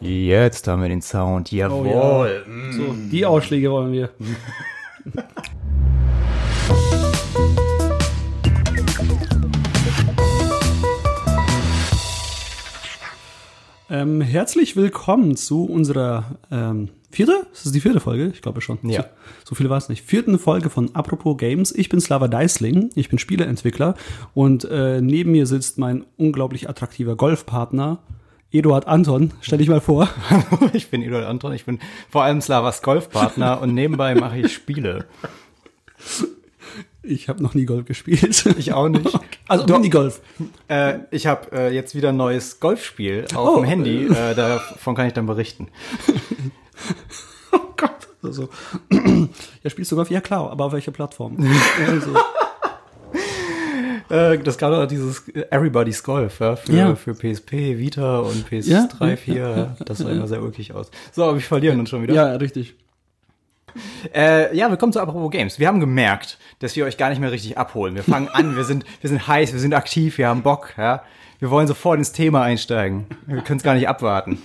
Jetzt haben wir den Sound. Jawohl. Oh, So, die Ausschläge wollen wir. ähm, herzlich willkommen zu unserer ähm, vierte? Ist das die vierte Folge? Ich glaube schon. Ja. So, so viel war es nicht. Vierten Folge von Apropos Games. Ich bin Slava Deisling. Ich bin Spieleentwickler und äh, neben mir sitzt mein unglaublich attraktiver Golfpartner. Eduard Anton, stell dich mal vor. ich bin Eduard Anton, ich bin vor allem Slavas Golfpartner und nebenbei mache ich Spiele. Ich habe noch nie Golf gespielt. Ich auch nicht. Also Doch. Minigolf. Äh, ich habe äh, jetzt wieder ein neues Golfspiel auf Oh. dem Handy. Äh, davon kann ich dann berichten. Oh Gott. Also, ja, spielst du Golf? Ja, klar, aber auf welcher Plattform? also, Äh, das gab doch dieses Everybody's Golf ja, für, Ja. für PSP, Vita und PS3, Ja, ja, 4. Ja, Das sah immer sehr ulkig aus. So, aber wir verlieren uns schon wieder. ja, richtig. Äh, ja, willkommen zu Apropos Games. Wir haben gemerkt, dass wir euch gar nicht mehr richtig abholen. Wir fangen an, wir sind, wir sind heiß, wir sind aktiv, wir haben Bock, ja. Wir wollen sofort ins Thema einsteigen. Wir können es gar nicht abwarten.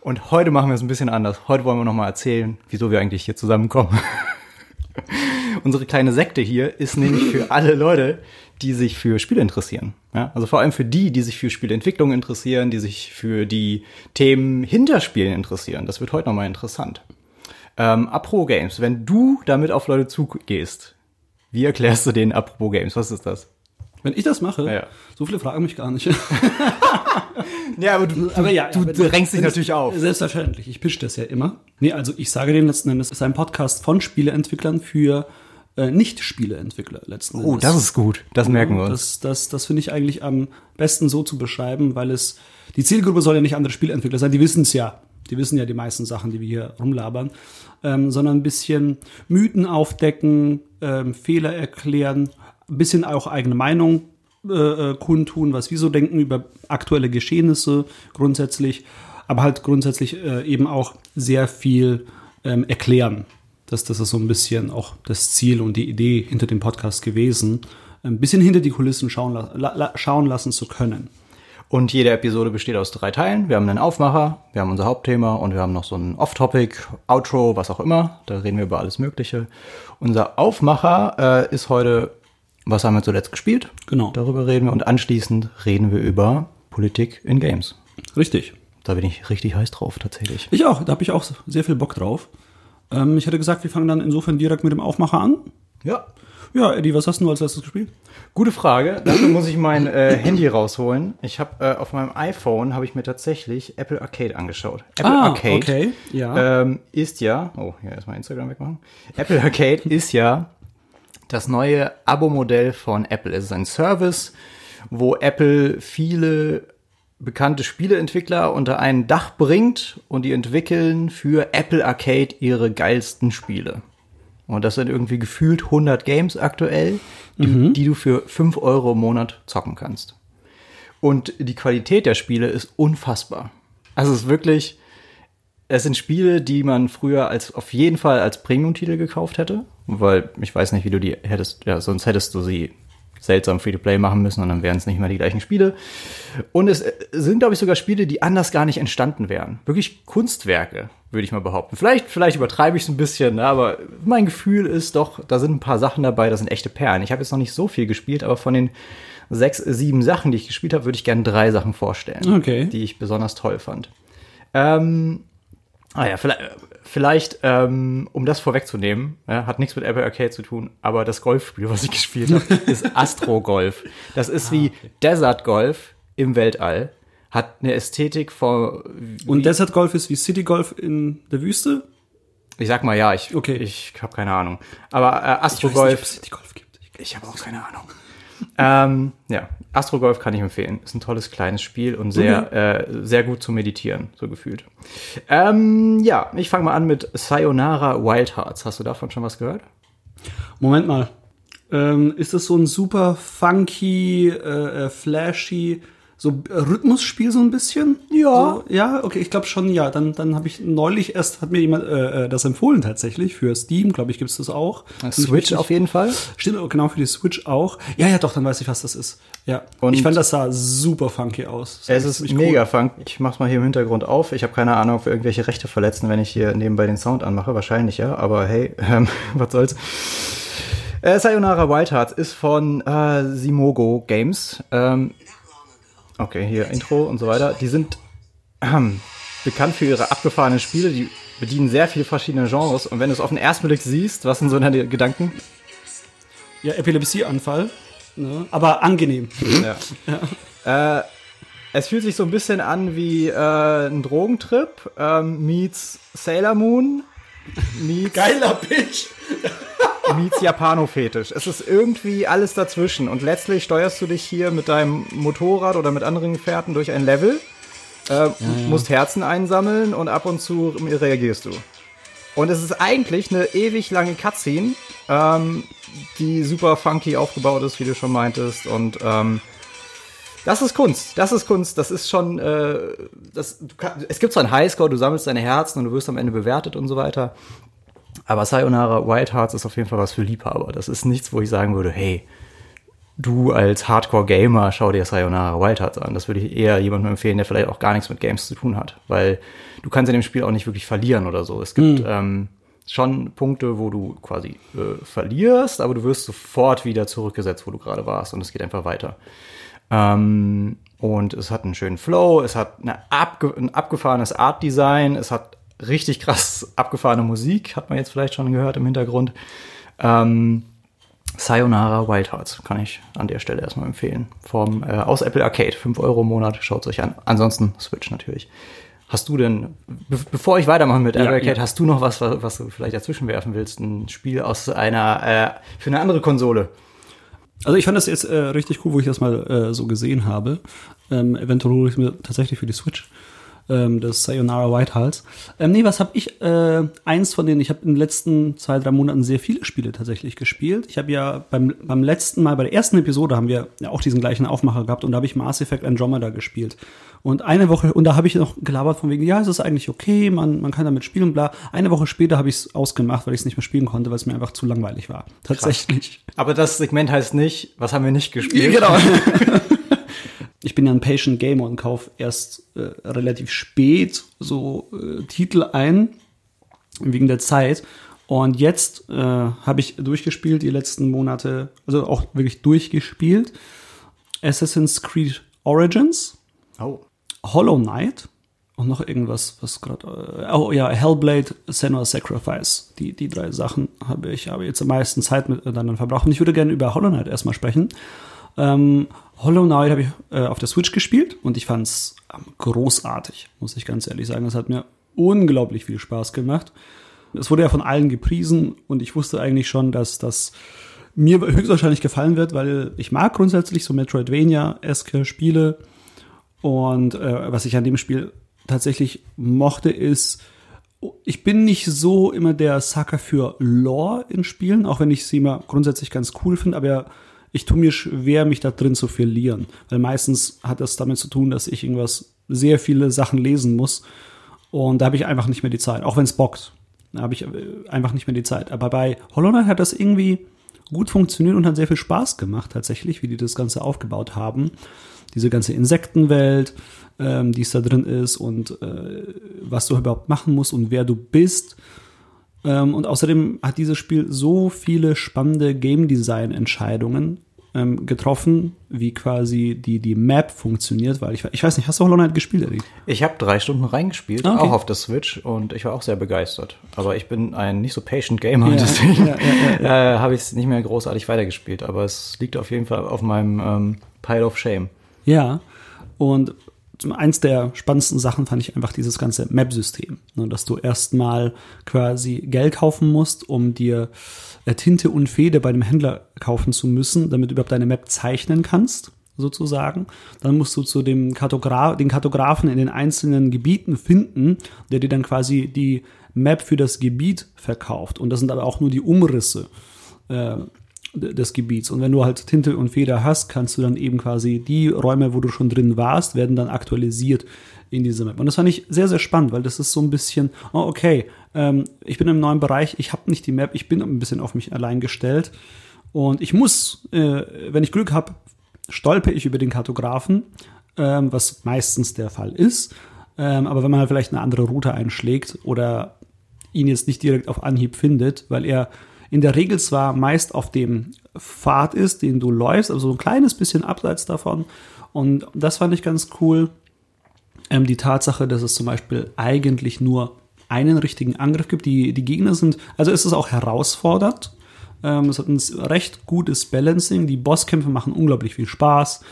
Und heute machen wir es ein bisschen anders. Heute wollen wir nochmal erzählen, wieso wir eigentlich hier zusammenkommen. Unsere kleine Sekte hier ist nämlich für alle Leute, die sich für Spiele interessieren. Ja, also vor allem für die, die sich für Spielentwicklung interessieren, die sich für die Themen hinter Spielen interessieren. Das wird heute nochmal interessant. Ähm, Apro Games, wenn du damit auf Leute zugehst, wie erklärst du denen Apropos Games? Was ist das? Wenn ich das mache, Ja. so viele fragen mich gar nicht. Ja, aber du, Aber ja, du wenn- drängst dich natürlich auf. Selbstverständlich, ich pitch das ja immer. Nee, also ich sage den letzten Endes, es ist ein Podcast von Spieleentwicklern für äh, Nicht-Spieleentwickler letzten Oh, Endes. das ist gut. Das merken wir uns. Das, das, das finde ich eigentlich am besten so zu beschreiben, weil es, die Zielgruppe soll ja nicht andere Spielentwickler sein, die wissen es ja. Die wissen ja die meisten Sachen, die wir hier rumlabern, ähm, sondern ein bisschen Mythen aufdecken, ähm, Fehler erklären, ein bisschen auch eigene Meinung äh, äh, kundtun, was wir so denken über aktuelle Geschehnisse grundsätzlich, aber halt grundsätzlich äh, eben auch sehr viel ähm, erklären. Das, das ist so ein bisschen auch das Ziel und die Idee hinter dem Podcast gewesen, ein bisschen hinter die Kulissen schauen, la la schauen lassen zu können. Und jede Episode besteht aus drei Teilen. Wir haben einen Aufmacher, wir haben unser Hauptthema und wir haben noch so ein Off-Topic, Outro, was auch immer. Da reden wir über alles Mögliche. Unser Aufmacher äh, ist heute, was haben wir zuletzt gespielt? Genau. Darüber reden wir. Und anschließend reden wir über Politik in Games. Richtig. Da bin ich richtig heiß drauf, tatsächlich. Ich auch, da habe ich auch sehr viel Bock drauf. Ähm, ich hätte gesagt, wir fangen dann insofern direkt mit dem Aufmacher an. Ja. Ja, Eddie, was hast du als letztes gespielt? Gute Frage. Dafür muss ich mein äh, Handy rausholen. Ich habe äh, auf meinem iPhone habe ich mir tatsächlich Apple Arcade angeschaut. Apple Ah, Arcade okay, ja. ähm, ist ja. Oh, hier erstmal Instagram wegmachen. Apple Arcade ist ja das neue Abo-Modell von Apple. Es ist ein Service, wo Apple viele bekannte Spieleentwickler unter ein Dach bringt und die entwickeln für Apple Arcade ihre geilsten Spiele. Und das sind irgendwie gefühlt 100 Games aktuell, die, die du für 5 Euro im Monat zocken kannst. Und die Qualität der Spiele ist unfassbar. Also es ist wirklich, es sind Spiele, die man früher als auf jeden Fall als Premium-Titel gekauft hätte, weil ich weiß nicht, wie du die hättest, ja, sonst hättest du sie seltsam Free-to-Play machen müssen und dann wären es nicht mehr die gleichen Spiele. Und es sind, glaube ich, sogar Spiele, die anders gar nicht entstanden wären. Wirklich Kunstwerke, würde ich mal behaupten. Vielleicht, vielleicht übertreibe ich es ein bisschen, ne, aber mein Gefühl ist doch, da sind ein paar Sachen dabei, das sind echte Perlen. Ich habe jetzt noch nicht so viel gespielt, aber von den sechs, sieben Sachen, die ich gespielt habe, würde ich gerne drei Sachen vorstellen, Okay. die ich besonders toll fand. Ähm, Ah ja, vielleicht, vielleicht ähm, um das vorwegzunehmen, ja, hat nichts mit Apple Arcade zu tun, aber das Golfspiel, was ich gespielt habe, ist Astro Golf. Das ist wie Desert Golf im Weltall, hat eine Ästhetik von, Und Desert Golf ist wie City Golf in der Wüste? ich sag mal ja, ich, Okay. ich habe keine Ahnung. Aber äh, Astro Ich weiß nicht, ob Golf, es City Golf gibt. Ich- ich habe auch keine Ahnung. Ähm, ja, Astro Golf kann ich empfehlen. Ist ein tolles kleines Spiel und sehr, äh, sehr gut zu meditieren, so gefühlt. Ähm, ja, ich fange mal an mit Sayonara Wild Hearts. Hast du davon schon was gehört? Moment mal. Ähm, ist das so ein super funky, äh, äh, flashy so Rhythmusspiel so ein bisschen? Ja. So, ja, okay, ich glaube schon, ja. Dann, dann habe ich neulich erst, hat mir jemand äh, äh das empfohlen tatsächlich. Für Steam, glaube ich, gibt's das auch. Switch auf jeden Fall. Stimmt, genau, für die Switch auch. Ja, ja, doch, dann weiß ich, was das ist. Ja. Und ich fand, das sah super funky aus. Es ist mega cool. funky. Ich mach's mal hier im Hintergrund auf. Ich habe keine Ahnung, ob wir irgendwelche Rechte verletzen, wenn ich hier nebenbei den Sound anmache. Wahrscheinlich, ja. Aber hey, ähm, was soll's. Äh, Sayonara Wild Hearts ist von äh, Simogo Games. Ähm, Okay, hier Intro und so weiter. Die sind ähm, bekannt für ihre abgefahrenen Spiele. Die bedienen sehr viele verschiedene Genres. Und wenn du es auf den ersten Blick siehst, was sind so deine Gedanken? Ja, Epilepsieanfall. Ne? Aber angenehm. Ja. ja. Äh, es fühlt sich so ein bisschen an wie äh, ein Drogentrip ähm, meets Sailor Moon meets Geiler Pitch! Meets Japano-Fetisch. Es ist irgendwie alles dazwischen. Und letztlich steuerst du dich hier mit deinem Motorrad oder mit anderen Gefährten durch ein Level, äh, ja, ja. musst Herzen einsammeln und ab und zu reagierst du. Und es ist eigentlich eine ewig lange Cutscene, ähm, die super funky aufgebaut ist, wie du schon meintest. Und ähm, das ist Kunst. Das ist Kunst. Das ist schon. Äh, das, kann, es gibt so einen Highscore, du sammelst deine Herzen und du wirst am Ende bewertet und so weiter. Aber Sayonara Wild Hearts ist auf jeden Fall was für Liebhaber. Das ist nichts, wo ich sagen würde, hey, du als Hardcore-Gamer schau dir Sayonara Wild Hearts an. Das würde ich eher jemandem empfehlen, der vielleicht auch gar nichts mit Games zu tun hat. Weil du kannst in dem Spiel auch nicht wirklich verlieren oder so. Es gibt mhm. ähm, schon Punkte, wo du quasi äh, verlierst, aber du wirst sofort wieder zurückgesetzt, wo du gerade warst. Und es geht einfach weiter. Ähm, und es hat einen schönen Flow, es hat eine abge ein abgefahrenes Art-Design, es hat richtig krass abgefahrene Musik, hat man jetzt vielleicht schon gehört im Hintergrund. Ähm, Sayonara Wild Hearts kann ich an der Stelle erstmal empfehlen. Vom, äh, aus Apple Arcade, 5 Euro im Monat, schaut es euch an. Ansonsten Switch natürlich. Hast du denn, be bevor ich weitermache mit Apple ja, Arcade, ja. hast du noch was, was, was, du vielleicht dazwischen werfen willst? Ein Spiel aus einer, äh, für eine andere Konsole? Also ich fand das jetzt äh, richtig cool, wo ich das mal äh, so gesehen habe. Ähm, eventuell hole ich mir tatsächlich für die Switch ähm, das Sayonara Whitehals. Ähm, nee, was habe ich? Äh, eins von denen, ich habe in den letzten zwei, drei Monaten sehr viele Spiele tatsächlich gespielt. Ich habe ja beim, beim letzten Mal, bei der ersten Episode, haben wir ja auch diesen gleichen Aufmacher gehabt und da habe ich Mass Effect Andromeda gespielt. Und eine Woche, und da habe ich noch gelabert von wegen, ja, es ist eigentlich okay, man, man kann damit spielen, bla. Eine Woche später habe ich es ausgemacht, weil ich es nicht mehr spielen konnte, weil es mir einfach zu langweilig war. Tatsächlich. Krass. Aber das Segment heißt nicht, was haben wir nicht gespielt? Genau. ich bin ja ein Patient Gamer und kaufe erst äh, relativ spät so äh, Titel ein, wegen der Zeit. Und jetzt äh, habe ich durchgespielt die letzten Monate, also auch wirklich durchgespielt. Assassin's Creed Origins. Oh. Hollow Knight. Und noch irgendwas, was gerade. Äh, oh ja, Hellblade, Senua Sacrifice. Die, die drei Sachen habe ich aber jetzt am meisten Zeit miteinander verbracht. Und ich würde gerne über Hollow Knight erstmal sprechen. Ähm, Hollow Knight habe ich äh, auf der Switch gespielt und ich fand es ähm, großartig, muss ich ganz ehrlich sagen. Es hat mir unglaublich viel Spaß gemacht. Es wurde ja von allen gepriesen und ich wusste eigentlich schon, dass das mir höchstwahrscheinlich gefallen wird, weil ich mag grundsätzlich so Metroidvania-eske Spiele. Und äh, was ich an dem Spiel tatsächlich mochte, ist, ich bin nicht so immer der Sucker für Lore in Spielen, auch wenn ich sie immer grundsätzlich ganz cool finde, aber ich tue mir schwer, mich da drin zu verlieren. Weil meistens hat das damit zu tun, dass ich irgendwas, sehr viele Sachen lesen muss. Und da habe ich einfach nicht mehr die Zeit. Auch wenn es bockt. Da habe ich äh, einfach nicht mehr die Zeit. Aber bei Hollow Knight hat das irgendwie gut funktioniert und hat sehr viel Spaß gemacht, tatsächlich, wie die das Ganze aufgebaut haben. Diese ganze Insektenwelt, ähm, die es da drin ist und äh, was du überhaupt machen musst und wer du bist. Ähm, und außerdem hat dieses Spiel so viele spannende Game Design Entscheidungen ähm, getroffen, wie quasi die, die Map funktioniert, weil ich, ich weiß nicht, hast du Hollow Knight gespielt, Eddie? Ich habe drei Stunden reingespielt, ah, okay. auch auf der Switch und ich war auch sehr begeistert. Aber ich bin ein nicht so patient Gamer, ja, deswegen ja, ja, äh, habe ich es nicht mehr großartig weitergespielt. Aber es liegt auf jeden Fall auf meinem ähm, Pile of Shame. Ja, und eins der spannendsten Sachen fand ich einfach dieses ganze Map-System. Ne, dass du erstmal quasi Geld kaufen musst, um dir äh, Tinte und Feder bei dem Händler kaufen zu müssen, damit du überhaupt deine Map zeichnen kannst, sozusagen. Dann musst du zu dem Kartograf, den Kartografen in den einzelnen Gebieten finden, der dir dann quasi die Map für das Gebiet verkauft. Und das sind aber auch nur die Umrisse. Äh, des Gebiets. Und wenn du halt Tinte und Feder hast, kannst du dann eben quasi die Räume, wo du schon drin warst, werden dann aktualisiert in diese Map. Und das fand ich sehr, sehr spannend, weil das ist so ein bisschen, oh, okay, ähm, ich bin im neuen Bereich, ich habe nicht die Map, ich bin ein bisschen auf mich allein gestellt. Und ich muss, äh, wenn ich Glück habe, stolpe ich über den Kartografen, ähm, was meistens der Fall ist. Ähm, aber wenn man halt vielleicht eine andere Route einschlägt oder ihn jetzt nicht direkt auf Anhieb findet, weil er in der Regel zwar meist auf dem Pfad ist, den du läufst, also so ein kleines bisschen abseits davon. Und das fand ich ganz cool. Ähm, die Tatsache, dass es zum Beispiel eigentlich nur einen richtigen Angriff gibt. Die, die Gegner sind, also ist es auch herausfordernd. Ähm, es hat ein recht gutes Balancing. Die Bosskämpfe machen unglaublich viel Spaß.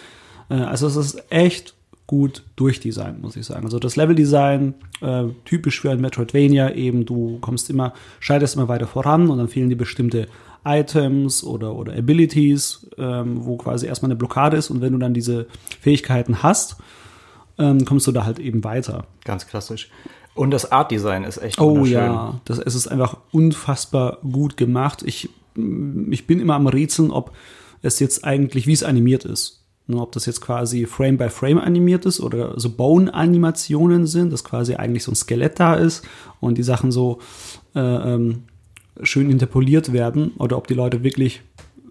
Äh, also es ist echt gut durchdesignt, muss ich sagen. Also das Leveldesign, äh, typisch für ein Metroidvania, eben du kommst immer, scheidest immer weiter voran und dann fehlen dir bestimmte Items oder, oder Abilities, ähm, wo quasi erstmal eine Blockade ist und wenn du dann diese Fähigkeiten hast, ähm, kommst du da halt eben weiter. Ganz klassisch. Und das Art Design ist echt Oh ja, das, es ist einfach unfassbar gut gemacht. Ich, ich bin immer am Rätseln, ob es jetzt eigentlich, wie es animiert ist. Ob das jetzt quasi Frame by Frame animiert ist oder so Bone-Animationen sind, dass quasi eigentlich so ein Skelett da ist und die Sachen so äh, ähm, schön interpoliert werden oder ob die Leute wirklich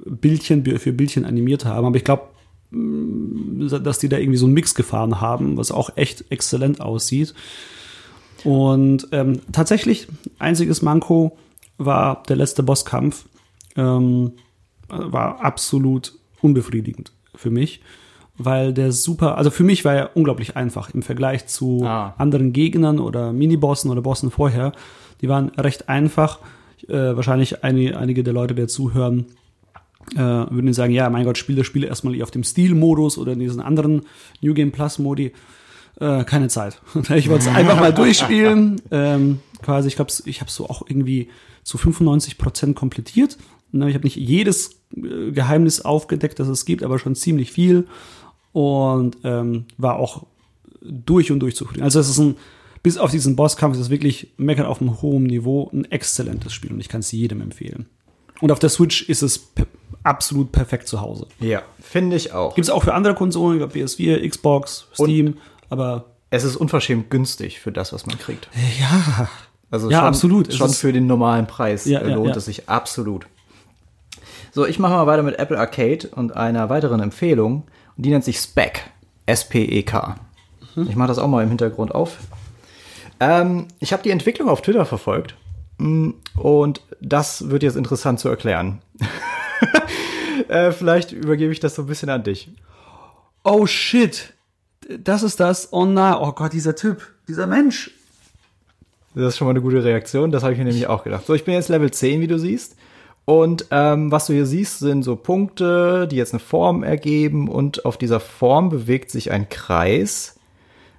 Bildchen für Bildchen animiert haben. Aber ich glaube, dass die da irgendwie so einen Mix gefahren haben, was auch echt exzellent aussieht. Und ähm, tatsächlich, einziges Manko war der letzte Bosskampf. Ähm, war absolut unbefriedigend für mich, weil der super, also für mich war er unglaublich einfach im Vergleich zu Ah. anderen Gegnern oder Minibossen oder Bossen vorher. Die waren recht einfach. Äh, wahrscheinlich einige, einige der Leute, die zuhören, äh, würden sagen, ja, mein Gott, spiel das Spiel erstmal auf dem Stil-Modus oder in diesen anderen New Game Plus-Modi. Äh, keine Zeit. Ich wollte es einfach mal durchspielen. Ähm, quasi, ich glaube, ich habe so auch irgendwie zu 95 Prozent komplettiert. Ne, Ich habe nicht jedes äh, Geheimnis aufgedeckt, das es gibt, aber schon ziemlich viel. Und ähm, war auch durch und durch zufrieden. Also es ist ein, bis auf diesen Bosskampf ist es wirklich meckern auf einem hohen Niveau ein exzellentes Spiel und ich kann es jedem empfehlen. Und auf der Switch ist es pe absolut perfekt zu Hause. Ja, finde ich auch. Gibt es auch für andere Konsolen, ich glaube PS4, Xbox, Steam, aber Es ist unverschämt günstig für das, was man kriegt. ja, Also Ja, schon, absolut. Schon für den normalen Preis Ja, äh, ja, lohnt ja. es sich absolut. So, ich mache mal weiter mit Apple Arcade und einer weiteren Empfehlung. Und die nennt sich Spec. S-P-E-K. Mhm. Ich mache das auch mal im Hintergrund auf. Ähm, ich habe die Entwicklung auf Twitter verfolgt. Mm, Und das wird jetzt interessant zu erklären. äh, vielleicht übergebe ich das so ein bisschen an dich. oh shit, das ist das, oh nein, oh Gott, dieser Typ, dieser Mensch. Das ist schon mal eine gute Reaktion. Das habe ich mir nämlich auch gedacht. So, ich bin jetzt Level 10, wie du siehst. Und ähm, was du hier siehst, sind so Punkte, die jetzt eine Form ergeben. Und auf dieser Form bewegt sich ein Kreis.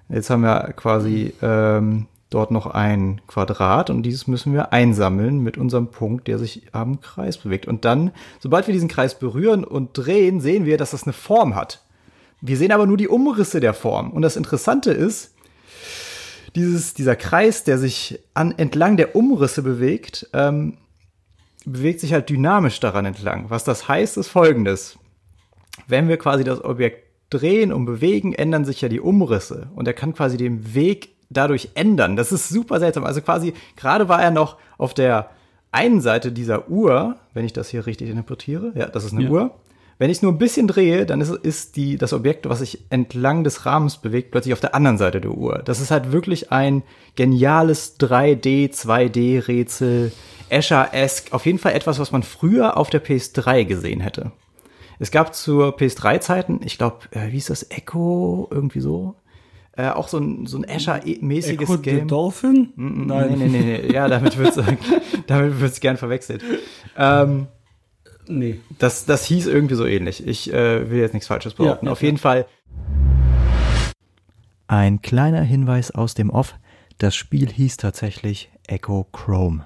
Jetzt haben wir quasi ähm, dort noch ein Quadrat. Und dieses müssen wir einsammeln mit unserem Punkt, der sich am Kreis bewegt. Und dann, sobald wir diesen Kreis berühren und drehen, sehen wir, dass das eine Form hat. Wir sehen aber nur die Umrisse der Form. Und das Interessante ist, dieses, dieser Kreis, der sich an, entlang der Umrisse bewegt, ähm, bewegt sich halt dynamisch daran entlang. Was das heißt, ist folgendes. Wenn wir quasi das Objekt drehen und bewegen, ändern sich ja die Umrisse. Und er kann quasi den Weg dadurch ändern. Das ist super seltsam. Also quasi, gerade war er noch auf der einen Seite dieser Uhr, wenn ich das hier richtig interpretiere. Ja, das ist eine Ja. Uhr. Wenn ich nur ein bisschen drehe, dann ist, ist die, das Objekt, was sich entlang des Rahmens bewegt, plötzlich auf der anderen Seite der Uhr. Das ist halt wirklich ein geniales 3D, 2D-Rätsel, Escher-esque. Auf jeden Fall etwas, was man früher auf der PS3 gesehen hätte. Es gab zur PS3-Zeiten, ich glaube, äh, wie hieß das, Echo, irgendwie so? Äh, auch so ein, so ein Escher-mäßiges Echo the Game. Dolphin? Nein, nee, nee, nee, ja, damit wird's, damit wird's gern verwechselt. Ähm, Nee. das, das hieß irgendwie so ähnlich. Ich äh, will jetzt nichts Falsches behaupten. Ja, Auf jeden Fall. Ein kleiner Hinweis aus dem Off. Das Spiel hieß tatsächlich Echo Chrome.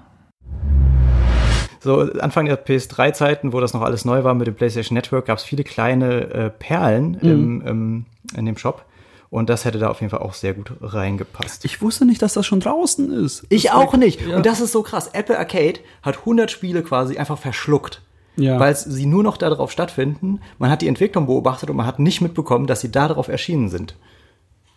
So, Anfang der PS3-Zeiten, wo das noch alles neu war mit dem PlayStation Network, gab es viele kleine äh, Perlen Mhm. im, im, in dem Shop. Und das hätte da auf jeden Fall auch sehr gut reingepasst. Ich wusste nicht, dass das schon draußen ist. Ich auch nicht. Ja. Und das ist so krass. Apple Arcade hat 100 Spiele quasi einfach verschluckt. Ja. weil sie nur noch darauf stattfinden. Man hat die Entwicklung beobachtet und man hat nicht mitbekommen, dass sie darauf erschienen sind.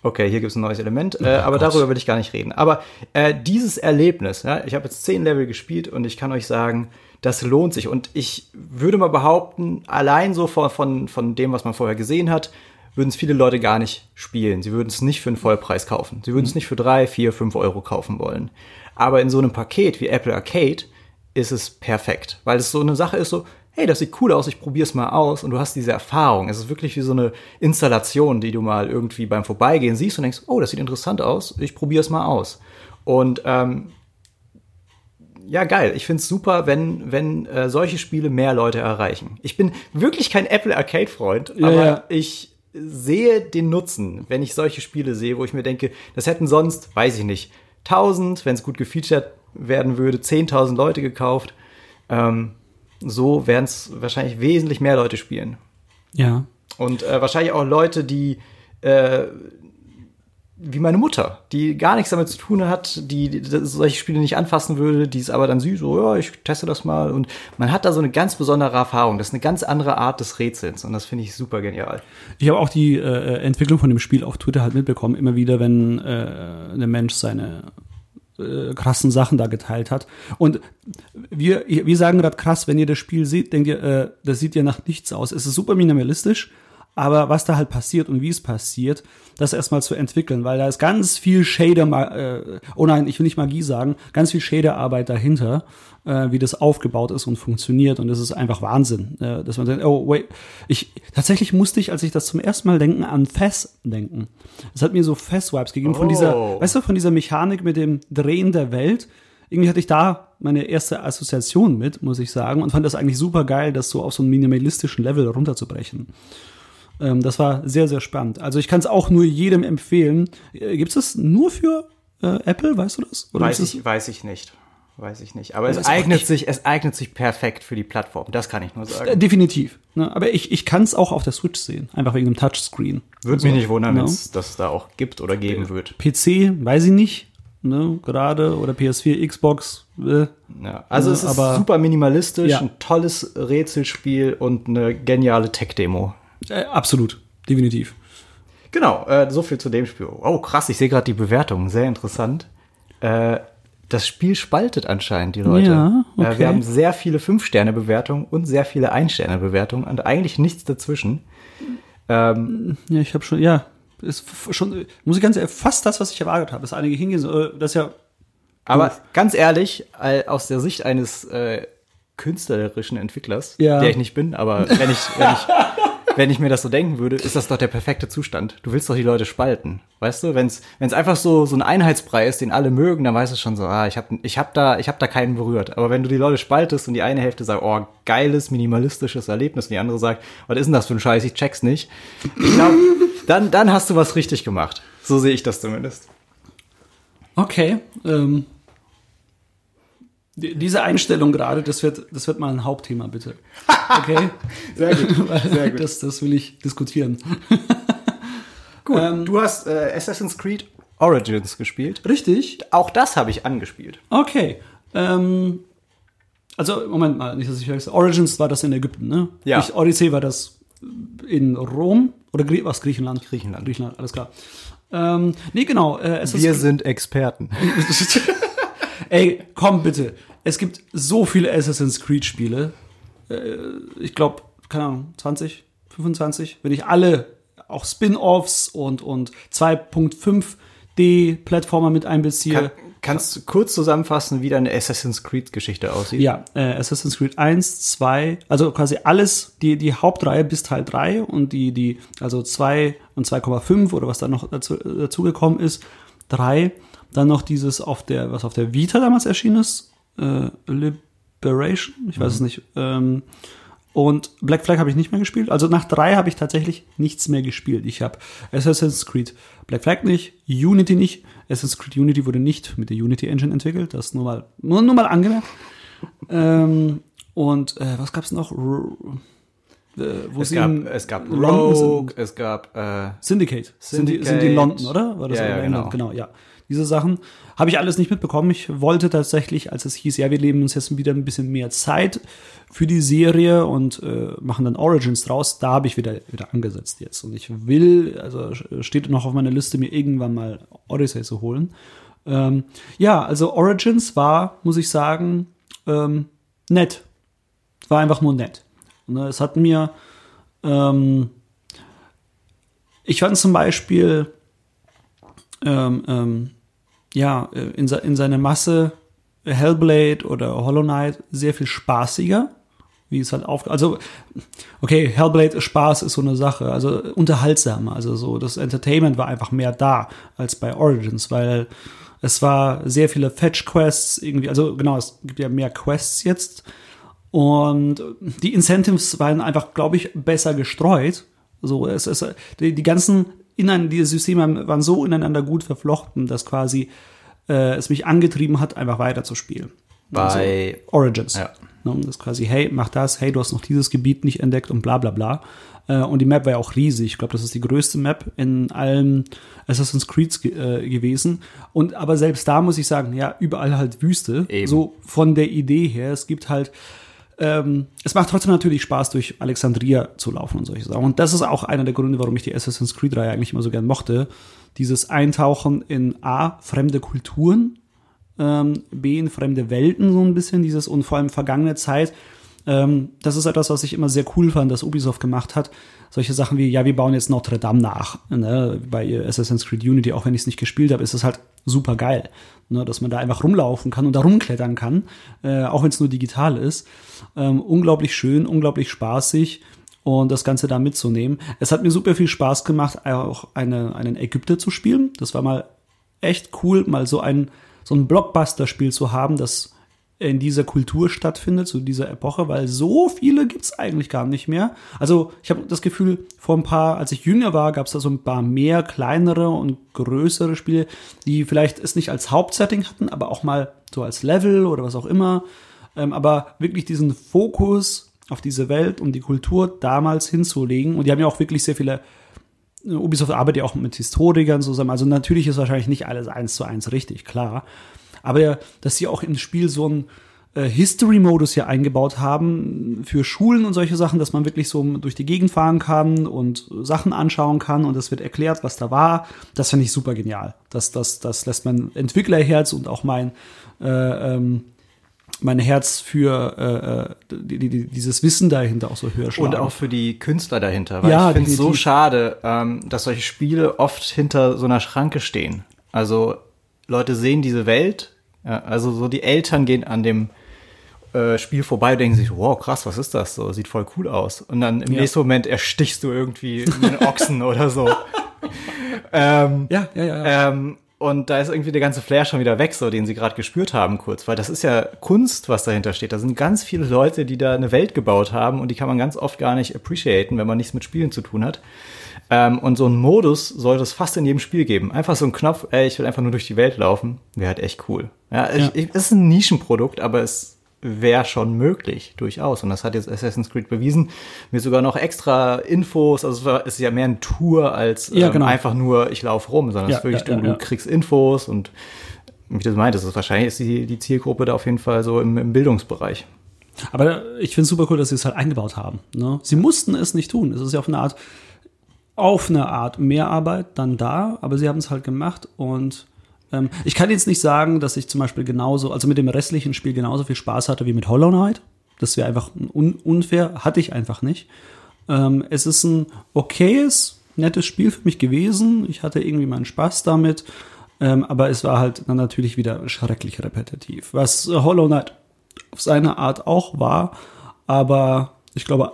Okay, hier gibt es ein neues Element, äh, aber darüber will ich gar nicht reden. Aber äh, dieses Erlebnis, ja, ich habe jetzt zehn Level gespielt und ich kann euch sagen, das lohnt sich. Und ich würde mal behaupten, allein so von, von, von dem, was man vorher gesehen hat, würden es viele Leute gar nicht spielen. Sie würden es nicht für einen Vollpreis kaufen. Sie würden es nicht für drei, vier, fünf Euro kaufen wollen. Aber in so einem Paket wie Apple Arcade ist es perfekt, weil es so eine Sache ist, so, hey, das sieht cool aus, ich probier's mal aus und du hast diese Erfahrung. Es ist wirklich wie so eine Installation, die du mal irgendwie beim Vorbeigehen siehst und denkst, oh, das sieht interessant aus, ich probier's mal aus. Und ähm, ja, geil. Ich find's super, wenn, wenn äh, solche Spiele mehr Leute erreichen. Ich bin wirklich kein Apple Arcade-Freund, Ja, aber ja. ich sehe den Nutzen, wenn ich solche Spiele sehe, wo ich mir denke, das hätten sonst, weiß ich nicht, 1000, wenn es gut gefeatured werden würde, 10.000 Leute gekauft. Ähm, so werden es wahrscheinlich wesentlich mehr Leute spielen. Ja. Und äh, wahrscheinlich auch Leute, die äh, wie meine Mutter, die gar nichts damit zu tun hat, die, die solche Spiele nicht anfassen würde, die ist aber dann süß, so, ja, ich teste das mal. Und man hat da so eine ganz besondere Erfahrung. Das ist eine ganz andere Art des Rätsels und das finde ich super genial. Ich habe auch die äh, Entwicklung von dem Spiel auf Twitter halt mitbekommen, immer wieder, wenn äh, ein Mensch seine äh, krassen Sachen da geteilt hat. Und wir, wir sagen gerade krass, wenn ihr das Spiel seht, denkt ihr, äh, das sieht ja nach nichts aus. Es ist super minimalistisch, aber was da halt passiert und wie es passiert, das erstmal zu entwickeln, weil da ist ganz viel Shader, äh, oh nein, ich will nicht Magie sagen, ganz viel Shaderarbeit dahinter, äh, wie das aufgebaut ist und funktioniert und das ist einfach Wahnsinn, äh, dass man denkt, oh wait, ich tatsächlich musste ich, als ich das zum ersten Mal denken, an Fess denken. Es hat mir so Fess-Vibes gegeben von Oh. dieser, weißt du, von dieser Mechanik mit dem Drehen der Welt. Irgendwie hatte ich da meine erste Assoziation mit, muss ich sagen, und fand das eigentlich super geil, das so auf so einen minimalistischen Level runterzubrechen. Ähm, das war sehr, sehr spannend. Also ich kann es auch nur jedem empfehlen. Äh, Gibt es das nur für äh, Apple, weißt du das? Oder Weiß ich, weiß ich nicht. Weiß ich nicht. Aber es eignet nicht- sich, es eignet sich perfekt für die Plattform. Das kann ich nur Äh, sagen. definitiv. Ne? Aber ich, ich kann es auch auf der Switch sehen, einfach wegen dem Touchscreen. Würde Also, mich nicht wundern, ne? wenn es das da auch gibt oder geben wird. PC, weiß ich nicht, ne, gerade, oder PS4, Xbox, äh, Ja, also Ja, es ist aber- super minimalistisch, Ja. ein tolles Rätselspiel und eine geniale Tech-Demo. Äh, absolut, definitiv. Genau, äh, so viel zu dem Spiel. Oh, krass, ich sehe gerade die Bewertungen, sehr interessant. Äh, das Spiel spaltet anscheinend die Leute. Ja, äh, okay. wir haben sehr viele 5-Sterne-Bewertungen und sehr viele 1-Sterne-Bewertungen und eigentlich nichts dazwischen. Ähm, Ja, ich habe schon, ja, ist schon, muss ich ganz ehrlich, fast das, was ich erwartet habe. Dass einige hingehen, äh, das ist ja, aber Doof. ganz ehrlich, aus der Sicht eines äh, künstlerischen Entwicklers, Ja. der ich nicht bin, aber wenn ich, wenn ich wenn ich mir das so denken würde, ist das doch der perfekte Zustand. Du willst doch die Leute spalten, weißt du? Wenn es einfach so so ein Einheitsbrei ist, den alle mögen, dann weißt du schon so, ah, ich habe ich hab da habe da keinen berührt. Aber wenn du die Leute spaltest und die eine Hälfte sagt, oh, geiles minimalistisches Erlebnis, und die andere sagt, was ist denn das für ein Scheiß, ich check's nicht. Ich glaube, dann dann hast du was richtig gemacht. So sehe ich das zumindest. okay, ähm, diese Einstellung gerade, das wird, das wird mal ein Hauptthema, bitte. Okay? Sehr gut. Sehr gut. Das, das will ich diskutieren. Gut, Ähm, du hast äh, Assassin's Creed Origins gespielt. Richtig? Auch das habe ich angespielt. Okay. Ähm, also, Moment mal, nicht, dass ich verwechsel. Origins war das in Ägypten, ne? Ja. Ich, Odyssey war das in Rom oder Grie was Griechenland? Griechenland. Griechenland, alles klar. Ähm, nee, genau. Äh, Wir sind Experten. Ey, komm bitte. Es gibt so viele Assassin's Creed Spiele. Äh, ich glaube, keine Ahnung, 20, 25, wenn ich alle auch Spin-offs und und 2.5D Plattformer mit einbeziehe. Kann, kannst du kurz zusammenfassen, wie deine Assassin's Creed Geschichte aussieht? Ja, äh, Assassin's Creed 1, 2, also quasi alles, die, die Hauptreihe bis Teil 3 und die, die, also 2 und 2,5 oder was da noch dazu, dazu gekommen ist, 3. Dann noch dieses auf der, was auf der Vita damals erschienen ist, äh, Liberation, ich weiß es nicht. Ähm, und Black Flag habe ich nicht mehr gespielt. Also nach 3 habe ich tatsächlich nichts mehr gespielt. Ich habe Assassin's Creed Black Flag nicht, Unity nicht. Assassin's Creed Unity wurde nicht mit der Unity Engine entwickelt. Das nur mal, nur, nur mal angemerkt. ähm, und äh, was gab's noch? R äh, Es gab, es gab London Rogue, sind. es gab äh, Syndicate. Sind die, sind die in Syndicate. London, oder? War das Ja, in ja, genau. genau, ja. Diese Sachen. Habe ich alles nicht mitbekommen. Ich wollte tatsächlich, als es hieß, ja, wir leben uns jetzt wieder ein bisschen mehr Zeit für die Serie und äh, machen dann Origins draus, da habe ich wieder, wieder angesetzt jetzt. Und ich will, also steht noch auf meiner Liste, mir irgendwann mal Odyssey zu holen. Ähm, ja, also Origins war, muss ich sagen, ähm, nett. War einfach nur nett. Äh, es hat mir, ähm, ich fand zum Beispiel, ähm, ähm, ja, äh, in, in seiner Masse Hellblade oder Hollow Knight sehr viel spaßiger, wie es halt auf, also, okay, Hellblade Spaß ist so eine Sache, also unterhaltsamer, also so, das Entertainment war einfach mehr da als bei Origins, weil es war sehr viele Fetch-Quests irgendwie, also genau, es gibt ja mehr Quests jetzt und die Incentives waren einfach, glaube ich, besser gestreut. So, es ist, die, die ganzen innen, diese Systeme waren so ineinander gut verflochten, dass quasi äh, es mich angetrieben hat, einfach weiterzuspielen. Bei also, Origins. Ja. Ne, das ist quasi, hey, mach das, hey, du hast noch dieses Gebiet nicht entdeckt und bla bla bla. Äh, und die Map war ja auch riesig. Ich glaube, das ist die größte Map in allen Assassin's Creeds ge äh, gewesen. Und aber selbst da muss ich sagen, ja, überall halt Wüste. Eben. So von der Idee her. Es gibt halt ähm, es macht trotzdem natürlich Spaß, durch Alexandria zu laufen und solche Sachen. Und das ist auch einer der Gründe, warum ich die Assassin's Creed-Reihe eigentlich immer so gern mochte. Dieses Eintauchen in A, fremde Kulturen, ähm, B, in fremde Welten so ein bisschen, dieses und vor allem vergangene Zeit. Ähm, das ist etwas, was ich immer sehr cool fand, dass Ubisoft gemacht hat. Solche Sachen wie, ja, wir bauen jetzt Notre Dame nach. Ne? Bei Assassin's Creed Unity, auch wenn ich es nicht gespielt habe, ist es halt super geil. Ne? Dass man da einfach rumlaufen kann und da rumklettern kann, äh, auch wenn es nur digital ist. Ähm, unglaublich schön, unglaublich spaßig und das Ganze da mitzunehmen. Es hat mir super viel Spaß gemacht, auch eine, einen Ägypter zu spielen. Das war mal echt cool, mal so ein, so ein Blockbuster-Spiel zu haben, das in dieser Kultur stattfindet, zu dieser Epoche, weil so viele gibt's eigentlich gar nicht mehr. Also ich habe das Gefühl, vor ein paar, als ich jünger war, gab's da so ein paar mehr kleinere und größere Spiele, die vielleicht es nicht als Hauptsetting hatten, aber auch mal so als Level oder was auch immer. Ähm, aber wirklich diesen Fokus auf diese Welt und die Kultur damals hinzulegen. Und die haben ja auch wirklich sehr viele Ubisoft arbeitet ja auch mit Historikern zusammen. Also natürlich ist wahrscheinlich nicht alles eins zu eins richtig, klar. Aber dass sie auch ins Spiel so einen äh, History-Modus hier eingebaut haben für Schulen und solche Sachen, dass man wirklich so durch die Gegend fahren kann und Sachen anschauen kann und es wird erklärt, was da war. Das finde ich super genial. Das, das, das lässt mein Entwicklerherz und auch mein äh, ähm, mein Herz für äh, äh die, die, dieses Wissen dahinter auch so höher schlagen. Und auch für die Künstler dahinter. Weil Ja, ich finde es so schade, ähm, dass solche Spiele oft hinter so einer Schranke stehen. Also Leute sehen diese Welt, ja, also so die Eltern gehen an dem äh, Spiel vorbei und denken sich, wow, krass, was ist das? So, sieht voll cool aus. Und dann im Ja. nächsten Moment erstichst du irgendwie einen Ochsen oder so. ähm, ja, ja, ja. ja. ähm, und da ist irgendwie der ganze Flair schon wieder weg, so den sie gerade gespürt haben kurz, weil das ist ja Kunst, was dahinter steht. Da sind ganz viele Leute, die da eine Welt gebaut haben und die kann man ganz oft gar nicht appreciaten, wenn man nichts mit Spielen zu tun hat. Ähm, und so einen Modus sollte es fast in jedem Spiel geben. Einfach so ein Knopf, ey, ich will einfach nur durch die Welt laufen, wäre halt echt cool. Ja, Ja. Ich, ich, es ist ein Nischenprodukt, aber es wäre schon möglich, durchaus. Und das hat jetzt Assassin's Creed bewiesen. Mir sogar noch extra Infos, also es war- es ist ja mehr ein Tour als Ja, ähm, genau. einfach nur, ich laufe rum, sondern es ist wirklich, du, du kriegst Infos und wie ich das meinte, das ist wahrscheinlich ist die, die Zielgruppe da auf jeden Fall so im, im Bildungsbereich. Aber ich finde es super cool, dass sie es halt eingebaut haben. Ne? Sie mussten es nicht tun. Es ist ja auf eine Art, auf eine Art Mehrarbeit dann da, aber sie haben es halt gemacht und ähm, ich kann jetzt nicht sagen, dass ich zum Beispiel genauso, also mit dem restlichen Spiel genauso viel Spaß hatte wie mit Hollow Knight. Das wäre einfach un unfair, hatte ich einfach nicht. Ähm, es ist ein okayes, nettes Spiel für mich gewesen. Ich hatte irgendwie meinen Spaß damit. Ähm, aber es war halt dann natürlich wieder schrecklich repetitiv. Was Hollow Knight auf seine Art auch war. Aber ich glaube,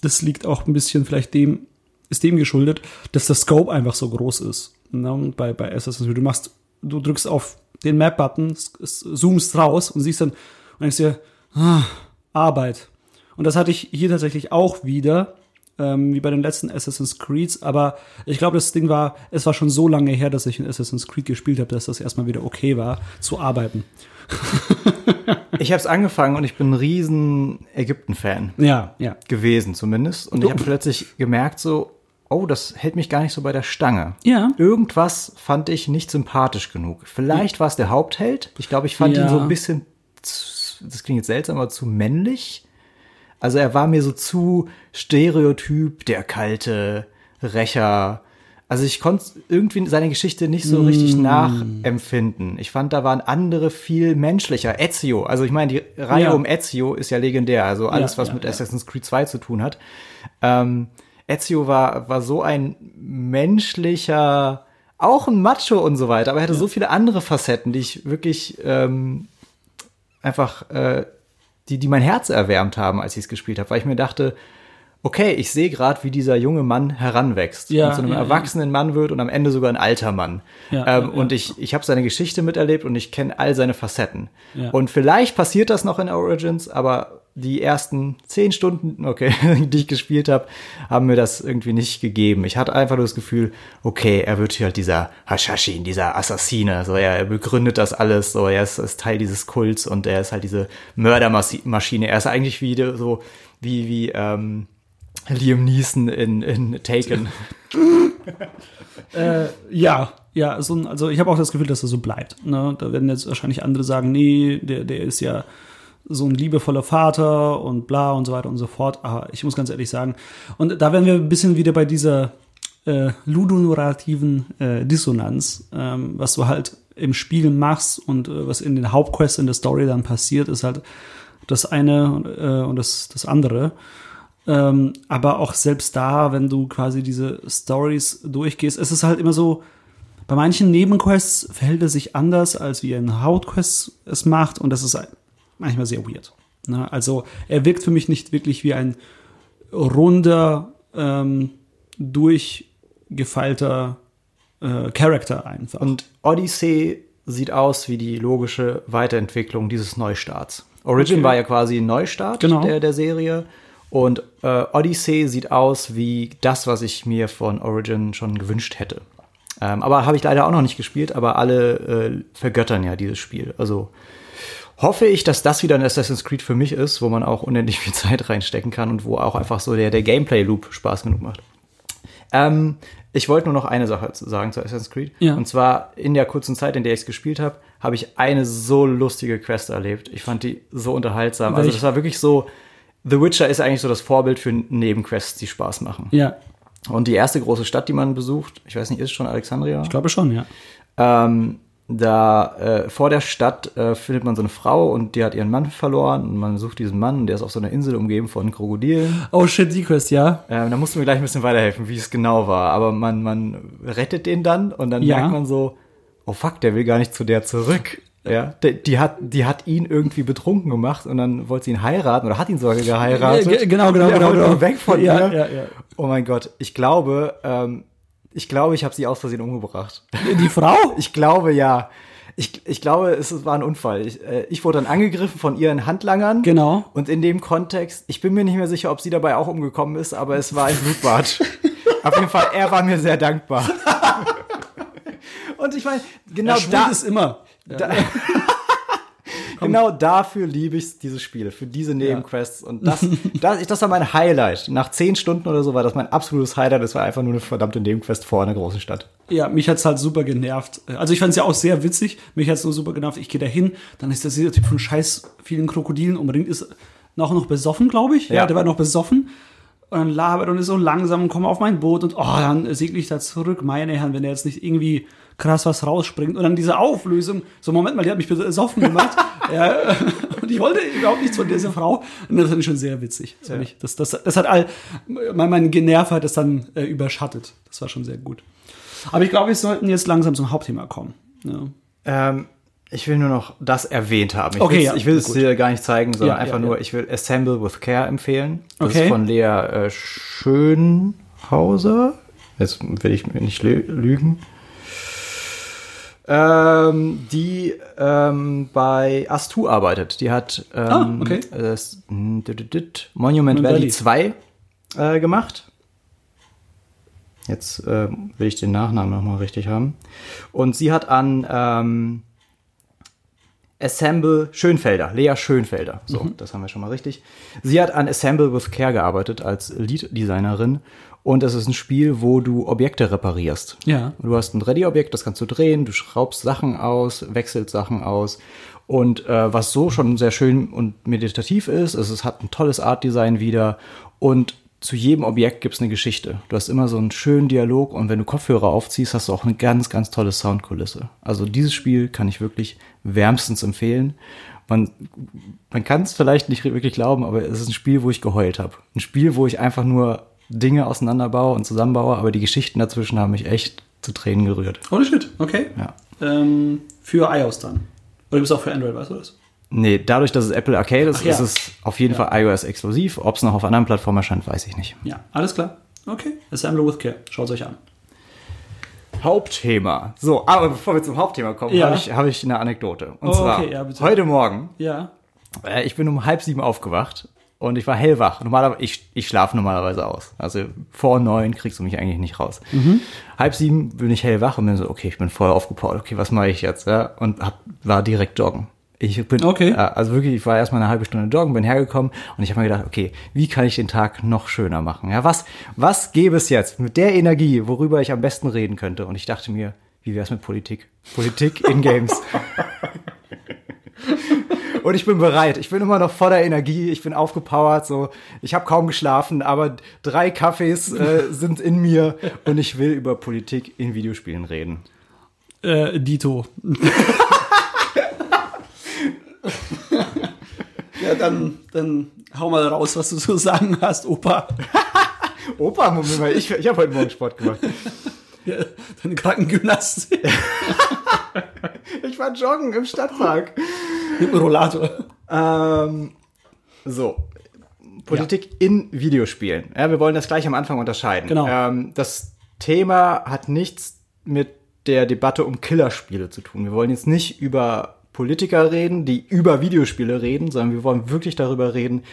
das liegt auch ein bisschen vielleicht dem, ist dem geschuldet, dass der Scope einfach so groß ist. Ne? Bei, bei Assassin's Creed, du machst, du drückst auf den Map-Button, zoomst raus und siehst dann, und denkst dir, ah, Arbeit. Und das hatte ich hier tatsächlich auch wieder, ähm, wie bei den letzten Assassin's Creeds, aber ich glaube, das Ding war, es war schon so lange her, dass ich in Assassin's Creed gespielt habe, dass das erstmal wieder okay war, zu arbeiten. Ich habe es angefangen und ich bin ein riesen Ägypten-Fan Ja, ja. gewesen zumindest. Und ich habe plötzlich gemerkt so, oh, das hält mich gar nicht so bei der Stange. Ja. Irgendwas fand ich nicht sympathisch genug. Vielleicht war es der Hauptheld. Ich glaube, ich fand Ja. ihn so ein bisschen, zu, das klingt jetzt seltsam, aber zu männlich. Also er war mir so zu Stereotyp, der kalte Rächer. Also ich konnte irgendwie seine Geschichte nicht so richtig nachempfinden. Ich fand, da waren andere viel menschlicher. Ezio, also ich meine, die Reihe Ja. um Ezio ist ja legendär. Also alles, Ja, was mit. Assassin's Creed 2 zu tun hat. Ähm, Ezio war, war so ein menschlicher, auch ein Macho und so weiter, aber er hatte so viele andere Facetten, die ich wirklich ähm, einfach, äh, die, die mein Herz erwärmt haben, als ich es gespielt habe, weil ich mir dachte, okay, ich sehe gerade, wie dieser junge Mann heranwächst Ja, und zu einem ja, ja. erwachsenen Mann wird und am Ende sogar ein alter Mann. Ja, ähm, ja, und ja. ich, ich habe seine Geschichte miterlebt und ich kenne all seine Facetten. Ja. Und vielleicht passiert das noch in Origins, aber die ersten zehn Stunden, okay, die ich gespielt habe, haben mir das irgendwie nicht gegeben. Ich hatte einfach nur das Gefühl, okay, er wird hier halt dieser Hashashin, dieser Assassine, so er begründet das alles, so er ist, ist Teil dieses Kults und er ist halt diese Mördermaschine. Er ist eigentlich wie so wie wie ähm, Liam Neeson in, in Taken. Äh, ja, ja, so ein, also ich habe auch das Gefühl, dass er so bleibt. Ne? Da werden jetzt wahrscheinlich andere sagen, nee, der, der ist ja so ein liebevoller Vater und bla und so weiter und so fort. Aber ich muss ganz ehrlich sagen, und da werden wir ein bisschen wieder bei dieser äh, ludonarrativen äh, Dissonanz, ähm, was du halt im Spiel machst und äh, was in den Hauptquests in der Story dann passiert, ist halt das eine äh, und das, das andere. Ähm, aber auch selbst da, wenn du quasi diese Stories durchgehst, es ist halt immer so, bei manchen Nebenquests verhält er sich anders, als wie ein Hauptquest es macht und das ist manchmal sehr weird. Ne? Also er wirkt für mich nicht wirklich wie ein runder, ähm, durchgefeilter äh, Charakter einfach. Und Odyssey sieht aus wie die logische Weiterentwicklung dieses Neustarts. Origin Okay. war ja quasi ein Neustart Genau. der, der Serie. Und äh, Odyssey sieht aus wie das, was ich mir von Origin schon gewünscht hätte. Ähm, aber habe ich leider auch noch nicht gespielt, aber alle äh, vergöttern ja dieses Spiel. Also hoffe ich, dass das wieder ein Assassin's Creed für mich ist, wo man auch unendlich viel Zeit reinstecken kann und wo auch einfach so der, der Gameplay-Loop Spaß genug macht. Ähm, ich wollte nur noch eine Sache zu- sagen zu Assassin's Creed. Ja. Und zwar in der kurzen Zeit, in der ich es gespielt habe, habe ich eine so lustige Quest erlebt. Ich fand die so unterhaltsam. Also Welche? das war wirklich so. The Witcher ist eigentlich so das Vorbild für Nebenquests, die Spaß machen. ja, Und die erste große Stadt, die man besucht, ich weiß nicht, ist schon Alexandria? ich glaube schon, ja. Ähm, da äh, vor der Stadt äh, findet man so eine Frau und die hat ihren Mann verloren und man sucht diesen Mann und der ist auf so einer Insel umgeben von Krokodilen. Oh shit, die Quest, ja. Ähm, da musst du mir gleich ein bisschen weiterhelfen, wie es genau war. Aber man, man rettet den dann und dann Ja. merkt man so, oh fuck, der will gar nicht zu der zurück. Ja, die, die hat, die hat ihn irgendwie betrunken gemacht und dann wollte sie ihn heiraten oder hat ihn sogar geheiratet. Ja, ge- genau, genau, Der genau, wollte genau. nur weg von Ja, ihr. ja, ja. Oh mein Gott, ich glaube, ähm, ich glaube, ich habe sie aus Versehen umgebracht. Die Frau? Ich glaube ja. Ich, ich glaube, es war ein Unfall. Ich, äh, ich wurde dann angegriffen von ihren Handlangern. Genau. Und in dem Kontext, ich bin mir nicht mehr sicher, ob sie dabei auch umgekommen ist, aber es war ein Blutbad. Auf jeden Fall, er war mir sehr dankbar. Und ich meine, genau Genau da, ist immer. da genau dafür liebe ich diese Spiele, für diese Nebenquests. Und das, das, das war mein Highlight. Nach zehn Stunden oder so war das mein absolutes Highlight. Es war einfach nur eine verdammte Nebenquest vor einer großen Stadt. Ja, mich hat's halt super genervt. Also ich fand's ja auch sehr witzig. Mich hat's nur super genervt. Ich gehe da hin, dann ist das dieser Typ von scheiß vielen Krokodilen umringt, ist noch, noch besoffen, glaube ich. Ja. Ja. der war noch besoffen. Und dann labert und ist so langsam und kommt auf mein Boot und oh, dann segle ich da zurück. Meine Herren, wenn der jetzt nicht irgendwie krass was rausspringt. Und dann diese Auflösung. So, Moment mal, die hat mich besoffen gemacht. ja, und ich wollte überhaupt nichts von dieser Frau. Und das fand ich schon sehr witzig. Das, ich, das, das, das hat all, mein, mein Generv hat das dann äh, überschattet. Das war schon sehr gut. Aber ich glaube, wir sollten jetzt langsam zum Hauptthema kommen. Ja. Ähm, ich will nur noch das erwähnt haben. Ich Okay, ja, ich will es dir gar nicht zeigen, sondern Ja, einfach ja, nur, ja. ich will Assemble with Care empfehlen. Das Okay. ist von Lea äh, Schönhauser. Jetzt will ich mir nicht lü- lügen. Ähm, die ähm, bei Astu arbeitet. Die hat ähm, Ah, okay. das, dit, dit, Monument Valley. Valley 2 äh, gemacht. Jetzt äh, will ich den Nachnamen nochmal richtig haben. Und sie hat an ähm, Assemble Schönfelder, Lea Schönfelder. So, das haben wir schon mal richtig. Sie hat an Assemble with Care gearbeitet als Lead-Designerin. Und das ist ein Spiel, wo du Objekte reparierst. Ja. Du hast ein Ready-Objekt, das kannst du drehen, du schraubst Sachen aus, wechselst Sachen aus. Und äh, was so schon sehr schön und meditativ ist, ist, es hat ein tolles Art-Design wieder. Und zu jedem Objekt gibt's eine Geschichte. Du hast immer so einen schönen Dialog und wenn du Kopfhörer aufziehst, hast du auch eine ganz, ganz tolle Soundkulisse. Also dieses Spiel kann ich wirklich wärmstens empfehlen. Man, man kann es vielleicht nicht wirklich glauben, aber es ist ein Spiel, wo ich geheult habe. Ein Spiel, wo ich einfach nur Dinge auseinanderbaue und zusammenbaue, aber die Geschichten dazwischen haben mich echt zu Tränen gerührt. Holy shit, okay. Ja. Ähm, für iOS dann. Oder gibt es auch für Android, weißt du das? Nee, dadurch, dass es Apple Arcade ist, ja. ist es auf jeden Fall iOS-exklusiv. Ob es noch auf anderen Plattformen erscheint, weiß ich nicht. Ja, alles klar. Okay. Assembly with Care. Schaut euch an. Hauptthema. So, aber bevor wir zum Hauptthema kommen, Ja. habe ich, hab ich eine Anekdote. Und Oh, zwar, okay, ja, heute Morgen, Ja. äh, ich bin um halb sieben aufgewacht und ich war hellwach. Normalerweise, ich, ich schlafe normalerweise aus. Also vor neun kriegst du mich eigentlich nicht raus. Mhm. Halb sieben bin ich hellwach und bin so, okay, ich bin voll aufgepowert. Okay, was mache ich jetzt? Ja? Und hab, war direkt joggen. Ich bin, Okay. äh, also wirklich, ich war erstmal eine halbe Stunde joggen, bin hergekommen und ich habe mir gedacht, okay, wie kann ich den Tag noch schöner machen? Ja, was, was gäbe es jetzt mit der Energie, worüber ich am besten reden könnte? Und ich dachte mir, wie wär's mit Politik? Politik in Games. Und ich bin bereit. Ich bin immer noch voller Energie. Ich bin aufgepowert. So, ich habe kaum geschlafen, aber drei Kaffees äh, sind in mir und ich will über Politik in Videospielen reden. Äh, Dito. ja, dann, dann hau mal raus, was du zu sagen hast, Opa. Opa, Moment mal, ich, ich habe heute Morgen Sport gemacht. Ja, deine Krankengymnastik Ich war joggen im Stadtpark. mit dem Rollator. Ähm, so. Politik in Videospielen. Ja, wir wollen das gleich am Anfang unterscheiden. Genau. Ähm, das Thema hat nichts mit der Debatte um Killerspiele zu tun. Wir wollen jetzt nicht über Politiker reden, die über Videospiele reden, sondern wir wollen wirklich darüber reden,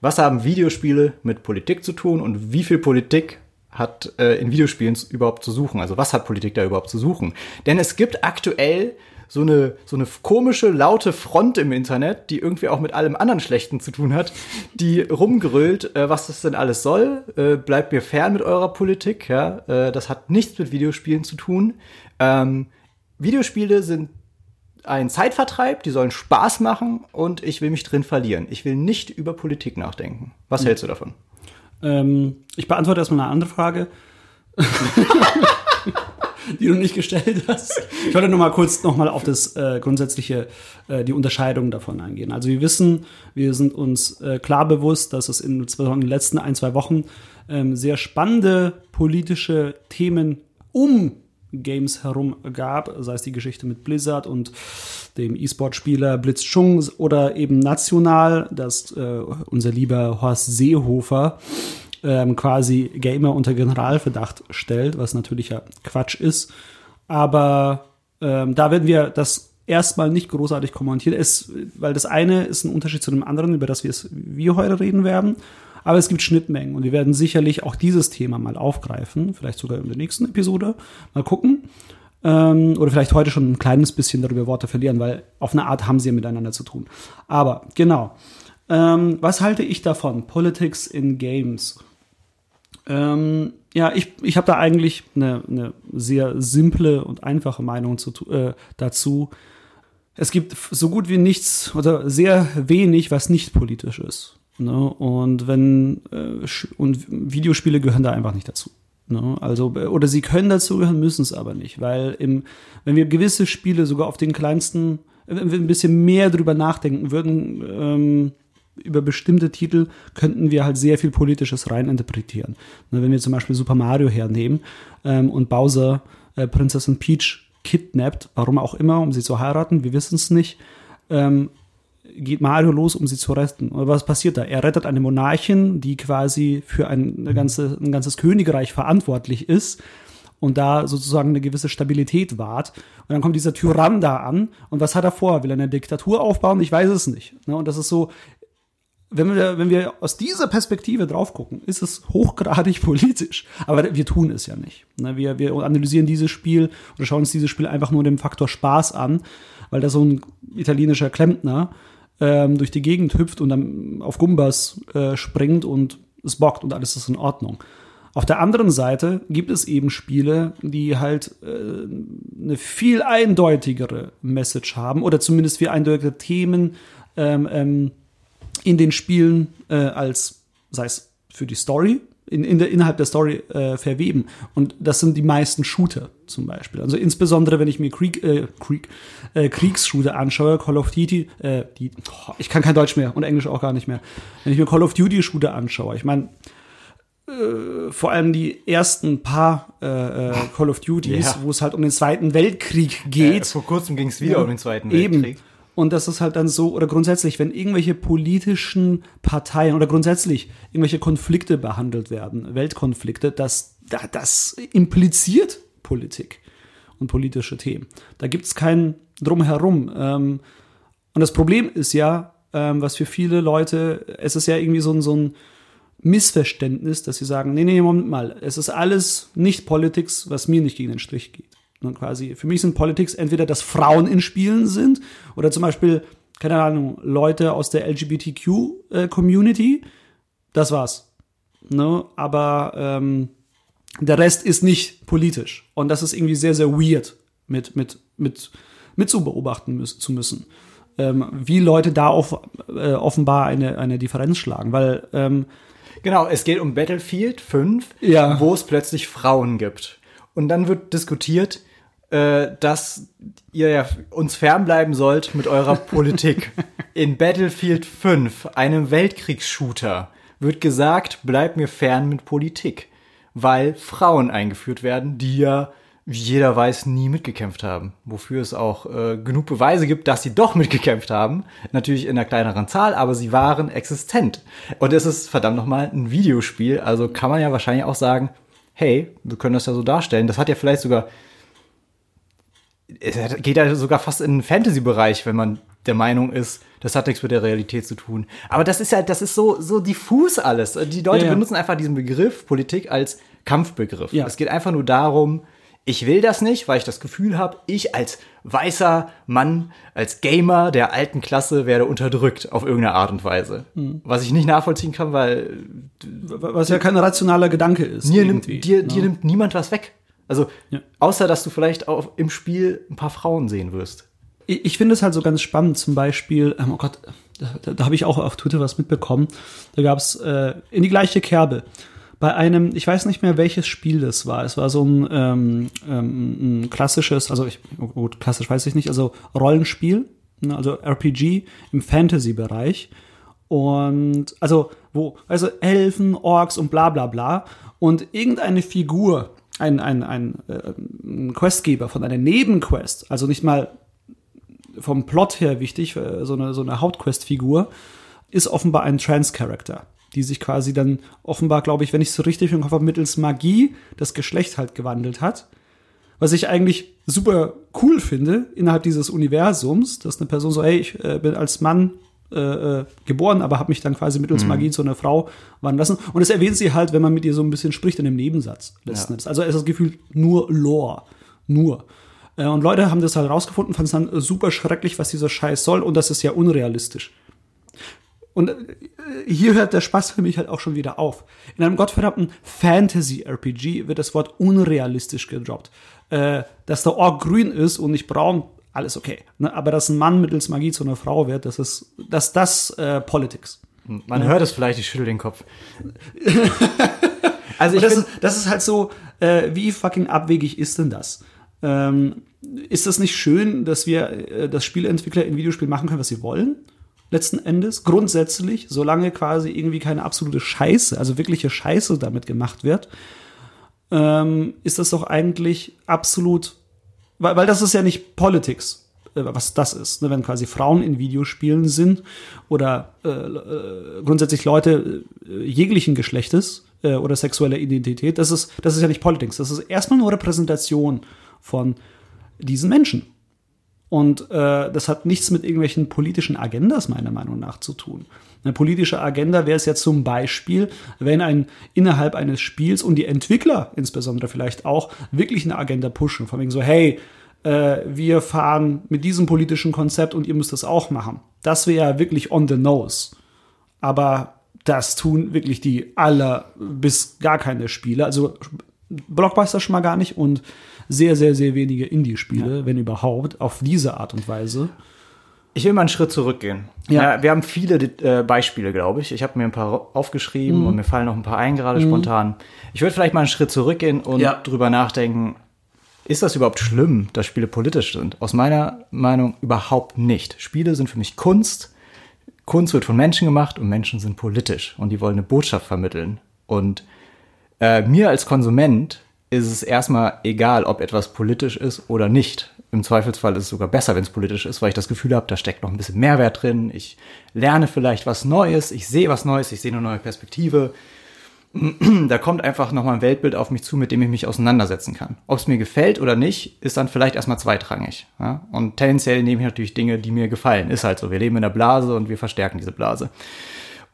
was haben Videospiele mit Politik zu tun und wie viel Politik hat äh, in Videospielen überhaupt zu suchen? Also was hat Politik da überhaupt zu suchen? Denn es gibt aktuell so eine, so eine komische, laute Front im Internet, die irgendwie auch mit allem anderen Schlechten zu tun hat, die rumgrölt, äh, was das denn alles soll. Äh, bleibt mir fern mit eurer Politik, ja. Äh, das hat nichts mit Videospielen zu tun. Ähm, Videospiele sind ein Zeitvertreib, die sollen Spaß machen und ich will mich drin verlieren. Ich will nicht über Politik nachdenken. Was hältst du davon? Ähm, ich beantworte erstmal eine andere Frage, die du nicht gestellt hast. Ich wollte nur mal kurz noch mal auf das äh, grundsätzliche, äh, die Unterscheidung davon eingehen. Also wir wissen, wir sind uns äh, klar bewusst, dass es in, in den letzten ein, zwei Wochen ähm, sehr spannende politische Themen um Games herum gab, sei es die Geschichte mit Blizzard und dem E-Sport-Spieler Blitz Chung oder eben national, dass äh, unser lieber Horst Seehofer ähm, quasi Gamer unter Generalverdacht stellt, was natürlich ja Quatsch ist. Aber ähm, da werden wir das erstmal nicht großartig kommentieren, es, weil das eine ist ein Unterschied zu dem anderen, über das wir, es, wir heute reden werden. Aber es gibt Schnittmengen und wir werden sicherlich auch dieses Thema mal aufgreifen, vielleicht sogar in der nächsten Episode. Mal gucken. Ähm, oder vielleicht heute schon ein kleines bisschen darüber Worte verlieren, weil auf eine Art haben sie ja miteinander zu tun. Aber genau. Ähm, was halte ich davon? Politics in Games. Ähm, ja, ich, ich habe da eigentlich eine, eine sehr simple und einfache Meinung zu, äh, dazu. Es gibt so gut wie nichts oder sehr wenig, was nicht politisch ist. Ne? Und wenn äh, und Videospiele gehören da einfach nicht dazu. Ne? Also oder sie können dazu gehören, müssen es aber nicht, weil im, wenn wir gewisse Spiele sogar auf den kleinsten, wenn wir ein bisschen mehr drüber nachdenken würden, ähm, über bestimmte Titel könnten wir halt sehr viel Politisches reininterpretieren. Ne, wenn wir zum Beispiel Super Mario hernehmen ähm, und Bowser äh, Prinzessin Peach kidnappt, warum auch immer, um sie zu heiraten, wir wissen es nicht, ähm, geht Mario los, um sie zu retten. Und was passiert da? Er rettet eine Monarchin, die quasi für ein, ganze, ein ganzes Königreich verantwortlich ist und da sozusagen eine gewisse Stabilität wahrt. Und dann kommt dieser Tyrann da an und was hat er vor? Will er eine Diktatur aufbauen? Ich weiß es nicht. Ne? Und das ist so, wenn wir, wenn wir aus dieser Perspektive drauf gucken, ist es hochgradig politisch. Aber wir tun es ja nicht. Ne? Wir, wir analysieren dieses Spiel oder schauen uns dieses Spiel einfach nur dem Faktor Spaß an, weil da so ein italienischer Klempner ähm, durch die Gegend hüpft und dann auf Gumbas äh, springt und es bockt und alles ist in Ordnung. Auf der anderen Seite gibt es eben Spiele, die halt äh, eine viel eindeutigere Message haben oder zumindest viel eindeutige Themen ähm, ähm, in den Spielen äh, als, sei es für die Story, in, in der, innerhalb der Story äh, verweben. Und das sind die meisten Shooter zum Beispiel. Also insbesondere, wenn ich mir Krieg, äh, Krieg, äh, Kriegsshooter anschaue, Call of Duty, äh, die, oh, ich kann kein Deutsch mehr und Englisch auch gar nicht mehr. Wenn ich mir Call of Duty Shooter anschaue, ich meine, äh, vor allem die ersten paar äh, äh Call of Duties, ja. wo es halt um den Zweiten Weltkrieg geht. vor kurzem ging es wieder um den Zweiten Weltkrieg. Eben. Und das ist halt dann so, oder grundsätzlich, wenn irgendwelche politischen Parteien oder grundsätzlich irgendwelche Konflikte behandelt werden, Weltkonflikte, das, das impliziert Politik und politische Themen. Da gibt es kein Drumherum. Ähm, und das Problem ist ja, ähm, was für viele Leute, es ist ja irgendwie so ein, so ein Missverständnis, dass sie sagen, nee, nee, Moment mal, es ist alles nicht Politics, was mir nicht gegen den Strich geht. Und quasi, für mich sind Politics entweder, dass Frauen in Spielen sind oder zum Beispiel, keine Ahnung, Leute aus der LGBTQ-Community. Äh, das war's. Ne? Aber ähm, der Rest ist nicht politisch. Und das ist irgendwie sehr, sehr weird mit, mit, mit, mit zu beobachten müssen, zu müssen. Ähm, wie Leute da auf, äh, offenbar eine, eine Differenz schlagen. Weil ähm, Genau, es geht um Battlefield 5, ja. wo es plötzlich Frauen gibt. Und dann wird diskutiert, äh, dass ihr ja uns fernbleiben sollt mit eurer Politik. In Battlefield 5, einem Weltkriegsshooter, wird gesagt, bleibt mir fern mit Politik, weil Frauen eingeführt werden, die ja, wie jeder weiß, nie mitgekämpft haben. Wofür es auch äh, genug Beweise gibt, dass sie doch mitgekämpft haben. Natürlich in einer kleineren Zahl, aber sie waren existent. Und es ist verdammt nochmal ein Videospiel, also kann man ja wahrscheinlich auch sagen, hey, wir können das ja so darstellen. Das hat ja vielleicht sogar es geht ja sogar fast in den Fantasy-Bereich, wenn man der Meinung ist, das hat nichts mit der Realität zu tun. Aber das ist ja, das ist so, so diffus alles. Die Leute ja, ja. benutzen einfach diesen Begriff Politik als Kampfbegriff. Ja. Es geht einfach nur darum, ich will das nicht, weil ich das Gefühl habe, ich als weißer Mann, als Gamer der alten Klasse werde unterdrückt auf irgendeine Art und Weise. Mhm. Was ich nicht nachvollziehen kann, weil. Was ja kein rationaler Gedanke ist. Dir, nimmt, dir, dir nimmt niemand was weg. Also, ja. außer dass du vielleicht auch im Spiel ein paar Frauen sehen wirst. Ich, ich finde es halt so ganz spannend, zum Beispiel, ähm, oh Gott, da, da habe ich auch auf Twitter was mitbekommen. Da gab es äh, in die gleiche Kerbe. Bei einem, ich weiß nicht mehr, welches Spiel das war. Es war so ein, ähm, ähm, ein klassisches, also ich, oh gut, klassisch weiß ich nicht, also Rollenspiel, ne, also RPG im Fantasy-Bereich. Und also, wo, also Elfen, Orks und bla bla bla. Und irgendeine Figur ein, ein, ein, äh, ein Questgeber von einer Nebenquest, also nicht mal vom Plot her wichtig, äh, so eine, so eine Hauptquest-Figur, ist offenbar ein Trans-Character, die sich quasi dann offenbar, glaube ich, wenn ich es so richtig im Kopf habe, mittels Magie das Geschlecht halt gewandelt hat. Was ich eigentlich super cool finde innerhalb dieses Universums, dass eine Person so, hey, ich äh, bin als Mann äh, äh, geboren, aber habe mich dann quasi mittels mhm. Magie zu einer Frau wandeln lassen. Und das erwähnt sie halt, wenn man mit ihr so ein bisschen spricht in dem Nebensatz. Ja. Also es ist das Gefühl nur Lore. Nur. Äh, und Leute haben das halt rausgefunden, fanden es dann super schrecklich, was dieser Scheiß soll. Und das ist ja unrealistisch. Und äh, hier hört der Spaß für mich halt auch schon wieder auf. In einem gottverdammten Fantasy-RPG wird das Wort unrealistisch gedroppt. Äh, dass der Ork grün ist und nicht braun, alles okay. Ne? Aber dass ein Mann mittels Magie zu einer Frau wird, das ist, das, das äh, Politics. Man hört es vielleicht, ich schüttel den Kopf. also das, find, das ist halt so, äh, wie fucking abwegig ist denn das? Ähm, ist das nicht schön, dass wir, äh, dass Spielentwickler in Videospielen machen können, was sie wollen? Letzten Endes, grundsätzlich, solange quasi irgendwie keine absolute Scheiße, also wirkliche Scheiße damit gemacht wird, ähm, ist das doch eigentlich absolut weil, weil das ist ja nicht Politics, äh, was das ist, ne? wenn quasi Frauen in Videospielen sind oder äh, äh, grundsätzlich Leute äh, jeglichen Geschlechtes äh, oder sexueller Identität, das ist, das ist ja nicht Politics, das ist erstmal nur Repräsentation von diesen Menschen. Und äh, das hat nichts mit irgendwelchen politischen Agendas meiner Meinung nach zu tun. Eine politische Agenda wäre es ja zum Beispiel, wenn ein innerhalb eines Spiels und die Entwickler insbesondere vielleicht auch wirklich eine Agenda pushen, von wegen so, hey, äh, wir fahren mit diesem politischen Konzept und ihr müsst das auch machen. Das wäre ja wirklich on the nose. Aber das tun wirklich die aller bis gar keine Spiele. Also Blockbuster schon mal gar nicht und sehr, sehr, sehr wenige Indie-Spiele, ja. wenn überhaupt, auf diese Art und Weise. Ich will mal einen Schritt zurückgehen. Ja. ja wir haben viele äh, Beispiele, glaube ich. Ich habe mir ein paar aufgeschrieben mhm. und mir fallen noch ein paar ein, gerade mhm. spontan. Ich würde vielleicht mal einen Schritt zurückgehen und ja. drüber nachdenken, ist das überhaupt schlimm, dass Spiele politisch sind? Aus meiner Meinung überhaupt nicht. Spiele sind für mich Kunst. Kunst wird von Menschen gemacht und Menschen sind politisch und die wollen eine Botschaft vermitteln. Und äh, mir als Konsument ist es erstmal egal, ob etwas politisch ist oder nicht. Im Zweifelsfall ist es sogar besser, wenn es politisch ist, weil ich das Gefühl habe, da steckt noch ein bisschen Mehrwert drin. Ich lerne vielleicht was Neues, ich sehe was Neues, ich sehe eine neue Perspektive. Da kommt einfach nochmal ein Weltbild auf mich zu, mit dem ich mich auseinandersetzen kann. Ob es mir gefällt oder nicht, ist dann vielleicht erstmal zweitrangig. Ja? Und tendenziell nehme ich natürlich Dinge, die mir gefallen. Ist halt so. Wir leben in der Blase und wir verstärken diese Blase.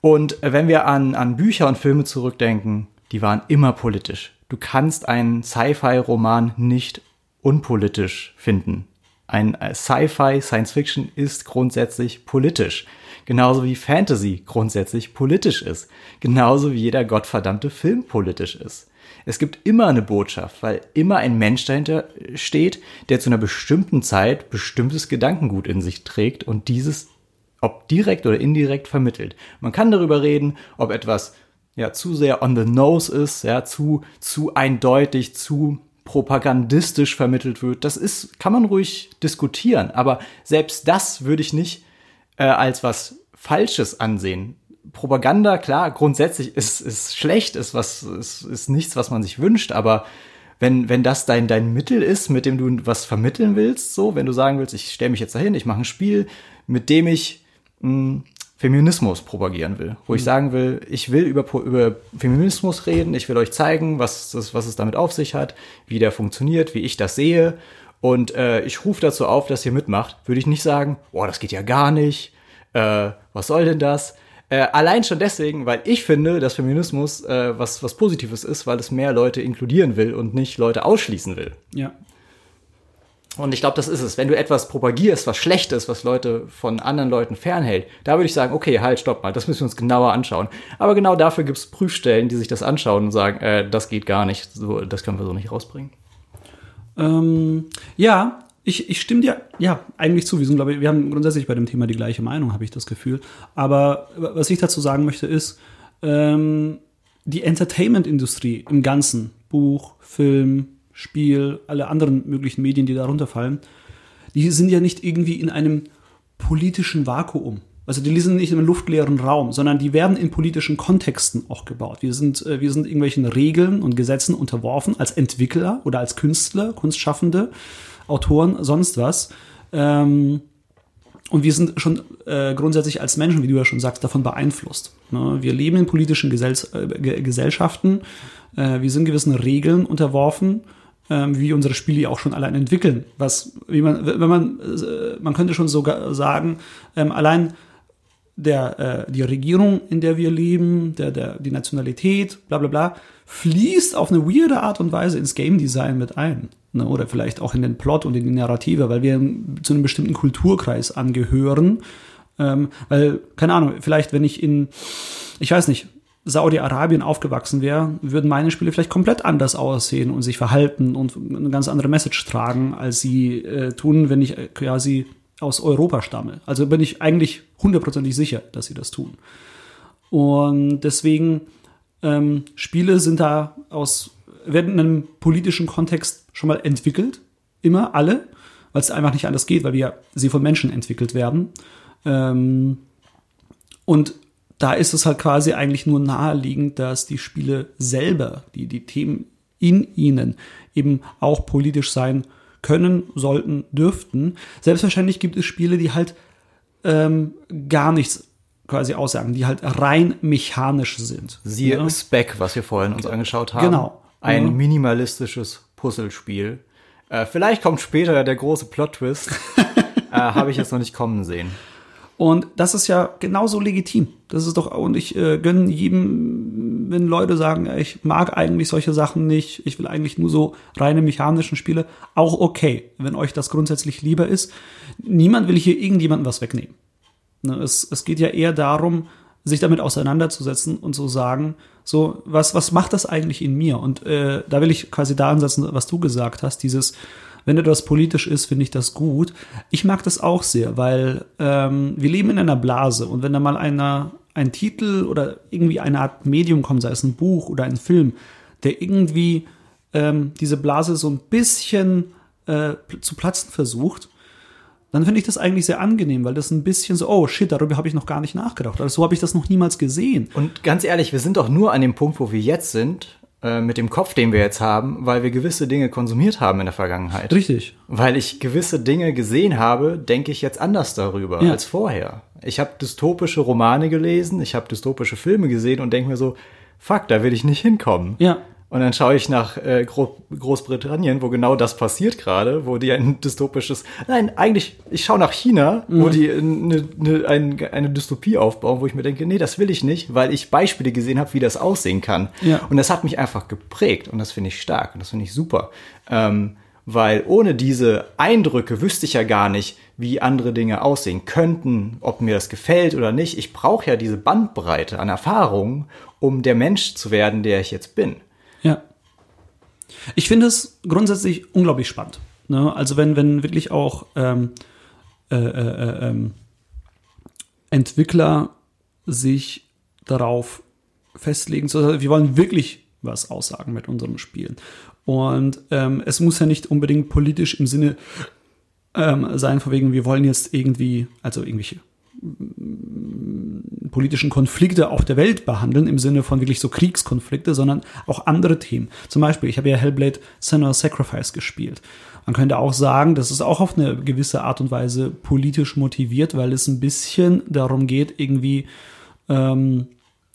Und wenn wir an, an Bücher und Filme zurückdenken, die waren immer politisch. Du kannst einen Sci-Fi-Roman nicht unpolitisch finden. Ein äh, Sci-Fi, Science Fiction ist grundsätzlich politisch. Genauso wie Fantasy grundsätzlich politisch ist. Genauso wie jeder gottverdammte Film politisch ist. Es gibt immer eine Botschaft, weil immer ein Mensch dahinter steht, der zu einer bestimmten Zeit bestimmtes Gedankengut in sich trägt und dieses, ob direkt oder indirekt, vermittelt. Man kann darüber reden, ob etwas ja zu sehr on the nose ist, ja, zu, zu eindeutig, zu propagandistisch vermittelt wird. Das ist, kann man ruhig diskutieren, aber selbst das würde ich nicht äh, als was Falsches ansehen. Propaganda, klar, grundsätzlich ist, ist schlecht, ist was, ist, ist nichts, was man sich wünscht, aber wenn, wenn das dein, dein Mittel ist, mit dem du was vermitteln willst, so, wenn du sagen willst, ich stelle mich jetzt dahin, ich mache ein Spiel, mit dem ich mh, hm, Feminismus propagieren will, wo mhm. ich sagen will, ich will über, über Feminismus reden, ich will euch zeigen, was, das, was es damit auf sich hat, wie der funktioniert, wie ich das sehe und äh, ich rufe dazu auf, dass ihr mitmacht, würde ich nicht sagen, boah, das geht ja gar nicht, äh, was soll denn das? Äh, allein schon deswegen, weil ich finde, dass Feminismus äh, was, was Positives ist, weil es mehr Leute inkludieren will und nicht Leute ausschließen will. Ja. Und ich glaube, das ist es. Wenn du etwas propagierst, was schlecht ist, was Leute von anderen Leuten fernhält, da würde ich sagen, okay, halt, stopp mal, das müssen wir uns genauer anschauen. Aber genau dafür gibt es Prüfstellen, die sich das anschauen und sagen, äh, das geht gar nicht, so, das können wir so nicht rausbringen. Ähm, ja, ich, ich stimme dir ja eigentlich zu. Wir sind, glaube ich, wir haben grundsätzlich bei dem Thema die gleiche Meinung, habe ich das Gefühl. Aber was ich dazu sagen möchte, ist, ähm, die Entertainment-Industrie im Ganzen, Buch, Film, Spiel, alle anderen möglichen Medien, die darunter fallen, die sind ja nicht irgendwie in einem politischen Vakuum. Also die sind nicht in einem luftleeren Raum, sondern die werden in politischen Kontexten auch gebaut. Wir sind, äh, wir sind irgendwelchen Regeln und Gesetzen unterworfen als Entwickler oder als Künstler, Kunstschaffende, Autoren, sonst was. Ähm, und wir sind schon äh, grundsätzlich als Menschen, wie du ja schon sagst, davon beeinflusst. Ne? Wir leben in politischen äh, Gesellschaften, wir sind gewissen Regeln unterworfen ähm, wie unsere Spiele auch schon allein entwickeln. Was, wie man, wenn man, äh, man könnte schon sogar sagen, ähm, allein der, äh, die Regierung, in der wir leben, der, der, die Nationalität, bla bla bla, fließt auf eine weirde Art und Weise ins Game Design mit ein. Ne? Oder vielleicht auch in den Plot und in die Narrative, weil wir zu einem bestimmten Kulturkreis angehören. Ähm, weil, keine Ahnung, vielleicht wenn ich in, ich weiß nicht, Saudi-Arabien aufgewachsen wäre, würden meine Spiele vielleicht komplett anders aussehen und sich verhalten und eine ganz andere Message tragen, als sie äh, tun, wenn ich äh, quasi aus Europa stamme. Also bin ich eigentlich hundertprozentig sicher, dass sie das tun. Und deswegen ähm, Spiele sind da aus werden in einem politischen Kontext schon mal entwickelt, immer alle, weil es einfach nicht anders geht, weil wir sie von Menschen entwickelt werden. Ähm, und da ist es halt quasi eigentlich nur naheliegend, dass die Spiele selber, die, die Themen in ihnen eben auch politisch sein können, sollten, dürften. Selbstverständlich gibt es Spiele, die halt ähm, gar nichts quasi aussagen, die halt rein mechanisch sind. Siehe ja? Spec, was wir vorhin uns angeschaut haben. Genau. Ein mhm. minimalistisches Puzzlespiel. Äh, vielleicht kommt später der große Plot-Twist. äh, habe ich jetzt noch nicht kommen sehen. Und das ist ja genauso legitim. Das ist doch, und ich äh, gönne jedem, wenn Leute sagen, ich mag eigentlich solche Sachen nicht, ich will eigentlich nur so reine mechanischen Spiele, auch okay, wenn euch das grundsätzlich lieber ist. Niemand will hier irgendjemandem was wegnehmen. Ne, es, es geht ja eher darum, sich damit auseinanderzusetzen und zu sagen, so, was, was macht das eigentlich in mir? Und äh, da will ich quasi da ansetzen, was du gesagt hast, dieses, wenn etwas politisch ist, finde ich das gut. Ich mag das auch sehr, weil ähm, wir leben in einer Blase und wenn da mal einer ein Titel oder irgendwie eine Art Medium kommt, sei es ein Buch oder ein Film, der irgendwie ähm, diese Blase so ein bisschen äh, zu platzen versucht, dann finde ich das eigentlich sehr angenehm, weil das ein bisschen so, oh shit, darüber habe ich noch gar nicht nachgedacht. Also so habe ich das noch niemals gesehen. Und ganz ehrlich, wir sind doch nur an dem Punkt, wo wir jetzt sind, mit dem Kopf, den wir jetzt haben, weil wir gewisse Dinge konsumiert haben in der Vergangenheit. Richtig. Weil ich gewisse Dinge gesehen habe, denke ich jetzt anders darüber Ja. als vorher. Ich habe dystopische Romane gelesen, ich habe dystopische Filme gesehen und denke mir so, fuck, da will ich nicht hinkommen. Ja. Und dann schaue ich nach äh, Gro Großbritannien, wo genau das passiert gerade, wo die ein dystopisches, nein, eigentlich, ich schaue nach China, wo die eine, eine, ein, eine Dystopie aufbauen, wo ich mir denke, nee, das will ich nicht, weil ich Beispiele gesehen habe, wie das aussehen kann. Ja. Und das hat mich einfach geprägt und das finde ich stark und das finde ich super. Ähm, weil ohne diese Eindrücke wüsste ich ja gar nicht, wie andere Dinge aussehen könnten, ob mir das gefällt oder nicht. Ich brauche ja diese Bandbreite an Erfahrungen, um der Mensch zu werden, der ich jetzt bin. Ja. Ich finde es grundsätzlich unglaublich spannend. Ne? Also wenn, wenn wirklich auch ähm, äh, äh, ähm, Entwickler sich darauf festlegen, so, wir wollen wirklich was aussagen mit unserem Spielen. Und ähm, es muss ja nicht unbedingt politisch im Sinne ähm, sein, von wegen, wir wollen jetzt irgendwie, also irgendwelche politischen Konflikte auf der Welt behandeln, im Sinne von wirklich so Kriegskonflikte, sondern auch andere Themen. Zum Beispiel, ich habe ja Hellblade Senua's Sacrifice gespielt. Man könnte auch sagen, das ist auch auf eine gewisse Art und Weise politisch motiviert, weil es ein bisschen darum geht, irgendwie, ähm,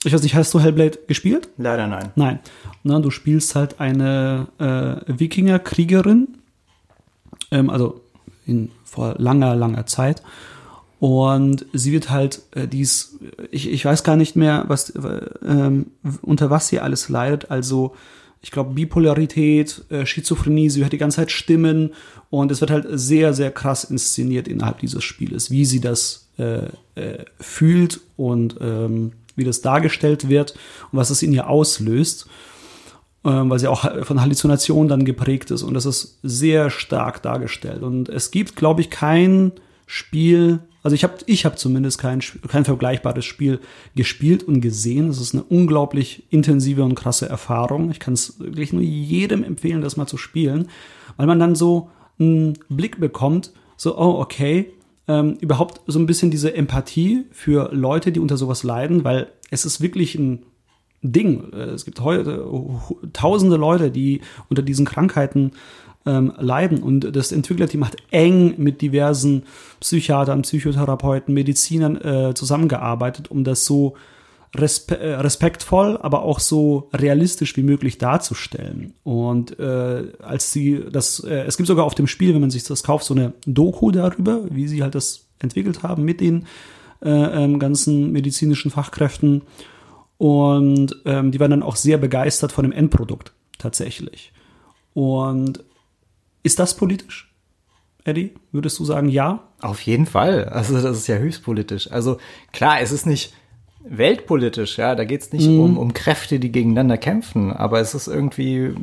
ich weiß nicht, hast du Hellblade gespielt? Leider nein. Nein. Na, du spielst halt eine äh, Wikinger-Kriegerin, ähm, also in, vor langer, langer Zeit. Und sie wird halt, äh, dies, ich, ich weiß gar nicht mehr, was, äh, ähm, unter was sie alles leidet. Also, ich glaube, Bipolarität, äh, Schizophrenie, sie hört die ganze Zeit Stimmen und es wird halt sehr, sehr krass inszeniert innerhalb dieses Spieles, wie sie das äh, äh, fühlt und ähm, wie das dargestellt wird und was es in ihr auslöst, ähm, weil sie auch von Halluzinationen dann geprägt ist und das ist sehr stark dargestellt. Und es gibt, glaube ich, kein Spiel, also ich habe ich hab zumindest kein, kein vergleichbares Spiel gespielt und gesehen. Es ist eine unglaublich intensive und krasse Erfahrung. Ich kann es wirklich nur jedem empfehlen, das mal zu spielen, weil man dann so einen Blick bekommt, so, oh, okay, ähm, überhaupt so ein bisschen diese Empathie für Leute, die unter sowas leiden, weil es ist wirklich ein Ding. Es gibt heute tausende Leute, die unter diesen Krankheiten ähm, leiden. Und das Entwicklerteam hat eng mit diversen Psychiatern, Psychotherapeuten, Medizinern äh, zusammengearbeitet, um das so respe äh, respektvoll, aber auch so realistisch wie möglich darzustellen. Und äh, als sie das, äh, es gibt sogar auf dem Spiel, wenn man sich das kauft, so eine Doku darüber, wie sie halt das entwickelt haben mit den äh, ähm, ganzen medizinischen Fachkräften. Und ähm, die waren dann auch sehr begeistert von dem Endprodukt tatsächlich. Und ist das politisch? Eddie, würdest du sagen ja? Auf jeden Fall. Also das ist ja höchst politisch. Also klar, es ist nicht weltpolitisch, ja, da geht es nicht um, um Kräfte, die gegeneinander kämpfen, aber es ist irgendwie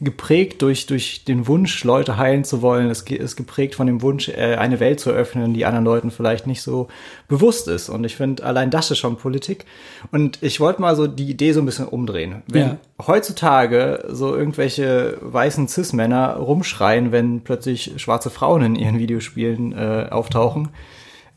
geprägt durch, durch den Wunsch, Leute heilen zu wollen. Es ist geprägt von dem Wunsch, äh, eine Welt zu öffnen, die anderen Leuten vielleicht nicht so bewusst ist. Und ich finde, allein das ist schon Politik. Und ich wollte mal so die Idee so ein bisschen umdrehen. Wenn Ja. heutzutage so irgendwelche weißen Cis-Männer rumschreien, wenn plötzlich schwarze Frauen in ihren Videospielen äh, auftauchen,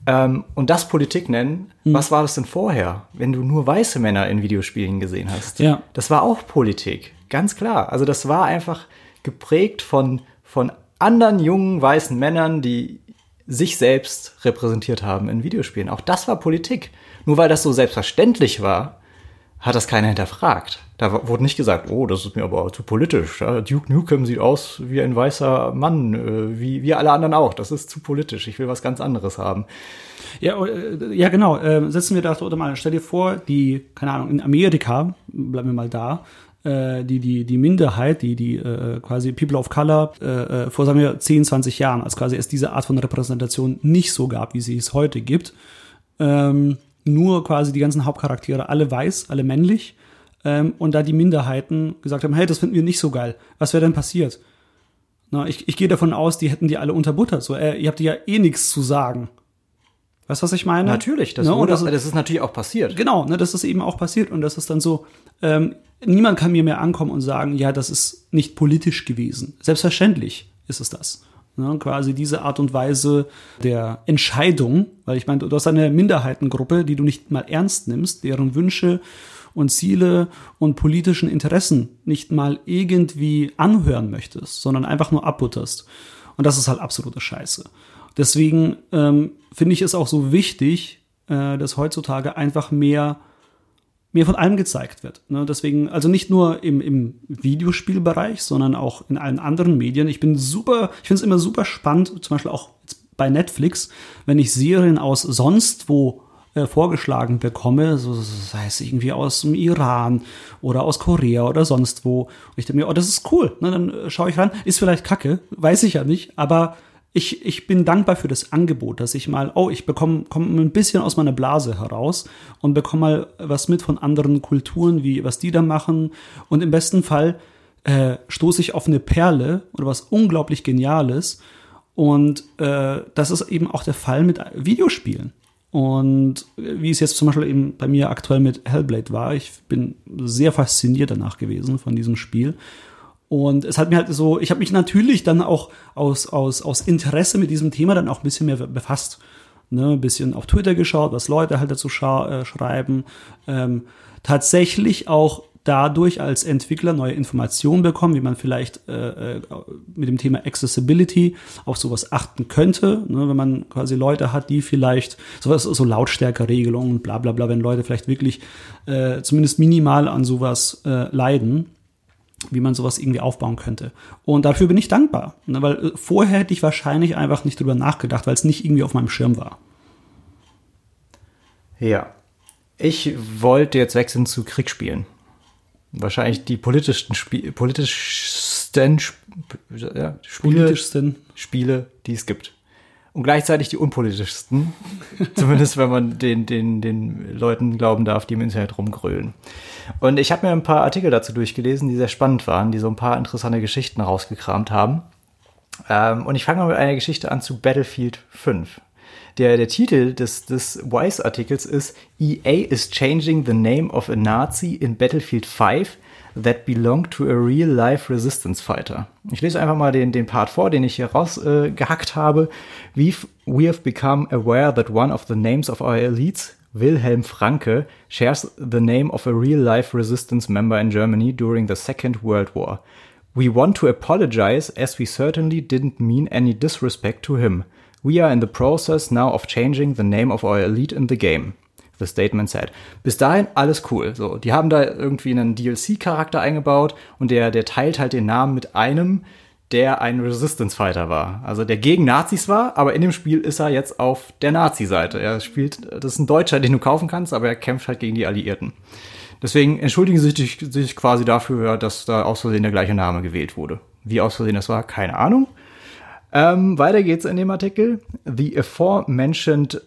ähm, und das Politik nennen, Hm. was war das denn vorher, wenn du nur weiße Männer in Videospielen gesehen hast? Ja. Das war auch Politik, ganz klar. Also das war einfach geprägt von, von anderen jungen weißen Männern, die sich selbst repräsentiert haben in Videospielen. Auch das war Politik. Nur weil das so selbstverständlich war, hat das keiner hinterfragt. Da wurde nicht gesagt, oh, das ist mir aber zu politisch. Duke Nukem sieht aus wie ein weißer Mann, äh, wie, wie alle anderen auch. Das ist zu politisch. Ich will was ganz anderes haben. Ja, äh, ja genau. Äh, setzen wir da oder mal, stell dir vor, die, keine Ahnung, in Amerika, bleiben wir mal da, äh, die, die, die Minderheit, die, die äh, quasi People of Color äh, äh vor, sagen wir, 10, 20 Jahren, als quasi es diese Art von Repräsentation nicht so gab, wie sie es heute gibt. Ähm, nur quasi die ganzen Hauptcharaktere alle weiß, alle männlich. Ähm, und da die Minderheiten gesagt haben, hey, das finden wir nicht so geil. Was wäre denn passiert? Na, ich, ich gehe davon aus, die hätten die alle unterbuttert. So, äh, ihr habt ja eh nichts zu sagen. Weißt du, was ich meine? Natürlich, das, ne? wurde, das, das, ist natürlich auch passiert. Genau, ne, das ist eben auch passiert. Und das ist dann so, ähm, niemand kann mir mehr ankommen und sagen, ja, das ist nicht politisch gewesen. Selbstverständlich ist es das. Ne, quasi diese Art und Weise der Entscheidung, weil ich meine, du hast eine Minderheitengruppe, die du nicht mal ernst nimmst, deren Wünsche und Ziele und politischen Interessen nicht mal irgendwie anhören möchtest, sondern einfach nur abbutterst. Und das ist halt absolute Scheiße. Deswegen ähm, finde ich es auch so wichtig, äh, dass heutzutage einfach mehr mir von allem gezeigt wird. Ne? Deswegen, also nicht nur im, im Videospielbereich, sondern auch in allen anderen Medien. Ich bin super, ich finde es immer super spannend, zum Beispiel auch bei Netflix, wenn ich Serien aus sonst wo äh, vorgeschlagen bekomme, so sei es irgendwie aus dem Iran oder aus Korea oder sonst wo. Und ich denke mir, oh, das ist cool. Ne? Dann äh, schaue ich ran. Ist vielleicht kacke, weiß ich ja nicht, aber ich, ich bin dankbar für das Angebot, dass ich mal, oh, ich bekomme komm ein bisschen aus meiner Blase heraus und bekomme mal was mit von anderen Kulturen, wie was die da machen. Und im besten Fall äh, stoße ich auf eine Perle oder was unglaublich Geniales. Und äh, das ist eben auch der Fall mit Videospielen. Und wie es jetzt zum Beispiel eben bei mir aktuell mit Hellblade war, ich bin sehr fasziniert danach gewesen von diesem Spiel und es hat mir halt so, ich habe mich natürlich dann auch aus, aus, aus Interesse mit diesem Thema dann auch ein bisschen mehr befasst. Ne, ein bisschen auf Twitter geschaut, was Leute halt dazu äh, schreiben. Ähm, tatsächlich auch dadurch als Entwickler neue Informationen bekommen, wie man vielleicht äh, äh, mit dem Thema Accessibility auf sowas achten könnte, ne, wenn man quasi Leute hat, die vielleicht sowas, so Lautstärkeregelungen, bla bla bla, wenn Leute vielleicht wirklich äh, zumindest minimal an sowas äh, leiden wie man sowas irgendwie aufbauen könnte. Und dafür bin ich dankbar, ne, weil äh, vorher hätte ich wahrscheinlich einfach nicht drüber nachgedacht, weil es nicht irgendwie auf meinem Schirm war. Ja. Ich wollte jetzt wechseln zu Kriegsspielen. Wahrscheinlich die politischsten, Spie politischsten, Sp ja, Spiele, politischsten Spiele, die es gibt und gleichzeitig die unpolitischsten. Zumindest wenn man den, den, den Leuten glauben darf, die im Internet rumgrölen. Und ich habe mir ein paar Artikel dazu durchgelesen, die sehr spannend waren, die so ein paar interessante Geschichten rausgekramt haben. Ähm, und ich fange mal mit einer Geschichte an zu Battlefield 5. Der, der Titel des, des Wise-Artikels ist EA is changing the name of a Nazi in Battlefield 5 that belong to a real-life resistance fighter. Ich lese einfach mal den, den Part vor, den ich hier rausgehackt äh, habe. We've, we have become aware that one of the names of our elites, Wilhelm Franke, shares the name of a real-life resistance member in Germany during the Second World War. We want to apologize as we certainly didn't mean any disrespect to him. We are in the process now of changing the name of our elite in the game. The Statement Said. Bis dahin alles cool. So, die haben da irgendwie einen DLC-Charakter eingebaut und der, der teilt halt den Namen mit einem, der ein Resistance Fighter war. Also der gegen Nazis war, aber in dem Spiel ist er jetzt auf der Nazi-Seite. Er spielt, das ist ein Deutscher, den du kaufen kannst, aber er kämpft halt gegen die Alliierten. Deswegen entschuldigen sie sich, sich quasi dafür, dass da aus Versehen der gleiche Name gewählt wurde. Wie aus Versehen das war, keine Ahnung. Ähm, weiter geht's in dem Artikel. The aforementioned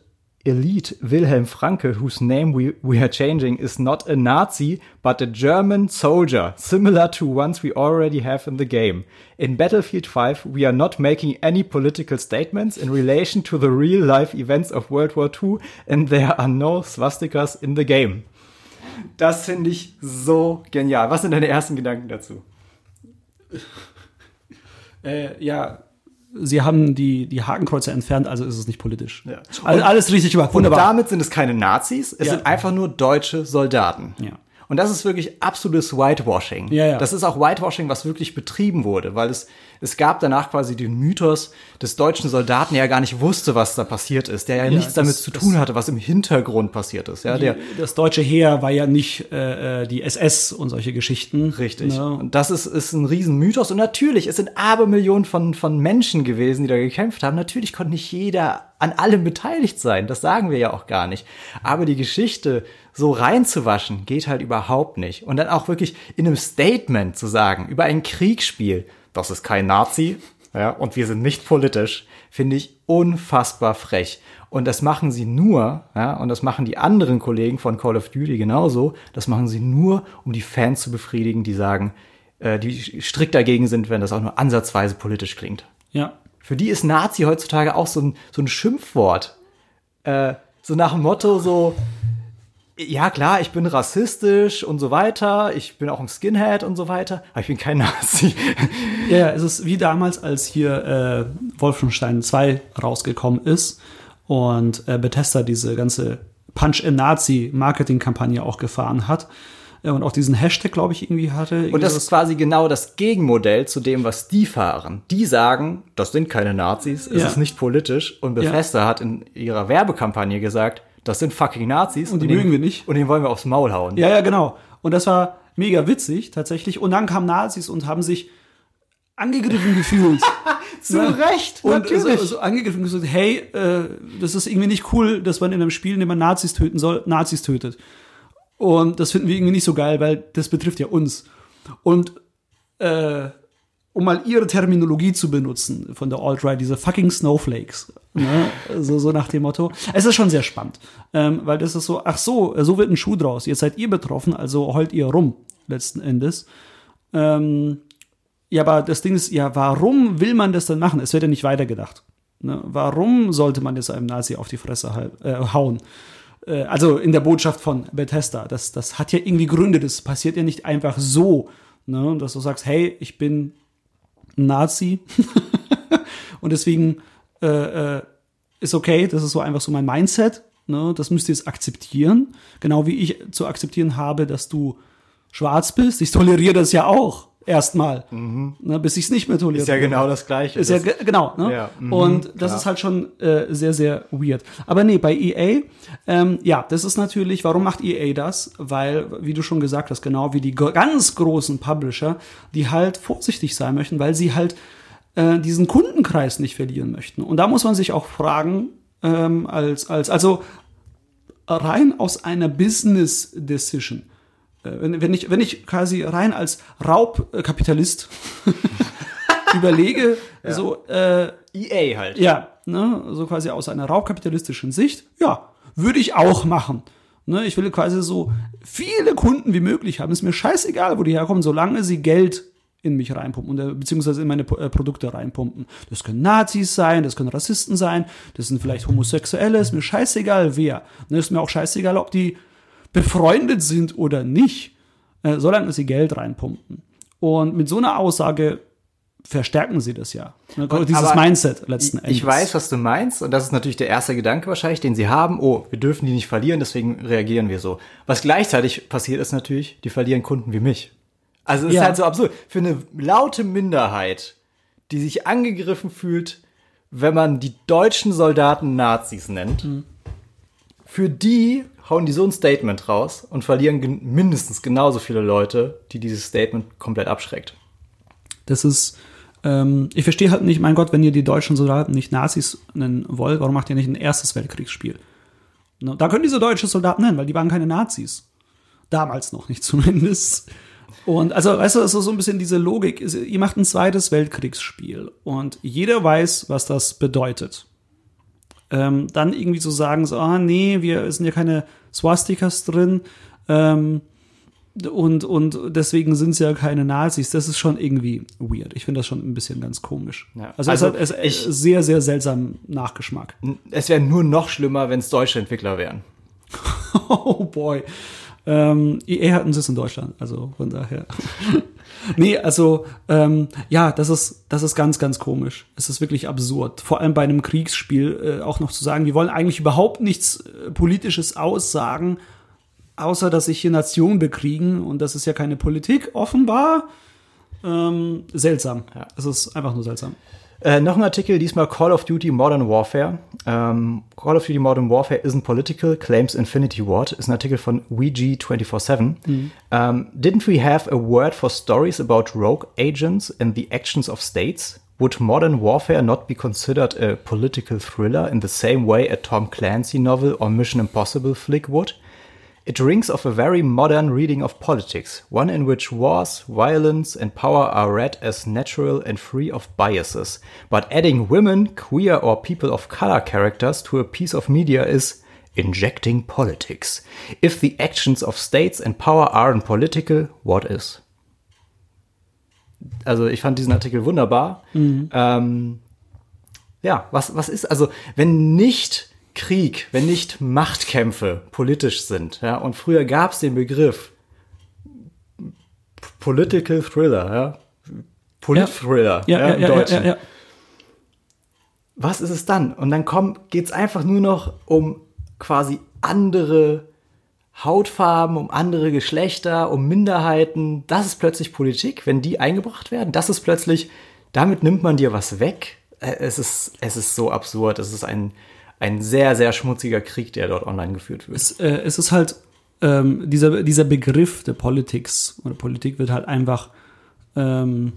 elite Wilhelm Franke, whose name we, we are changing, is not a Nazi, but a German soldier, similar to ones we already have in the game. In Battlefield 5, we are not making any political statements in relation to the real life events of World War II, and there are no swastikas in the game. Das finde ich so genial. Was sind deine ersten Gedanken dazu? Äh, ja, sie haben die, die Hakenkreuze entfernt, also ist es nicht politisch. Ja. Also alles richtig gemacht. Wunderbar. Und damit sind es keine Nazis, es ja. sind einfach nur deutsche Soldaten. Ja. Und das ist wirklich absolutes Whitewashing. Ja, ja. Das ist auch Whitewashing, was wirklich betrieben wurde, weil es es gab danach quasi den Mythos des deutschen Soldaten, der ja gar nicht wusste, was da passiert ist, der ja, nichts das- damit zu tun hatte, was im Hintergrund passiert ist. Ja, der, das deutsche Heer war ja nicht äh, äh, die SS und solche Geschichten. Richtig. Ne? Und das ist, ist ein Riesenmythos. Und natürlich, es sind Abermillionen von, von Menschen gewesen, die da gekämpft haben. Natürlich konnte nicht jeder an allem beteiligt sein. Das sagen wir ja auch gar nicht. Aber die Geschichte so reinzuwaschen, geht halt überhaupt nicht. Und dann auch wirklich in einem Statement zu sagen, über ein Kriegsspiel, das ist kein Nazi, ja, und wir sind nicht politisch, finde ich unfassbar frech. Und das machen sie nur, ja, und das machen die anderen Kollegen von Call of Duty genauso, das machen sie nur, um die Fans zu befriedigen, die sagen, äh, die strikt dagegen sind, wenn das auch nur ansatzweise politisch klingt. Ja. Für die ist Nazi heutzutage auch so ein, so ein Schimpfwort. Äh, so nach dem Motto so, ja klar, ich bin rassistisch und so weiter, ich bin auch ein Skinhead und so weiter, aber ich bin kein Nazi. Ja, ja, es ist wie damals, als hier äh, Wolfenstein 2 rausgekommen ist und äh, Bethesda diese ganze Punch-in-Nazi-Marketing-Kampagne auch gefahren hat äh, und auch diesen Hashtag, glaube ich, irgendwie hatte. Und das ist quasi genau das Gegenmodell zu dem, was die fahren. Die sagen, das sind keine Nazis, es Ja. ist nicht politisch. Und Bethesda hat in ihrer Werbekampagne gesagt, das sind fucking Nazis. Und die den- mögen wir nicht. Und den wollen wir aufs Maul hauen. Ja, ja, genau. Und das war mega witzig, tatsächlich. Und dann kamen Nazis und haben sich angegriffen gefühlt. Zu Ne? Recht, und natürlich. So, so angegriffen und gesagt, hey, äh, das ist irgendwie nicht cool, dass man in einem Spiel, in dem man Nazis töten soll, Nazis tötet. Und das finden wir irgendwie nicht so geil, weil das betrifft ja uns. Und äh, um mal ihre Terminologie zu benutzen von der Alt-Right, diese fucking Snowflakes. Ne? So, so nach dem Motto. Es ist schon sehr spannend, ähm, weil das ist so, ach so, so wird ein Schuh draus. Jetzt seid ihr betroffen, also heult ihr rum, letzten Endes. Ähm, ja, aber das Ding ist, ja, warum will man das denn machen? Es wird ja nicht weitergedacht. Ne? Warum sollte man jetzt einem Nazi auf die Fresse äh, hauen? Äh, also in der Botschaft von Bethesda. Das, das hat ja irgendwie Gründe. Das passiert ja nicht einfach so, ne? dass du sagst, hey, ich bin Nazi und deswegen äh, äh, ist okay, das ist so einfach so mein Mindset. Ne? Das müsst ihr jetzt akzeptieren. Genau wie ich zu akzeptieren habe, dass du schwarz bist. Ich toleriere das ja auch erstmal, ne, bis ich es nicht mehr toleriere. Ist ja genau das Gleiche. Ist ja Das- ge- genau, ne? Ja, mhm, und das klar. ist halt schon äh, sehr, sehr weird. Aber nee, bei EA, ähm, ja, das ist natürlich, warum macht EA das? Weil, wie du schon gesagt hast, genau wie die ganz großen Publisher, die halt vorsichtig sein möchten, weil sie halt äh, diesen Kundenkreis nicht verlieren möchten. Und da muss man sich auch fragen, ähm, als, als, also rein aus einer Business Decision. Äh, Wenn, wenn, ich, wenn ich quasi rein als Raubkapitalist überlege, so, äh, EA halt. ja, ne, so quasi aus einer raubkapitalistischen Sicht, ja, würde ich auch machen. Ne, ich will quasi so viele Kunden wie möglich haben. Ist mir scheißegal, wo die herkommen, solange sie Geld in mich reinpumpen, oder, beziehungsweise in meine äh, Produkte reinpumpen. Das können Nazis sein, das können Rassisten sein, das sind vielleicht Homosexuelle, ist mir scheißegal wer. Ne, ist mir auch scheißegal, ob die befreundet sind oder nicht, äh, solange sie Geld reinpumpen. Und mit so einer Aussage verstärken sie das ja. Ne, Und- dieses aber Mindset letzten Endes. Ich weiß, was du meinst, und das ist natürlich der erste Gedanke wahrscheinlich, den sie haben. Oh, wir dürfen die nicht verlieren, deswegen reagieren wir so. Was gleichzeitig passiert ist natürlich, die verlieren Kunden wie mich. Also es Ja. ist halt so absurd. Für eine laute Minderheit, die sich angegriffen fühlt, wenn man die deutschen Soldaten Nazis nennt, Mhm. für die hauen die so ein Statement raus und verlieren gen mindestens genauso viele Leute, die dieses Statement komplett abschreckt. Das ist, ähm, ich verstehe halt nicht, mein Gott, wenn ihr die deutschen Soldaten nicht Nazis nennen wollt, warum macht ihr nicht ein erstes Weltkriegsspiel? Ne, Da können diese deutsche Soldaten nennen, weil die waren keine Nazis. Damals noch nicht zumindest. Und also, weißt du, das ist so ein bisschen diese Logik. Ihr macht ein zweites Weltkriegsspiel und jeder weiß, was das bedeutet. Ähm, dann irgendwie zu sagen, so, ah, nee, wir sind ja keine Swastikas drin, ähm, und, und deswegen sind es ja keine Nazis. Das ist schon irgendwie weird. Ich finde das schon ein bisschen ganz komisch. Ja. Also, Also es hat es ich- sehr, sehr seltsam Nachgeschmack. Es wäre nur noch schlimmer, wenn es deutsche Entwickler wären. Oh boy. Ähm, EA hat einen Sitz in Deutschland, also von daher. nee, also ähm, ja, das ist, das ist ganz, ganz komisch. Es ist wirklich absurd. Vor allem bei einem Kriegsspiel äh, auch noch zu sagen, wir wollen eigentlich überhaupt nichts äh, Politisches aussagen, außer dass sich hier Nationen bekriegen und das ist ja keine Politik, offenbar. ähm, seltsam. Es ist einfach nur seltsam. Äh, noch ein Artikel, diesmal Call of Duty Modern Warfare. Ähm, Call of Duty Modern Warfare isn't political, claims Infinity Ward. Ist ein Artikel von WeG247. Mhm. Um, didn't we have a word for stories about rogue agents and the actions of states? Would Modern Warfare not be considered a political thriller in the same way a Tom Clancy novel or Mission Impossible flick would? It rings of a very modern reading of politics, one in which wars, violence, and power are read as natural and free of biases. But adding women, queer, or people of color characters to a piece of media is injecting politics. If the actions of states and power aren't political, what is? Also, ich fand diesen Artikel wunderbar. Mhm. Ähm, ja, was, was ist, also, wenn nicht Krieg, wenn nicht Machtkämpfe politisch sind. Ja, und früher gab es den Begriff Political Thriller, ja, Polit-Thriller ja. Ja, ja, im Deutschen. Was ist es dann? Und dann geht es einfach nur noch um quasi andere Hautfarben, um andere Geschlechter, um Minderheiten. Das ist plötzlich Politik, wenn die eingebracht werden. Das ist plötzlich, damit nimmt man dir was weg. Äh, es ist, es ist so absurd. Es ist ein, ein sehr, sehr schmutziger Krieg, der dort online geführt wird. Es, äh, es ist halt ähm, dieser, dieser Begriff der Politics oder Politik wird halt einfach ähm,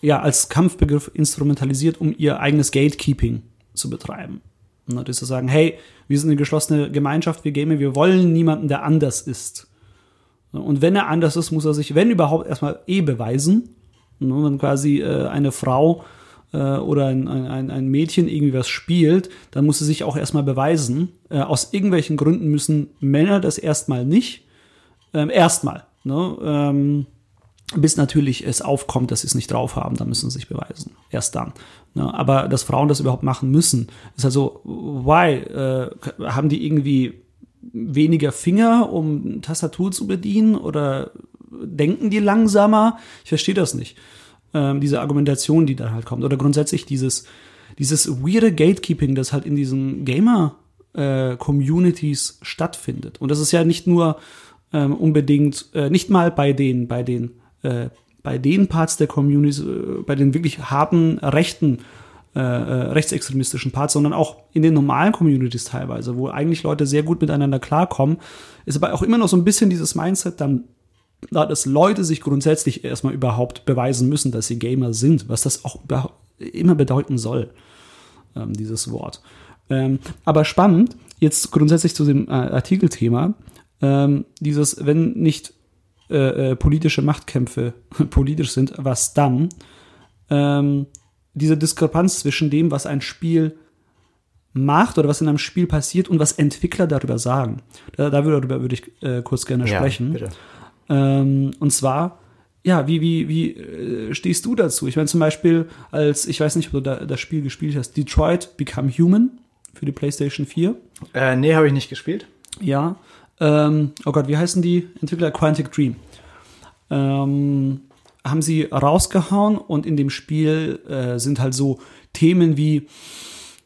ja, als Kampfbegriff instrumentalisiert, um ihr eigenes Gatekeeping zu betreiben. Und das zu sagen, hey, wir sind eine geschlossene Gemeinschaft, wir gamen, wir wollen niemanden, der anders ist. Und wenn er anders ist, muss er sich, wenn überhaupt, erstmal eh beweisen. Und wenn quasi äh, eine Frau oder ein, ein, ein Mädchen irgendwie was spielt, dann muss sie sich auch erstmal beweisen. Äh, aus irgendwelchen Gründen müssen Männer das erstmal nicht. Ähm, erstmal. Ne? Ähm, bis natürlich es aufkommt, dass sie es nicht drauf haben, dann müssen sie sich beweisen. Erst dann. Ne? Aber dass Frauen das überhaupt machen müssen, ist also, why? Äh, haben die irgendwie weniger Finger, um Tastatur zu bedienen? Oder denken die langsamer? Ich verstehe das nicht ähm, diese Argumentation, die da halt kommt. Oder grundsätzlich dieses, dieses weirde Gatekeeping, das halt in diesen Gamer-Communities äh, stattfindet. Und das ist ja nicht nur ähm, unbedingt, äh, nicht mal bei den, bei den, äh, bei den Parts der Communities, äh, bei den wirklich harten rechten äh, äh, rechtsextremistischen Parts, sondern auch in den normalen Communities teilweise, wo eigentlich Leute sehr gut miteinander klarkommen, ist aber auch immer noch so ein bisschen dieses Mindset dann dass Leute sich grundsätzlich erstmal überhaupt beweisen müssen, dass sie Gamer sind, was das auch immer bedeuten soll, ähm, dieses Wort. Ähm, aber spannend, jetzt grundsätzlich zu dem äh, Artikelthema, ähm, dieses, wenn nicht äh, äh, politische Machtkämpfe politisch sind, was dann? Ähm, diese Diskrepanz zwischen dem, was ein Spiel macht oder was in einem Spiel passiert und was Entwickler darüber sagen. Da, darüber würde ich äh, kurz gerne ja, sprechen. Bitte. Ähm, und zwar, ja, wie, wie, wie äh, stehst du dazu? Ich meine zum Beispiel, als, ich weiß nicht, ob du da, das Spiel gespielt hast, Detroit Become Human für die PlayStation 4. Äh, nee, habe ich nicht gespielt. Ja. Ähm, oh Gott, wie heißen die Entwickler? Quantic Dream. Ähm, haben sie rausgehauen und in dem Spiel äh, sind halt so Themen wie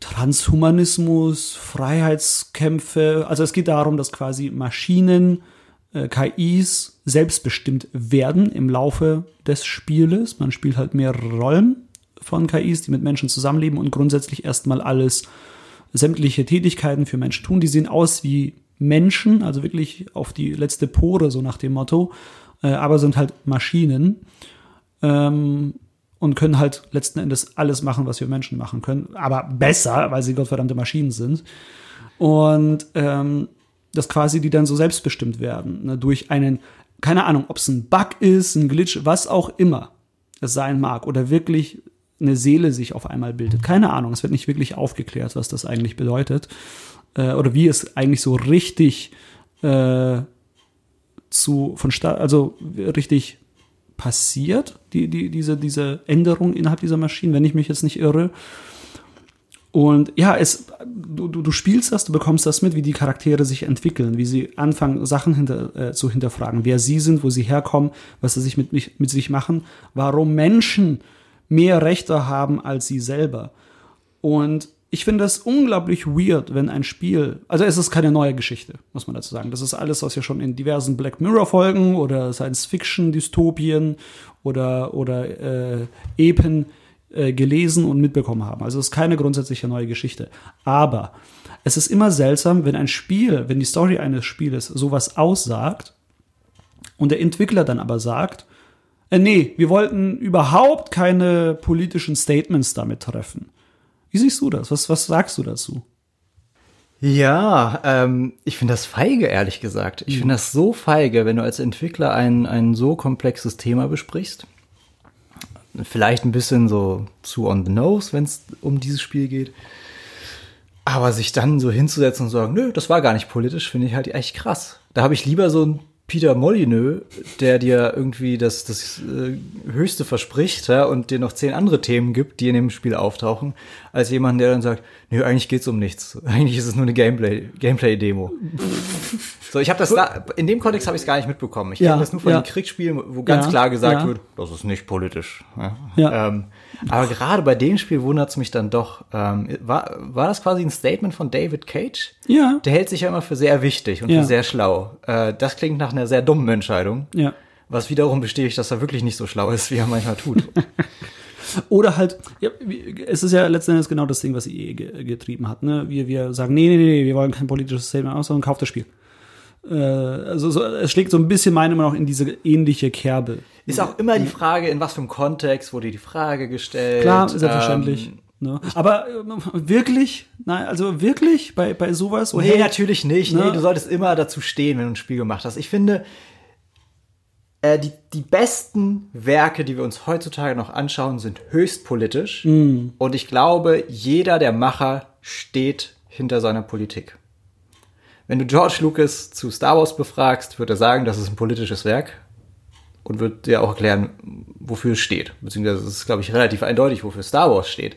Transhumanismus, Freiheitskämpfe. Also es geht darum, dass quasi Maschinen äh, KIs selbstbestimmt werden im Laufe des Spieles. Man spielt halt mehrere Rollen von KIs, die mit Menschen zusammenleben und grundsätzlich erstmal alles, sämtliche Tätigkeiten für Menschen tun. Die sehen aus wie Menschen, also wirklich auf die letzte Pore, so nach dem Motto, äh, aber sind halt Maschinen ähm, und können halt letzten Endes alles machen, was wir Menschen machen können, aber besser, weil sie gottverdammte Maschinen sind. Und ähm, dass quasi die dann so selbstbestimmt werden, ne, durch einen, keine Ahnung, ob es ein Bug ist, ein Glitch, was auch immer es sein mag, oder wirklich eine Seele sich auf einmal bildet. Keine Ahnung, es wird nicht wirklich aufgeklärt, was das eigentlich bedeutet. Äh, oder wie es eigentlich so richtig äh, zu von also richtig passiert, die, die, diese, diese Änderung innerhalb dieser Maschinen, wenn ich mich jetzt nicht irre. Und ja, es, du, du, du spielst das, du bekommst das mit, wie die Charaktere sich entwickeln, wie sie anfangen, Sachen hinter, äh, zu hinterfragen, wer sie sind, wo sie herkommen, was sie sich mit, mit sich machen, warum Menschen mehr Rechte haben als sie selber. Und ich finde das unglaublich weird, wenn ein Spiel, also es ist keine neue Geschichte, muss man dazu sagen. Das ist alles, was wir schon in diversen Black Mirror Folgen oder Science-Fiction-Dystopien oder, oder äh, Epen äh, gelesen und mitbekommen haben. Also es ist keine grundsätzliche neue Geschichte. Aber es ist immer seltsam, wenn ein Spiel, wenn die Story eines Spieles sowas aussagt und der Entwickler dann aber sagt, äh, nee, wir wollten überhaupt keine politischen Statements damit treffen. Wie siehst du das? Was, was sagst du dazu? Ja, ähm, ich finde das feige, ehrlich gesagt. Ich finde das so feige, wenn du als Entwickler ein, ein so komplexes Thema besprichst. Vielleicht ein bisschen so zu on the nose, wenn es um dieses Spiel geht. Aber sich dann so hinzusetzen und sagen, nö, das war gar nicht politisch, finde ich halt echt krass. Da habe ich lieber so ein Peter Molyneux, der dir irgendwie das, das äh, Höchste verspricht ja, und dir noch zehn andere Themen gibt, die in dem Spiel auftauchen, als jemand, der dann sagt, nö, eigentlich geht's um nichts. Eigentlich ist es nur eine Gameplay, Gameplay-Demo. so, ich habe das da, in dem Kontext habe ich es gar nicht mitbekommen. Ich Ja, kenne das nur von ja. den Kriegsspielen, wo ganz Ja, klar gesagt wird, das ist nicht politisch. Ja. Ja. Ähm, aber gerade bei dem Spiel wundert es mich dann doch. Ähm, war, war das quasi ein Statement von David Cage? Ja. Der hält sich ja immer für sehr wichtig und Ja. für sehr schlau. Äh, das klingt nach einer sehr dummen Entscheidung. Ja. Was wiederum bestätigt, dass er wirklich nicht so schlau ist, wie er manchmal tut. Oder halt, ja, es ist ja letzten Endes genau das Ding, was EA ge getrieben hat. Ne? Wir, wir sagen, nee, nee, nee, wir wollen kein politisches Statement aus, sondern kauft das Spiel. Äh, also so, es schlägt so ein bisschen meiner Meinung nach in diese ähnliche Kerbe. Ist auch immer die Frage, in was für einem Kontext wurde die Frage gestellt. Klar, selbstverständlich. Ähm, ne? Aber äh, wirklich? Nein, also wirklich bei, bei sowas? So, nee, hey, natürlich nicht. Ne? Nee, du solltest immer dazu stehen, wenn du ein Spiel gemacht hast. Ich finde, äh, die, die besten Werke, die wir uns heutzutage noch anschauen, sind höchst politisch. Mhm. Und ich glaube, jeder der Macher steht hinter seiner Politik. Wenn du George Lucas zu Star Wars befragst, wird er sagen, das ist ein politisches Werk und wird dir auch erklären, wofür es steht. Beziehungsweise es ist, glaube ich, relativ eindeutig, wofür Star Wars steht.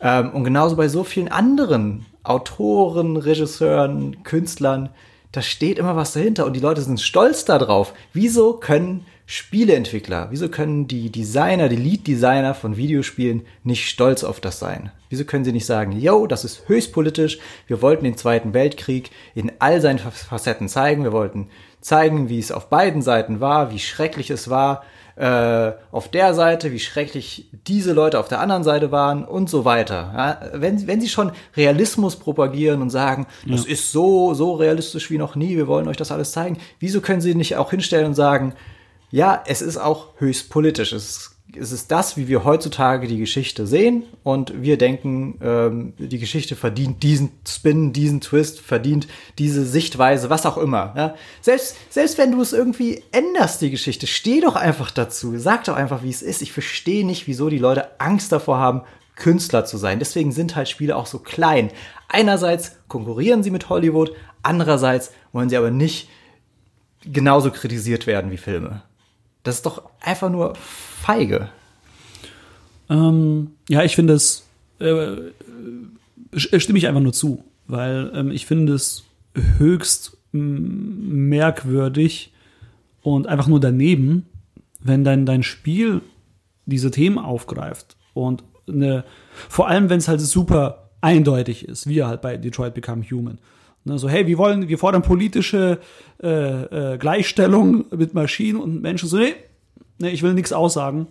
Ähm, und genauso bei so vielen anderen Autoren, Regisseuren, Künstlern, da steht immer was dahinter und die Leute sind stolz darauf. Wieso können Spieleentwickler, wieso können die Designer, die Lead-Designer von Videospielen nicht stolz auf das sein? Wieso können sie nicht sagen, yo, das ist höchst politisch, wir wollten den Zweiten Weltkrieg in all seinen Facetten zeigen, wir wollten zeigen, wie es auf beiden Seiten war, wie schrecklich es war, äh, auf der Seite, wie schrecklich diese Leute auf der anderen Seite waren und so weiter. Ja, wenn, wenn sie schon Realismus propagieren und sagen, das ist so, so realistisch wie noch nie, wir wollen euch das alles zeigen, wieso können sie nicht auch hinstellen und sagen, ja, es ist auch höchst politisch. Es ist, es ist das, wie wir heutzutage die Geschichte sehen und wir denken, ähm, die Geschichte verdient diesen Spin, diesen Twist, verdient diese Sichtweise, was auch immer. Ja? Selbst, selbst wenn du es irgendwie änderst, die Geschichte, steh doch einfach dazu. Sag doch einfach, wie es ist. Ich verstehe nicht, wieso die Leute Angst davor haben, Künstler zu sein. Deswegen sind halt Spiele auch so klein. Einerseits konkurrieren sie mit Hollywood, andererseits wollen sie aber nicht genauso kritisiert werden wie Filme. Das ist doch einfach nur feige. Ähm, ja, ich finde es, äh, äh, stimme ich einfach nur zu, weil ähm, ich finde es höchst m, merkwürdig und einfach nur daneben, wenn dein, dein Spiel diese Themen aufgreift und eine, vor allem wenn es halt super eindeutig ist, wie halt bei Detroit Become Human. Ne, so, hey, wir wollen, wir fordern politische äh, äh, Gleichstellung mit Maschinen und Menschen. So, nee, nee ich will nichts aussagen.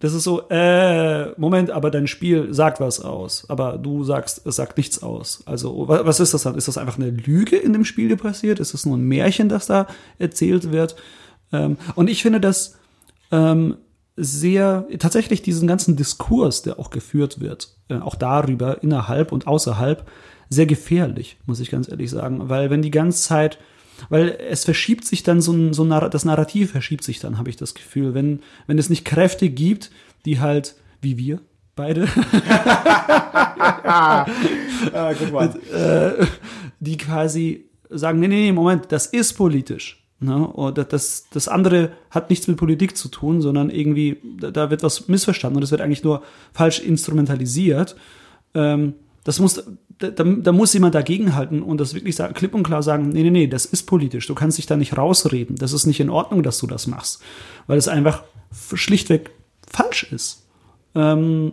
Das ist so, äh, Moment, aber dein Spiel sagt was aus. Aber du sagst, es sagt nichts aus. Also, wa- was ist das dann? Ist das einfach eine Lüge in dem Spiel, die passiert? Ist das nur ein Märchen, das da erzählt wird? Ähm, und ich finde das ähm, sehr, tatsächlich diesen ganzen Diskurs, der auch geführt wird, äh, auch darüber, innerhalb und außerhalb, sehr gefährlich, muss ich ganz ehrlich sagen. Weil wenn die ganze Zeit, weil es verschiebt sich dann so ein, so ein das Narrativ verschiebt sich dann, habe ich das Gefühl. Wenn, wenn es nicht Kräfte gibt, die halt, wie wir beide, äh, die quasi sagen, nee, nee, nee, Moment, das ist politisch. Ne? Oder das, das andere hat nichts mit Politik zu tun, sondern irgendwie, da, da wird was missverstanden und es wird eigentlich nur falsch instrumentalisiert. Ähm, das muss, da, da muss jemand dagegenhalten und das wirklich sagen, klipp und klar sagen, nee, nee, nee, das ist politisch. Du kannst dich da nicht rausreden. Das ist nicht in Ordnung, dass du das machst. Weil es einfach schlichtweg falsch ist. Ähm,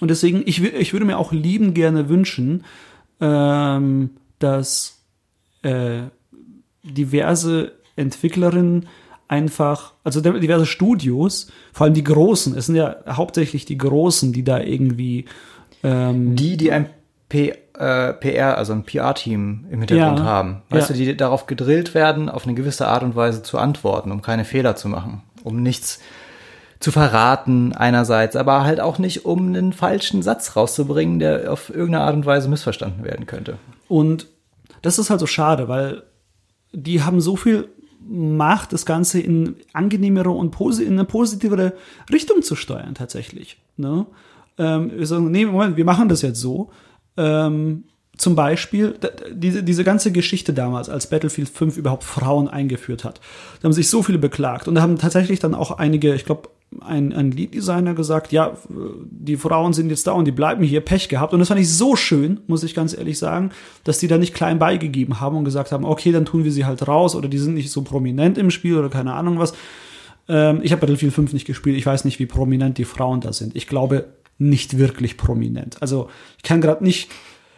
Und deswegen, ich, ich würde mir auch lieben gerne wünschen, ähm, dass äh, diverse Entwicklerinnen einfach, also diverse Studios, vor allem die großen, es sind ja hauptsächlich die großen, die da irgendwie ähm, Die, die ein P, äh, PR, also ein PR-Team im Hintergrund Ja. haben. Weißt Ja. du, die darauf gedrillt werden, auf eine gewisse Art und Weise zu antworten, um keine Fehler zu machen, um nichts zu verraten einerseits, aber halt auch nicht, um einen falschen Satz rauszubringen, der auf irgendeine Art und Weise missverstanden werden könnte. Und das ist halt so schade, weil die haben so viel Macht, das Ganze in angenehmere und in eine positivere Richtung zu steuern, tatsächlich. Ne? Ähm, wir sagen, nee, Moment, wir machen das jetzt so. Ähm, zum Beispiel, diese, diese ganze Geschichte damals, als Battlefield 5 überhaupt Frauen eingeführt hat, da haben sich so viele beklagt. Und da haben tatsächlich dann auch einige, ich glaube, ein, ein Lead-Designer gesagt, ja, die Frauen sind jetzt da und die bleiben hier, Pech gehabt. Und das fand ich so schön, muss ich ganz ehrlich sagen, dass die da nicht klein beigegeben haben und gesagt haben, okay, dann tun wir sie halt raus oder die sind nicht so prominent im Spiel oder keine Ahnung was. Ähm, ich habe Battlefield 5 nicht gespielt, ich weiß nicht, wie prominent die Frauen da sind. Ich glaube, nicht wirklich prominent. Also ich kann gerade nicht,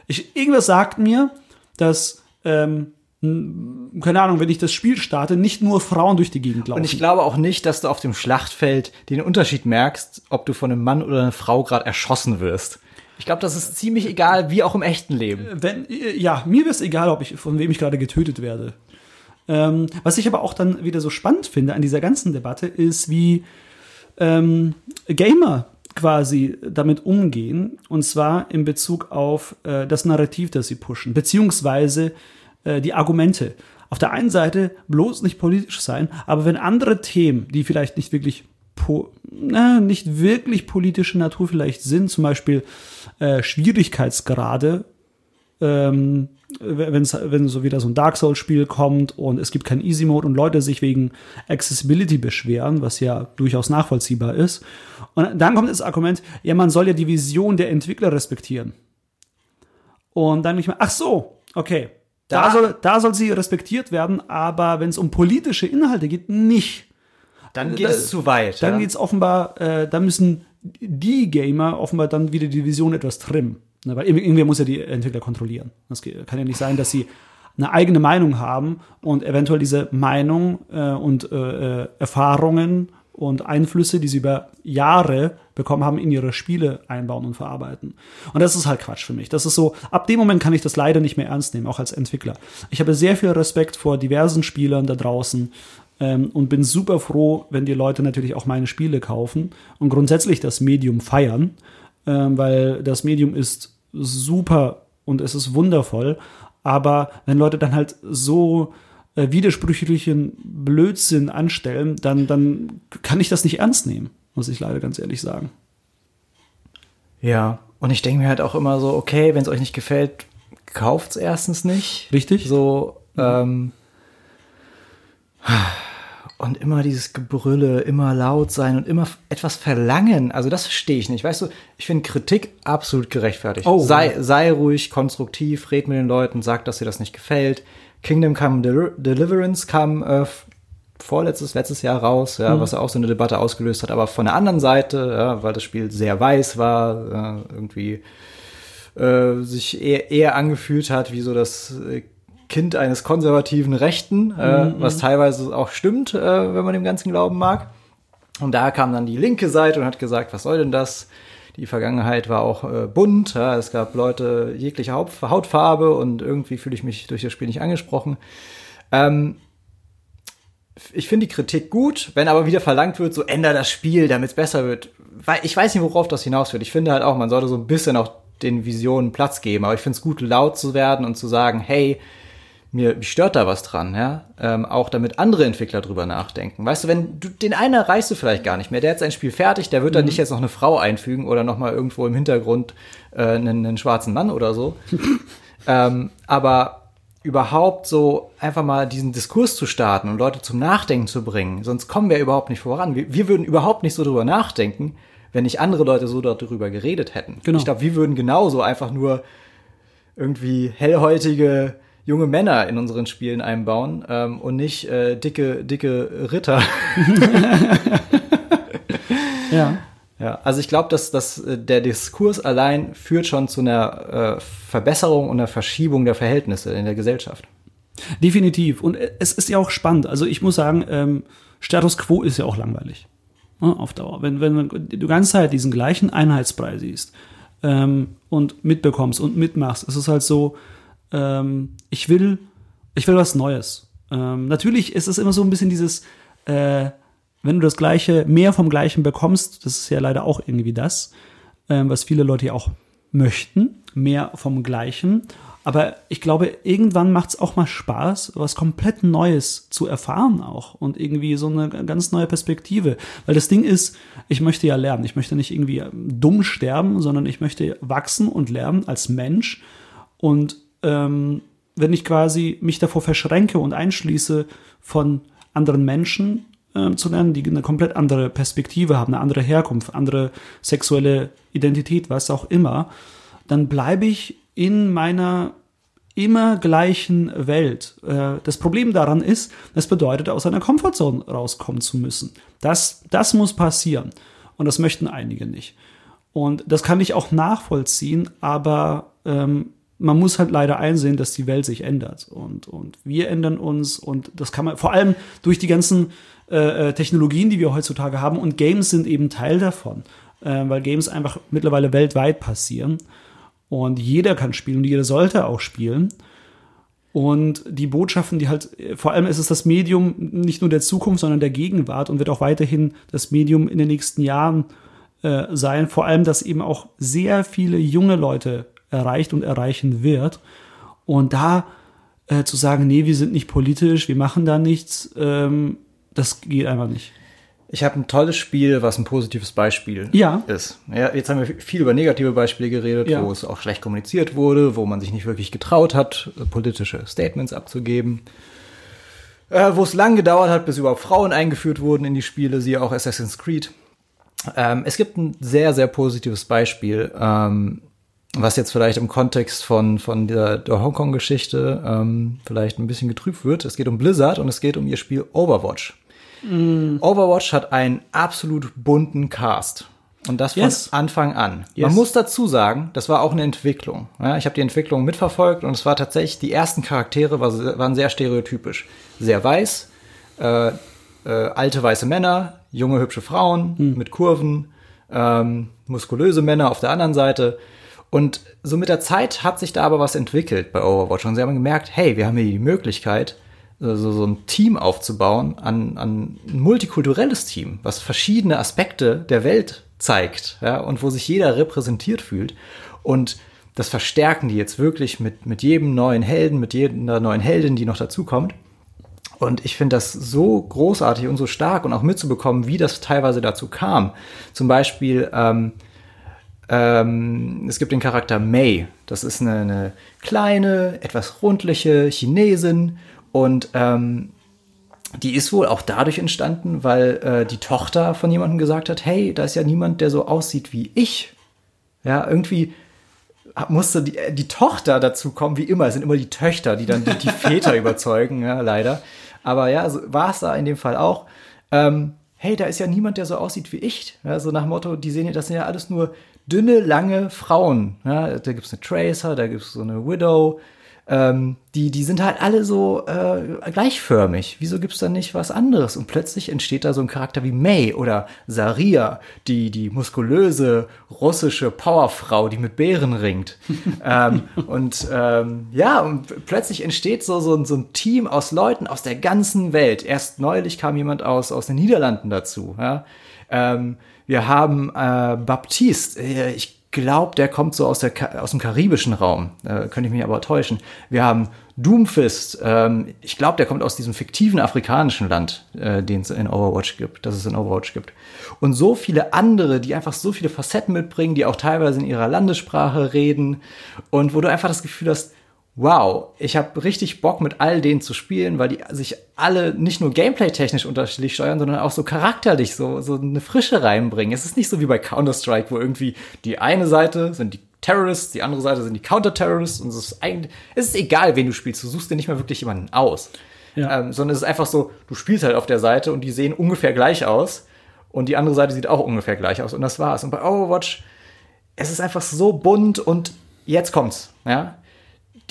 ich, irgendwas sagt mir, dass, ähm, keine Ahnung, wenn ich das Spiel starte, nicht nur Frauen durch die Gegend laufen. Und ich glaube auch nicht, dass du auf dem Schlachtfeld den Unterschied merkst, ob du von einem Mann oder einer Frau gerade erschossen wirst. Ich glaube, das ist ziemlich egal, wie auch im echten Leben. wenn, äh, ja, mir wäre es egal, ob ich, von wem ich gerade getötet werde. Ähm, was ich aber auch dann wieder so spannend finde an dieser ganzen Debatte, ist, wie ähm, Gamer quasi damit umgehen, und zwar in Bezug auf äh, das Narrativ, das sie pushen, beziehungsweise äh, die Argumente. Auf der einen Seite bloß nicht politisch sein, aber wenn andere Themen, die vielleicht nicht wirklich na, nicht wirklich politische Natur vielleicht sind, zum Beispiel äh, Schwierigkeitsgrade, ähm, wenn's, wenn so wieder so ein Dark Souls-Spiel kommt und es gibt keinen Easy Mode und Leute sich wegen Accessibility beschweren, was ja durchaus nachvollziehbar ist. Und dann kommt das Argument, ja, man soll ja die Vision der Entwickler respektieren. Und dann nicht mehr, ach so, okay. Da, Da- soll, da soll sie respektiert werden, aber wenn es um politische Inhalte geht, nicht. Dann geht Da- es zu weit. Dann ja? geht's offenbar, äh, da müssen die Gamer offenbar dann wieder die Vision etwas trimmen. Ne, weil irgendwie- irgendwer muss ja die Entwickler kontrollieren. Das kann ja nicht sein, dass sie eine eigene Meinung haben und eventuell diese Meinung äh, und äh, äh, Erfahrungen und Einflüsse, die sie über Jahre bekommen haben, in ihre Spiele einbauen und verarbeiten. Und das ist halt Quatsch für mich. Das ist so, ab dem Moment kann ich das leider nicht mehr ernst nehmen, auch als Entwickler. Ich habe sehr viel Respekt vor diversen Spielern da draußen, ähm, und bin super froh, wenn die Leute natürlich auch meine Spiele kaufen und grundsätzlich das Medium feiern, ähm, weil das Medium ist super und es ist wundervoll. Aber wenn Leute dann halt so äh, widersprüchlichen Blödsinn anstellen, dann, dann kann ich das nicht ernst nehmen, muss ich leider ganz ehrlich sagen. Ja, und ich denke mir halt auch immer so, okay, wenn es euch nicht gefällt, kauft's erstens nicht. Richtig. So, ähm, und immer dieses Gebrülle, immer laut sein und immer etwas verlangen. Also das verstehe ich nicht. Weißt du, ich finde Kritik absolut gerechtfertigt. Oh. sei, sei ruhig, konstruktiv, red mit den Leuten, sag, dass dir das nicht gefällt. Kingdom Come Del Deliverance kam äh, vorletztes, letztes Jahr raus, ja, was ja auch so eine Debatte ausgelöst hat. Aber von der anderen Seite, ja, weil das Spiel sehr weiß war, äh, irgendwie äh, sich eher, eher angefühlt hat wie so das äh, Kind eines konservativen Rechten, äh, was teilweise auch stimmt, äh, wenn man dem Ganzen glauben mag. Und da kam dann die linke Seite und hat gesagt, was soll denn das? Die Vergangenheit war auch äh, bunt, ja, es gab Leute jeglicher Haut, Hautfarbe und irgendwie fühle ich mich durch das Spiel nicht angesprochen. Ähm, ich finde die Kritik gut, wenn aber wieder verlangt wird, so änder das Spiel, damit es besser wird. Weil ich weiß nicht, worauf das hinaus wird. Ich finde halt auch, man sollte so ein bisschen auch den Visionen Platz geben. Aber ich finde es gut, laut zu werden und zu sagen, hey, mir stört da was dran, ja. Ähm, auch damit andere Entwickler drüber nachdenken. Weißt du, wenn du den einen erreichst du vielleicht gar nicht mehr, der hat sein Spiel fertig, der wird dann nicht jetzt noch eine Frau einfügen oder noch mal irgendwo im Hintergrund äh, einen, einen schwarzen Mann oder so. ähm, aber überhaupt so einfach mal diesen Diskurs zu starten und Leute zum Nachdenken zu bringen, sonst kommen wir überhaupt nicht voran. Wir, wir würden überhaupt nicht so drüber nachdenken, wenn nicht andere Leute so darüber geredet hätten. Genau. Ich glaube, wir würden genauso einfach nur irgendwie hellhäutige junge Männer in unseren Spielen einbauen ähm, und nicht äh, dicke, dicke Ritter. Ja. Ja, also ich glaube, dass, dass äh, der Diskurs allein führt schon zu einer äh, Verbesserung und einer Verschiebung der Verhältnisse in der Gesellschaft. Definitiv. Und es ist ja auch spannend. Also ich muss sagen, ähm, Status quo ist ja auch langweilig. Ne, auf Dauer. Wenn, wenn du die ganze Zeit diesen gleichen Einheitsbrei siehst ähm, und mitbekommst und mitmachst, ist es halt so, ähm, ich will, ich will was Neues. Ähm, natürlich ist es immer so ein bisschen dieses, äh, wenn du das Gleiche, mehr vom Gleichen bekommst, das ist ja leider auch irgendwie das, ähm, was viele Leute ja auch möchten, mehr vom Gleichen. Aber ich glaube, irgendwann macht es auch mal Spaß, was komplett Neues zu erfahren auch und irgendwie so eine ganz neue Perspektive. Weil das Ding ist, ich möchte ja lernen. Ich möchte nicht irgendwie dumm sterben, sondern ich möchte wachsen und lernen als Mensch. Und ähm, wenn ich quasi mich davor verschränke und einschließe von anderen Menschen äh, zu lernen, die eine komplett andere Perspektive haben, eine andere Herkunft, andere sexuelle Identität, was auch immer, dann bleibe ich in meiner immer gleichen Welt. Äh, das Problem daran ist, das bedeutet, aus einer Komfortzone rauskommen zu müssen. Das, das muss passieren. Und das möchten einige nicht. Und das kann ich auch nachvollziehen, aber ähm, man muss halt leider einsehen, dass die Welt sich ändert. Und, und wir ändern uns und das kann man vor allem durch die ganzen äh, äh Technologien, die wir heutzutage haben. Und Games sind eben Teil davon, äh, weil Games einfach mittlerweile weltweit passieren. Und jeder kann spielen und jeder sollte auch spielen. Und die Botschaften, die halt, vor allem ist es das Medium nicht nur der Zukunft, sondern der Gegenwart und wird auch weiterhin das Medium in den nächsten Jahren äh, sein. Vor allem, dass eben auch sehr viele junge Leute erreicht und erreichen wird. Und da äh, zu sagen, nee, wir sind nicht politisch, wir machen da nichts, ähm, das geht einfach nicht. Ich habe ein tolles Spiel, was ein positives Beispiel ja. ist. Ja, jetzt haben wir viel über negative Beispiele geredet, ja. wo es auch schlecht kommuniziert wurde, wo man sich nicht wirklich getraut hat, politische Statements abzugeben. Äh, wo es lang gedauert hat, bis überhaupt Frauen eingeführt wurden in die Spiele, siehe auch Assassin's Creed. Ähm, es gibt ein sehr, sehr positives Beispiel, ähm, was jetzt vielleicht im Kontext von, von der, der Hongkong-Geschichte ähm, vielleicht ein bisschen getrübt wird. Es geht um Blizzard und es geht um ihr Spiel Overwatch. Mm. Overwatch hat einen absolut bunten Cast. Und das von yes. Anfang an. Yes. Man muss dazu sagen, das war auch eine Entwicklung. Ja, ich habe die Entwicklung mitverfolgt und es war tatsächlich, die ersten Charaktere war, waren sehr stereotypisch. Sehr weiß, äh, äh, alte weiße Männer, junge hübsche Frauen hm. mit Kurven, ähm, muskulöse Männer auf der anderen Seite. Und so mit der Zeit hat sich da aber was entwickelt bei Overwatch. Und sie haben gemerkt, hey, wir haben hier die Möglichkeit, so, so ein Team aufzubauen, an, an ein multikulturelles Team, was verschiedene Aspekte der Welt zeigt, ja, und wo sich jeder repräsentiert fühlt. Und das verstärken die jetzt wirklich mit, mit jedem neuen Helden, mit jeder neuen Heldin, die noch dazukommt. Und ich finde das so großartig und so stark und auch mitzubekommen, wie das teilweise dazu kam. Zum Beispiel, ähm, ähm, es gibt den Charakter Mei. Das ist eine, eine kleine, etwas rundliche Chinesin und ähm, die ist wohl auch dadurch entstanden, weil äh, die Tochter von jemandem gesagt hat, hey, da ist ja niemand, der so aussieht wie ich. Ja, irgendwie musste die, äh, die Tochter dazu kommen, wie immer. Es sind immer die Töchter, die dann die, die Väter überzeugen, ja, leider. Aber ja, so war es da in dem Fall auch. Ähm, hey, da ist ja niemand, der so aussieht wie ich. Ja, so nach Motto, die sehen ja, das sind ja alles nur dünne, lange Frauen. Ja, da gibt's eine Tracer, da gibt's so eine Widow, ähm, die, die sind halt alle so äh, gleichförmig. Wieso gibt's da nicht was anderes? Und plötzlich entsteht da so ein Charakter wie May oder Saria, die, die muskulöse russische Powerfrau, die mit Bären ringt. ähm, und ähm, ja, und plötzlich entsteht so, so, so ein Team aus Leuten aus der ganzen Welt. Erst neulich kam jemand aus, aus den Niederlanden dazu. Ja? Ähm, wir haben äh, Baptiste, äh, ich glaube, der kommt so aus, der, aus dem karibischen Raum. Äh, könnte ich mich aber täuschen. Wir haben Doomfist. Ähm, ich glaube, der kommt aus diesem fiktiven afrikanischen Land, äh, den es in Overwatch gibt, das es in Overwatch gibt. Und so viele andere, die einfach so viele Facetten mitbringen, die auch teilweise in ihrer Landessprache reden und wo du einfach das Gefühl hast, wow, ich habe richtig Bock mit all denen zu spielen, weil die sich alle nicht nur gameplay-technisch unterschiedlich steuern, sondern auch so charakterlich so, so eine Frische reinbringen. Es ist nicht so wie bei Counter-Strike, wo irgendwie die eine Seite sind die Terrorists, die andere Seite sind die Counter-Terrorists und es ist eigentlich, es ist egal, wen du spielst, du suchst dir nicht mehr wirklich jemanden aus. Ja. Ähm, sondern es ist einfach so, du spielst halt auf der Seite und die sehen ungefähr gleich aus und die andere Seite sieht auch ungefähr gleich aus und das war's. Und bei Overwatch, es ist einfach so bunt und jetzt kommt's, ja.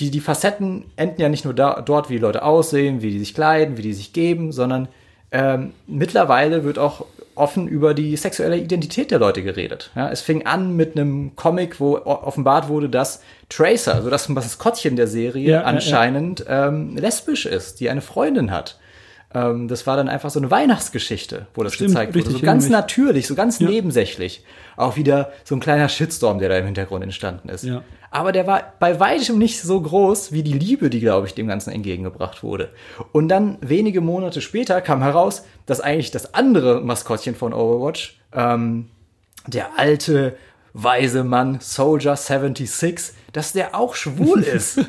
Die, die Facetten enden ja nicht nur da, dort, wie die Leute aussehen, wie die sich kleiden, wie die sich geben, sondern ähm, mittlerweile wird auch offen über die sexuelle Identität der Leute geredet. Ja, es fing an mit einem Comic, wo offenbart wurde, dass Tracer, so das Maskottchen der Serie, Ja, ja, anscheinend Ähm, lesbisch ist, die eine Freundin hat. Ähm, das war dann einfach so eine Weihnachtsgeschichte, wo das Stimmt, gezeigt wurde. So ganz natürlich, so ganz Ja. nebensächlich. Auch wieder so ein kleiner Shitstorm, der da im Hintergrund entstanden ist. Ja. Aber der war bei weitem nicht so groß wie die Liebe, die, glaube ich, dem Ganzen entgegengebracht wurde. Und dann wenige Monate später kam heraus, dass eigentlich das andere Maskottchen von Overwatch, ähm, der alte, weise Mann Soldier 76, dass der auch schwul ist.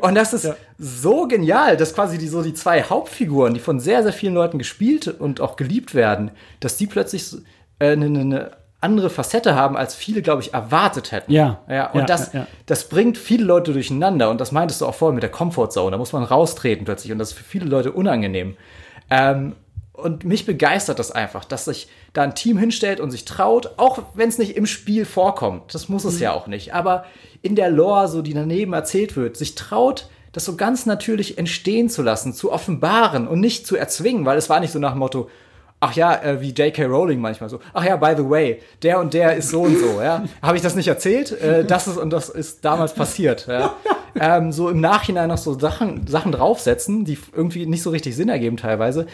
Und das ist so genial, dass quasi die, so die zwei Hauptfiguren, die von sehr, sehr vielen Leuten gespielt und auch geliebt werden, dass die plötzlich äh, eine, eine andere Facette haben, als viele, glaube ich, erwartet hätten. Ja. Ja, und Ja, das, ja, ja. das bringt viele Leute durcheinander. Und das meintest du auch vorhin mit der Comfortzone. Da muss man raustreten plötzlich. Und das ist für viele Leute unangenehm. Ähm, und mich begeistert das einfach, dass sich da ein Team hinstellt und sich traut, auch wenn es nicht im Spiel vorkommt. Das muss es ja auch nicht. Aber in der Lore, so die daneben erzählt wird, sich traut, das so ganz natürlich entstehen zu lassen, zu offenbaren und nicht zu erzwingen, weil es war nicht so nach dem Motto, ach ja, äh, wie J.K. Rowling manchmal so, ach ja, by the way, der und der ist so und so, ja. Habe ich das nicht erzählt? Äh, das ist und das ist damals passiert, ja. Ähm, so im Nachhinein noch so Sachen, Sachen draufsetzen, die irgendwie nicht so richtig Sinn ergeben teilweise.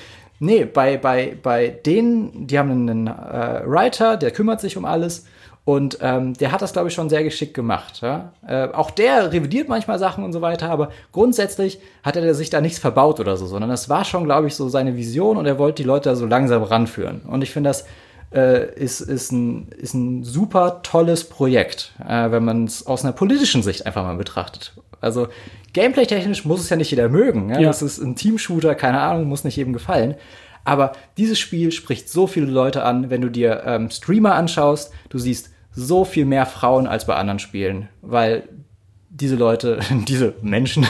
Nee, bei, bei, bei denen, die haben einen äh, Writer, der kümmert sich um alles und ähm, der hat das, glaube ich, schon sehr geschickt gemacht. Ja? Äh, auch der revidiert manchmal Sachen und so weiter, aber grundsätzlich hat er sich da nichts verbaut oder so, sondern das war schon, glaube ich, so seine Vision und er wollte die Leute da so langsam ranführen. Und ich finde, das äh, ist, ist, ein, ist ein super tolles Projekt, äh, wenn man es aus einer politischen Sicht einfach mal betrachtet. Also gameplay-technisch muss es ja nicht jeder mögen. Ja? Ja. Das ist ein Team-Shooter, keine Ahnung, muss nicht jedem gefallen. Aber dieses Spiel spricht so viele Leute an, wenn du dir ähm, Streamer anschaust, du siehst so viel mehr Frauen als bei anderen Spielen, weil diese Leute, diese Menschen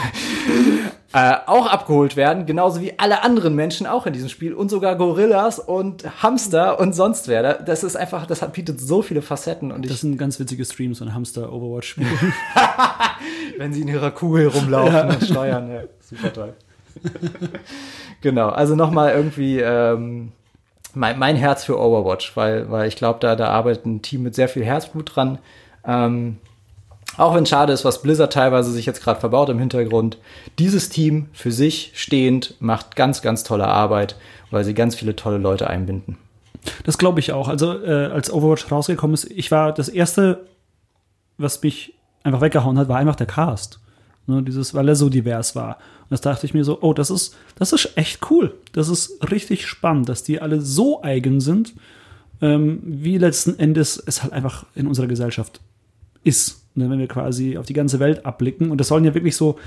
äh, auch abgeholt werden, genauso wie alle anderen Menschen auch in diesem Spiel und sogar Gorillas und Hamster und sonst wer. Da- Das ist einfach, das hat, bietet so viele Facetten und Das sind ganz witzige Streams, so ein Hamster-Overwatch-Spiel. wenn sie in ihrer Kugel rumlaufen und steuern, ja, super toll. genau, also nochmal irgendwie ähm, mein, mein Herz für Overwatch, weil, weil ich glaube, da, da arbeitet ein Team mit sehr viel Herzblut dran. Ähm, auch wenn schade ist, was Blizzard teilweise sich jetzt gerade verbaut im Hintergrund. Dieses Team für sich stehend macht ganz, ganz tolle Arbeit, weil sie ganz viele tolle Leute einbinden. Das glaube ich auch. Also, äh, als Overwatch rausgekommen ist, ich war das erste, was mich einfach weggehauen hat, war einfach der Cast. Ne, dieses, weil er so divers war. Und das dachte ich mir so, oh, das ist, das ist echt cool. Das ist richtig spannend, dass die alle so eigen sind, ähm, wie letzten Endes es halt einfach in unserer Gesellschaft ist. Ne, wenn wir quasi auf die ganze Welt abblicken. Und das sollen ja wirklich so,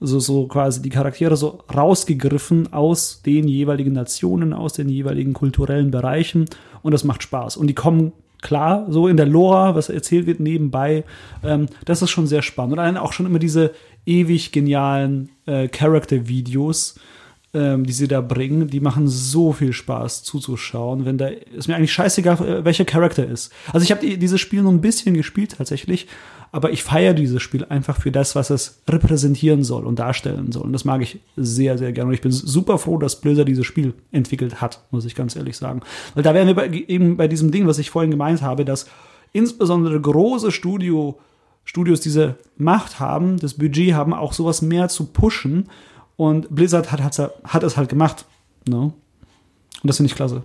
so, so quasi die Charaktere so rausgegriffen aus den jeweiligen Nationen, aus den jeweiligen kulturellen Bereichen. Und das macht Spaß. Und die kommen klar, so in der Lore, was erzählt wird nebenbei. Ähm, das ist schon sehr spannend. Und dann auch schon immer diese ewig genialen äh, Character-Videos, ähm, die sie da bringen, die machen so viel Spaß zuzuschauen, wenn da ist mir eigentlich scheißegal, äh, welcher Charakter ist. Also ich habe die, dieses Spiel nur ein bisschen gespielt tatsächlich, aber ich feiere dieses Spiel einfach für das, was es repräsentieren soll und darstellen soll. Und das mag ich sehr, sehr gerne. Und ich bin super froh, dass Blizzard dieses Spiel entwickelt hat, muss ich ganz ehrlich sagen. Weil da wären wir bei, eben bei diesem Ding, was ich vorhin gemeint habe, dass insbesondere große Studio, Studios diese Macht haben, das Budget haben, auch sowas mehr zu pushen. Und Blizzard hat, hat, hat es halt gemacht. Ne? Und das finde ich klasse.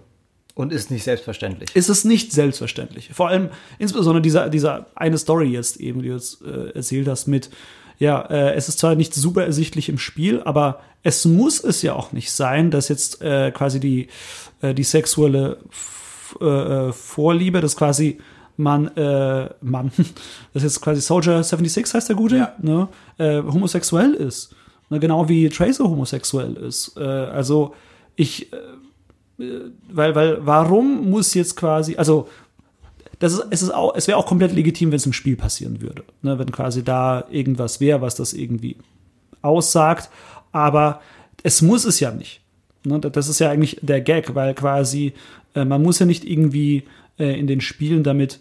Und ist nicht selbstverständlich. Ist es nicht selbstverständlich. Vor allem, insbesondere dieser, dieser eine Story jetzt eben, die du jetzt äh, erzählt hast mit, ja, äh, es ist zwar nicht super ersichtlich im Spiel, aber es muss es ja auch nicht sein, dass jetzt äh, quasi die, äh, die sexuelle äh, Vorliebe, das quasi man, äh, Mann, das jetzt quasi Soldier 76 heißt der Gute, Ja. ne, äh, homosexuell ist. Ne, genau wie Tracer homosexuell ist. Also ich, weil, weil, warum muss jetzt quasi, also das ist, es ist auch, es wäre auch komplett legitim, wenn es im Spiel passieren würde. Ne, wenn quasi da irgendwas wäre, was das irgendwie aussagt. Aber es muss es ja nicht. Ne, das ist ja eigentlich der Gag, weil quasi äh, man muss ja nicht irgendwie äh, in den Spielen damit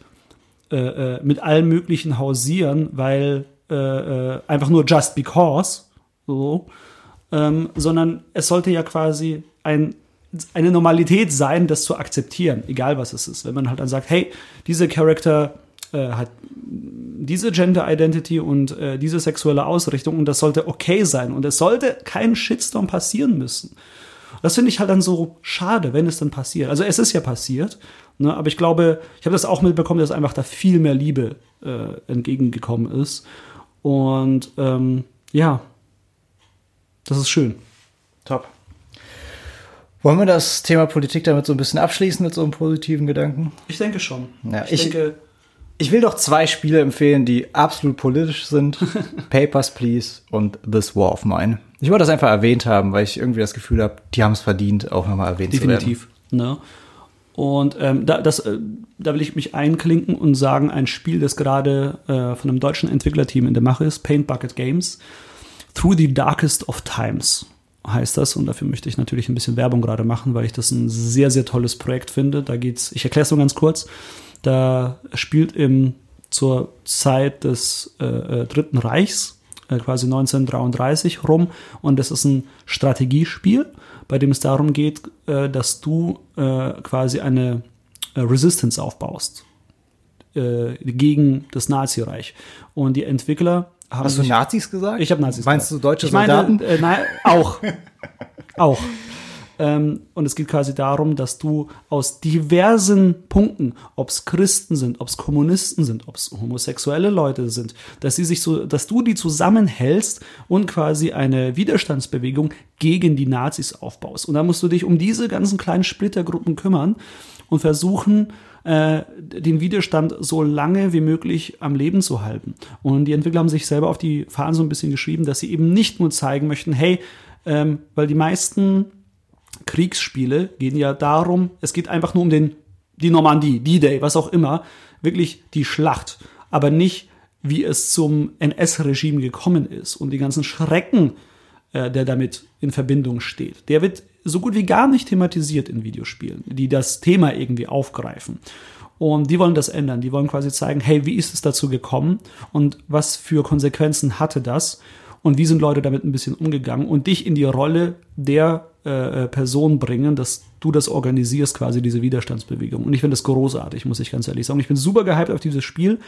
äh, äh mit allem Möglichen hausieren, weil äh, äh, einfach nur just because, so, ähm, sondern es sollte ja quasi ein, eine Normalität sein, das zu akzeptieren, egal was es ist. Wenn man halt dann sagt, hey, diese Charakter hat diese Gender Identity und äh, diese sexuelle Ausrichtung und das sollte okay sein und es sollte kein Shitstorm passieren müssen. Das finde ich halt dann so schade, wenn es dann passiert. Also es ist ja passiert, ne, aber ich glaube, ich habe das auch mitbekommen, dass einfach da viel mehr Liebe äh, entgegengekommen ist. Und ähm, ja, das ist schön. Top. Wollen wir das Thema Politik damit so ein bisschen abschließen mit so einem positiven Gedanken? Ich denke schon. Ja, ich, ich, denke, ich will doch zwei Spiele empfehlen, die absolut politisch sind. Papers, Please und This War of Mine. Ich wollte das einfach erwähnt haben, weil ich irgendwie das Gefühl habe, die haben es verdient, auch nochmal erwähnt Definitiv. zu werden. Definitiv. Ne? Und ähm, da, das, äh, da will ich mich einklinken und sagen, ein Spiel, das gerade äh, von einem deutschen Entwicklerteam in der Mache ist, Paint Bucket Games, Through the Darkest of Times heißt das. Und dafür möchte ich natürlich ein bisschen Werbung gerade machen, weil ich das ein sehr, sehr tolles Projekt finde. Da geht's, ich erkläre es nur ganz kurz. Da spielt im, zur Zeit des äh, äh Dritten Reichs, äh, quasi 1933 rum. Und das ist ein Strategiespiel bei dem es darum geht, äh, dass du äh, quasi eine äh, Resistance aufbaust gegen das Nazireich. Und die Entwickler haben. Hast du Nazis gesagt? Ich habe Nazis Meinst gesagt. du deutsche ich meine, Soldaten? Äh, nein, auch. auch. Ähm, und es geht quasi darum, dass du aus diversen Punkten, ob es Christen sind, ob es Kommunisten sind, ob es homosexuelle Leute sind, dass sie sich so, dass du die zusammenhältst und quasi eine Widerstandsbewegung gegen die Nazis aufbaust. Und da musst du dich um diese ganzen kleinen Splittergruppen kümmern und versuchen, äh, den Widerstand so lange wie möglich am Leben zu halten. Und die Entwickler haben sich selber auf die Fahnen so ein bisschen geschrieben, dass sie eben nicht nur zeigen möchten, hey, ähm, weil die meisten Kriegsspiele gehen ja darum, es geht einfach nur um den, die Normandie, D-Day, was auch immer, wirklich die Schlacht, aber nicht, wie es zum NS-Regime gekommen ist und die ganzen Schrecken, äh, der damit in Verbindung steht. Der wird so gut wie gar nicht thematisiert in Videospielen, die das Thema irgendwie aufgreifen. Und die wollen das ändern. Die wollen quasi zeigen, hey, wie ist es dazu gekommen und was für Konsequenzen hatte das und wie sind Leute damit ein bisschen umgegangen und dich in die Rolle der äh, Person bringen, dass du das organisierst, quasi diese Widerstandsbewegung. Und ich finde das großartig, muss ich ganz ehrlich sagen. Ich bin super gehypt auf dieses Spiel.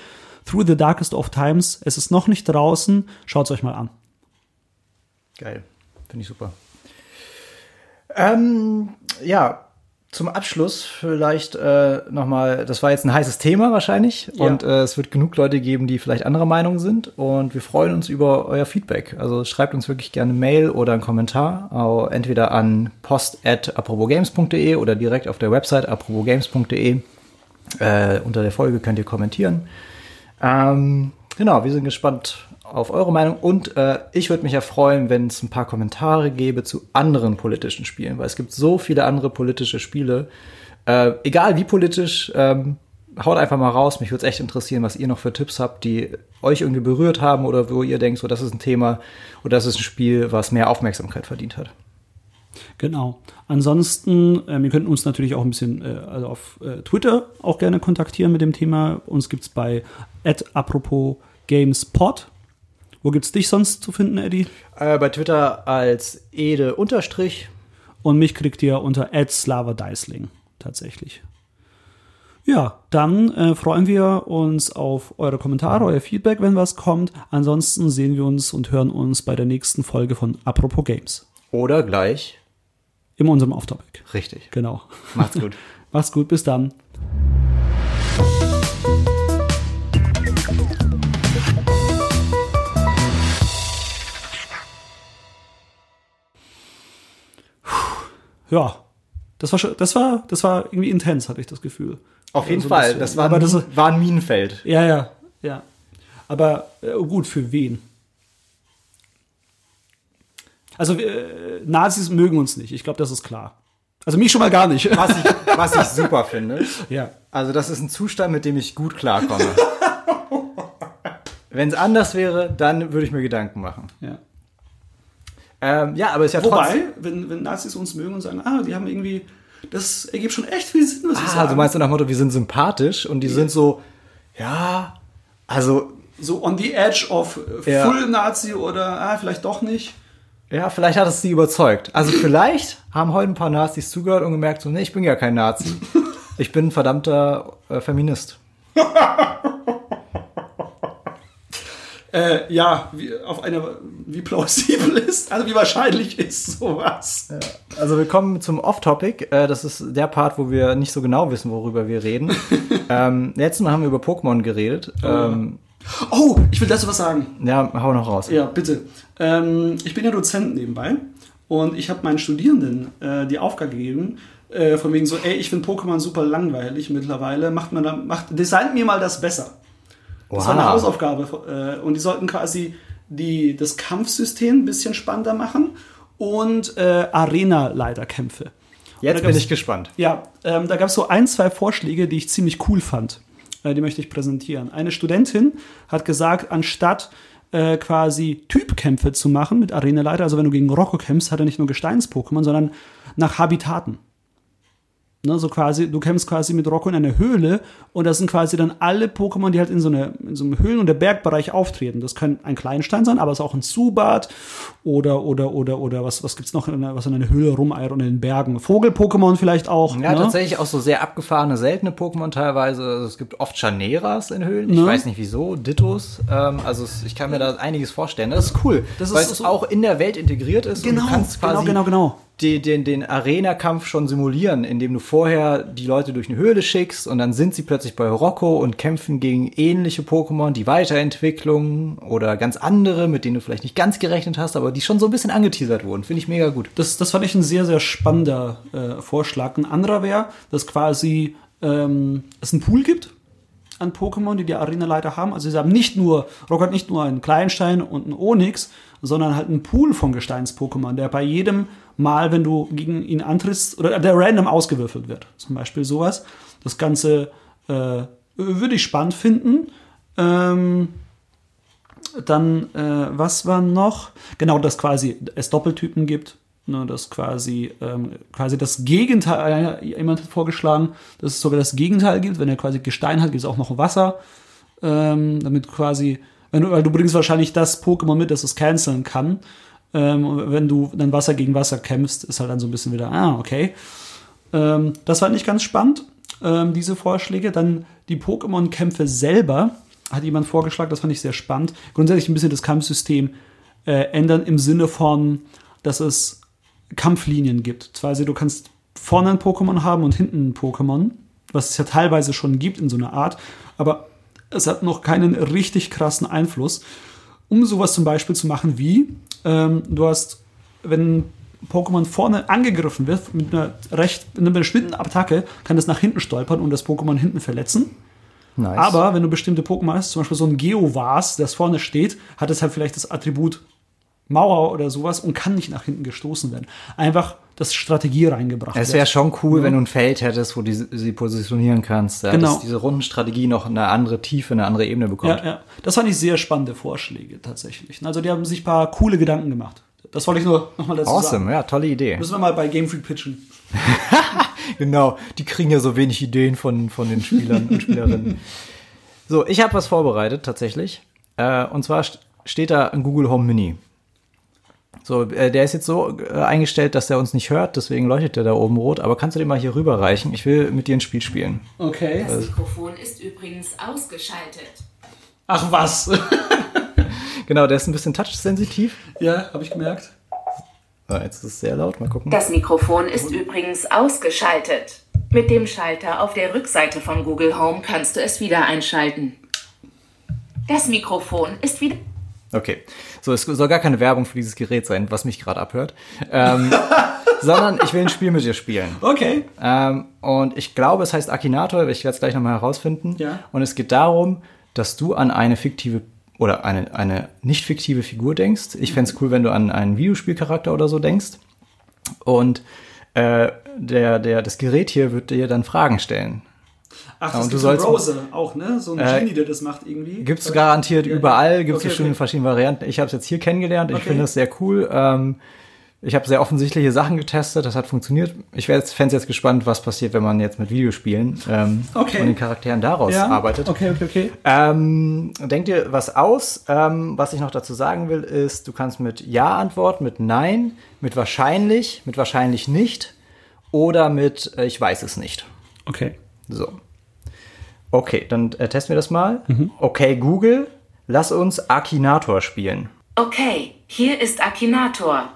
Through the Darkest of Times. Es ist noch nicht draußen. Schaut es euch mal an. Geil. Finde ich super. Ähm, ja, zum Abschluss vielleicht äh, nochmal, das war jetzt ein heißes Thema wahrscheinlich ja. und äh, es wird genug Leute geben, die vielleicht anderer Meinung sind und wir freuen uns über euer Feedback. Also schreibt uns wirklich gerne Mail oder einen Kommentar, entweder an post.aprobogames.de oder direkt auf der Website aprobogames.de. Äh, unter der Folge könnt ihr kommentieren. Ähm, genau, wir sind gespannt auf eure Meinung und äh, ich würde mich ja freuen, wenn es ein paar Kommentare gäbe zu anderen politischen Spielen, weil es gibt so viele andere politische Spiele. Äh, egal wie politisch, ähm, haut einfach mal raus. Mich würde es echt interessieren, was ihr noch für Tipps habt, die euch irgendwie berührt haben oder wo ihr denkt, so das ist ein Thema oder das ist ein Spiel, was mehr Aufmerksamkeit verdient hat. Genau. Ansonsten, ähm, ihr könnt uns natürlich auch ein bisschen äh, also auf äh, Twitter auch gerne kontaktieren mit dem Thema. Uns gibt es bei apropos GamesPod wo gibt's dich sonst zu finden, Eddie? Äh, bei Twitter als Ede Unterstrich. Und mich kriegt ihr unter Slava Deisling tatsächlich. Ja, dann äh, freuen wir uns auf eure Kommentare, euer Feedback, wenn was kommt. Ansonsten sehen wir uns und hören uns bei der nächsten Folge von Apropos Games. Oder gleich. In unserem Off-Topic. Richtig. Genau. Macht's gut. Macht's gut, bis dann. Ja, das war, schon, das war, das war irgendwie intens, hatte ich das Gefühl. Auf jeden also Fall, das, war, aber das war ein Minenfeld. Ja, ja, ja. Aber äh, gut, für wen? Also äh, Nazis mögen uns nicht, ich glaube, das ist klar. Also mich schon mal gar nicht. Was ich, was ich super finde. Ja. Also das ist ein Zustand, mit dem ich gut klarkomme. Wenn es anders wäre, dann würde ich mir Gedanken machen. Ja. Ähm, ja, aber ist ja Wobei, trotzdem. wenn, wenn Nazis uns mögen und sagen, ah, die haben irgendwie, das ergibt schon echt viel Sinn, was sie Ah, sagen. du meinst nach dem Motto, wir sind sympathisch und die sind so, ja, also, so on the edge of Ja. Full Nazi oder ah, vielleicht doch nicht. ja, vielleicht hat es sie überzeugt. Also vielleicht haben heute ein paar Nazis zugehört und gemerkt, so, nee, ich bin ja kein Nazi. Ich bin ein verdammter äh, Feminist. Äh, ja, wie, auf eine, wie plausibel ist, also wie wahrscheinlich ist sowas. Also wir kommen zum Off-Topic. Äh, das ist der Part, wo wir nicht so genau wissen, worüber wir reden. ähm, letztes Mal haben wir über Pokémon geredet. Ähm, Oh, ich will dazu was sagen. ja, hau noch raus. Ja, bitte. Ähm, ich bin ja Dozent nebenbei und ich habe meinen Studierenden äh, die Aufgabe gegeben, äh, von wegen so, ey, ich finde Pokémon super langweilig mittlerweile, macht man da, macht, designt mir mal das besser. Das war eine. Hausaufgabe äh, und die sollten quasi die, das Kampfsystem ein bisschen spannender machen und äh, Arena-Leiterkämpfe. Jetzt bin ich gespannt. ja, ähm, da gab es so ein, zwei Vorschläge, die ich ziemlich cool fand. Äh, die möchte ich präsentieren. Eine Studentin hat gesagt, anstatt äh, quasi Typkämpfe zu machen mit Arenaleiter, also wenn du gegen Rocco kämpfst, hat er nicht nur Gesteins-Pokémon, sondern nach Habitaten. Ne, so quasi, du kämpfst quasi mit Rocco in einer Höhle und das sind quasi dann alle Pokémon, die halt in so, eine, in so einem Höhlen- und der Bergbereich auftreten. Das kann ein Kleinstein sein, aber es ist auch ein Zubat oder, oder, oder, oder was, was gibt's noch, in einer, was in einer Höhle rumeiert und in den Bergen? Vogel-Pokémon vielleicht auch. Ja, ne? tatsächlich auch so sehr abgefahrene, seltene Pokémon teilweise. Also es gibt oft Chaneras in Höhlen. Ich Ne? weiß nicht wieso. Dittos. Ähm, also es, ich kann mir da einiges vorstellen. Das ist cool, Das ist weil so- es auch in der Welt integriert ist. Genau, und du kannst quasi genau, genau, genau. Die, den, den Arena-Kampf schon simulieren, indem du vorher die Leute durch eine Höhle schickst und dann sind sie plötzlich bei Rocco und kämpfen gegen ähnliche Pokémon, die Weiterentwicklung oder ganz andere, mit denen du vielleicht nicht ganz gerechnet hast, aber die schon so ein bisschen angeteasert wurden. Finde ich mega gut. Das, das fand ich ein sehr, sehr spannender äh, Vorschlag. Ein anderer wäre, dass quasi ähm, es einen Pool gibt an Pokémon, die die Arenaleiter haben. Also sie haben nicht nur, Rock hat nicht nur einen Kleinstein und einen Onyx, sondern halt einen Pool von Gesteins-Pokémon, der bei jedem Mal, wenn du gegen ihn antrittst, oder der random ausgewürfelt wird. Zum Beispiel sowas. Das Ganze äh, würde ich spannend finden. Ähm, dann, äh, was war noch? Genau, dass quasi es Doppeltypen gibt. Ne, dass quasi, ähm, quasi das Gegenteil, äh, jemand hat vorgeschlagen, dass es sogar das Gegenteil gibt. Wenn er quasi Gestein hat, gibt es auch noch Wasser. Ähm, damit quasi, wenn weil du bringst wahrscheinlich das Pokémon mit, das es canceln kann. Ähm, wenn du dann Wasser gegen Wasser kämpfst, ist halt dann so ein bisschen wieder, ah, okay. Ähm, das war nicht ganz spannend, ähm, diese Vorschläge. Dann die Pokémon-Kämpfe selber hat jemand vorgeschlagen, das fand ich sehr spannend. Grundsätzlich ein bisschen das Kampfsystem äh, ändern im Sinne von, dass es Kampflinien gibt. Zwar, also du kannst vorne ein Pokémon haben und hinten ein Pokémon, was es ja teilweise schon gibt in so einer Art, aber es hat noch keinen richtig krassen Einfluss. Um sowas zum Beispiel zu machen wie, ähm, du hast, wenn Pokémon vorne angegriffen wird mit einer recht mit einer bestimmten Attacke, kann das nach hinten stolpern und das Pokémon hinten verletzen. Nice. Aber wenn du bestimmte Pokémon hast, zum Beispiel so ein Geovas, das vorne steht, hat es halt vielleicht das Attribut Mauer oder sowas und kann nicht nach hinten gestoßen werden. Einfach das Strategie reingebracht Es wird. wäre schon cool, wenn du ein Feld hättest, wo du sie, positionieren kannst. Ja, Genau. Dass diese Rundenstrategie noch eine andere Tiefe, eine andere Ebene bekommt. Ja, ja. Das fand ich sehr spannende Vorschläge tatsächlich. Also die haben sich ein paar coole Gedanken gemacht. Das wollte ich nur nochmal dazu Awesome, sagen. ja, tolle Idee. Müssen wir mal bei Game Freak pitchen. Genau, die kriegen ja so wenig Ideen von, von den Spielern und Spielerinnen. So, ich habe was vorbereitet tatsächlich. Äh, und zwar st steht da ein Google Home Mini. So, äh, der ist jetzt so äh, eingestellt, dass der uns nicht hört, deswegen leuchtet der da oben rot. Aber kannst du den mal hier rüberreichen? Ich will mit dir ein Spiel spielen. Okay. Das Mikrofon ist übrigens ausgeschaltet. Ach was. Genau, der ist ein bisschen touchsensitiv. ja, habe ich gemerkt. So, jetzt ist es sehr laut, mal gucken. Das Mikrofon ist übrigens ausgeschaltet. Mit dem Schalter auf der Rückseite von Google Home kannst du es wieder einschalten. Das Mikrofon ist wieder. Okay. So, es soll gar keine Werbung für dieses Gerät sein, was mich gerade abhört. Ähm, sondern ich will ein Spiel mit dir spielen. Okay. Ähm, und ich glaube, es heißt Akinator, ich werde es gleich nochmal herausfinden. Ja. Und es geht darum, dass du an eine fiktive oder eine, eine nicht fiktive Figur denkst. Ich fänd's cool, wenn du an einen Videospielcharakter oder so denkst. Und äh, der, der, das Gerät hier wird dir dann Fragen stellen. Ach, Ja, das und du sollst- Browser auch, ne? So ein Äh, Genie, der das macht irgendwie. Gibt's Äh, garantiert ja, überall, gibt's okay, bestimmt in okay. verschiedenen Varianten. Ich habe es jetzt hier kennengelernt, ich Okay. finde das sehr cool. Ähm, ich habe sehr offensichtliche Sachen getestet, das hat funktioniert. Ich wäre jetzt, fände jetzt gespannt, was passiert, wenn man jetzt mit Videospielen ähm, Okay. und den Charakteren daraus Ja, arbeitet. okay, okay, okay. Ähm, denk dir was aus. Ähm, was ich noch dazu sagen will, ist, du kannst mit Ja antworten, mit Nein, mit wahrscheinlich, mit wahrscheinlich nicht oder mit äh, Ich weiß es nicht. Okay. So. Okay, dann äh, testen wir das mal. Okay, Google, lass uns Akinator spielen. Okay, hier ist Akinator.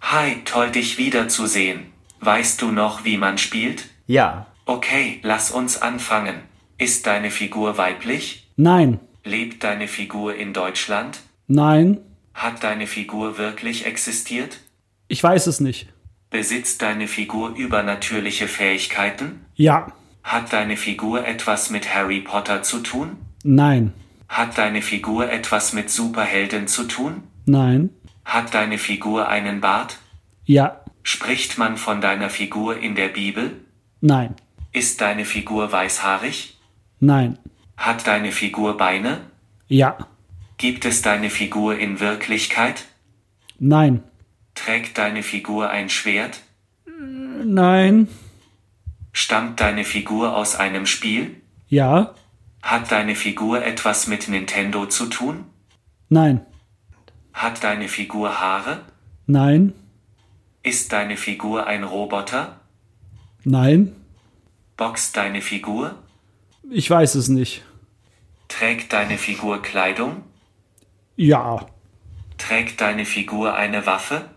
Hi, toll dich wiederzusehen. Weißt du noch, wie man spielt? Ja. Okay, lass uns anfangen. Ist deine Figur weiblich? Nein. Lebt deine Figur in Deutschland? Nein. Hat deine Figur wirklich existiert? Ich weiß es nicht. Besitzt deine Figur übernatürliche Fähigkeiten? Ja. Hat deine Figur etwas mit Harry Potter zu tun? Nein. Hat deine Figur etwas mit Superhelden zu tun? Nein. Hat deine Figur einen Bart? Ja. Spricht man von deiner Figur in der Bibel? Nein. Ist deine Figur weißhaarig? Nein. Hat deine Figur Beine? Ja. Gibt es deine Figur in Wirklichkeit? Nein. Trägt deine Figur ein Schwert? Nein. Stammt deine Figur aus einem Spiel? Ja. Hat deine Figur etwas mit Nintendo zu tun? Nein. Hat deine Figur Haare? Nein. Ist deine Figur ein Roboter? Nein. Boxt deine Figur? Ich weiß es nicht. Trägt deine Figur Kleidung? Ja. Trägt deine Figur eine Waffe?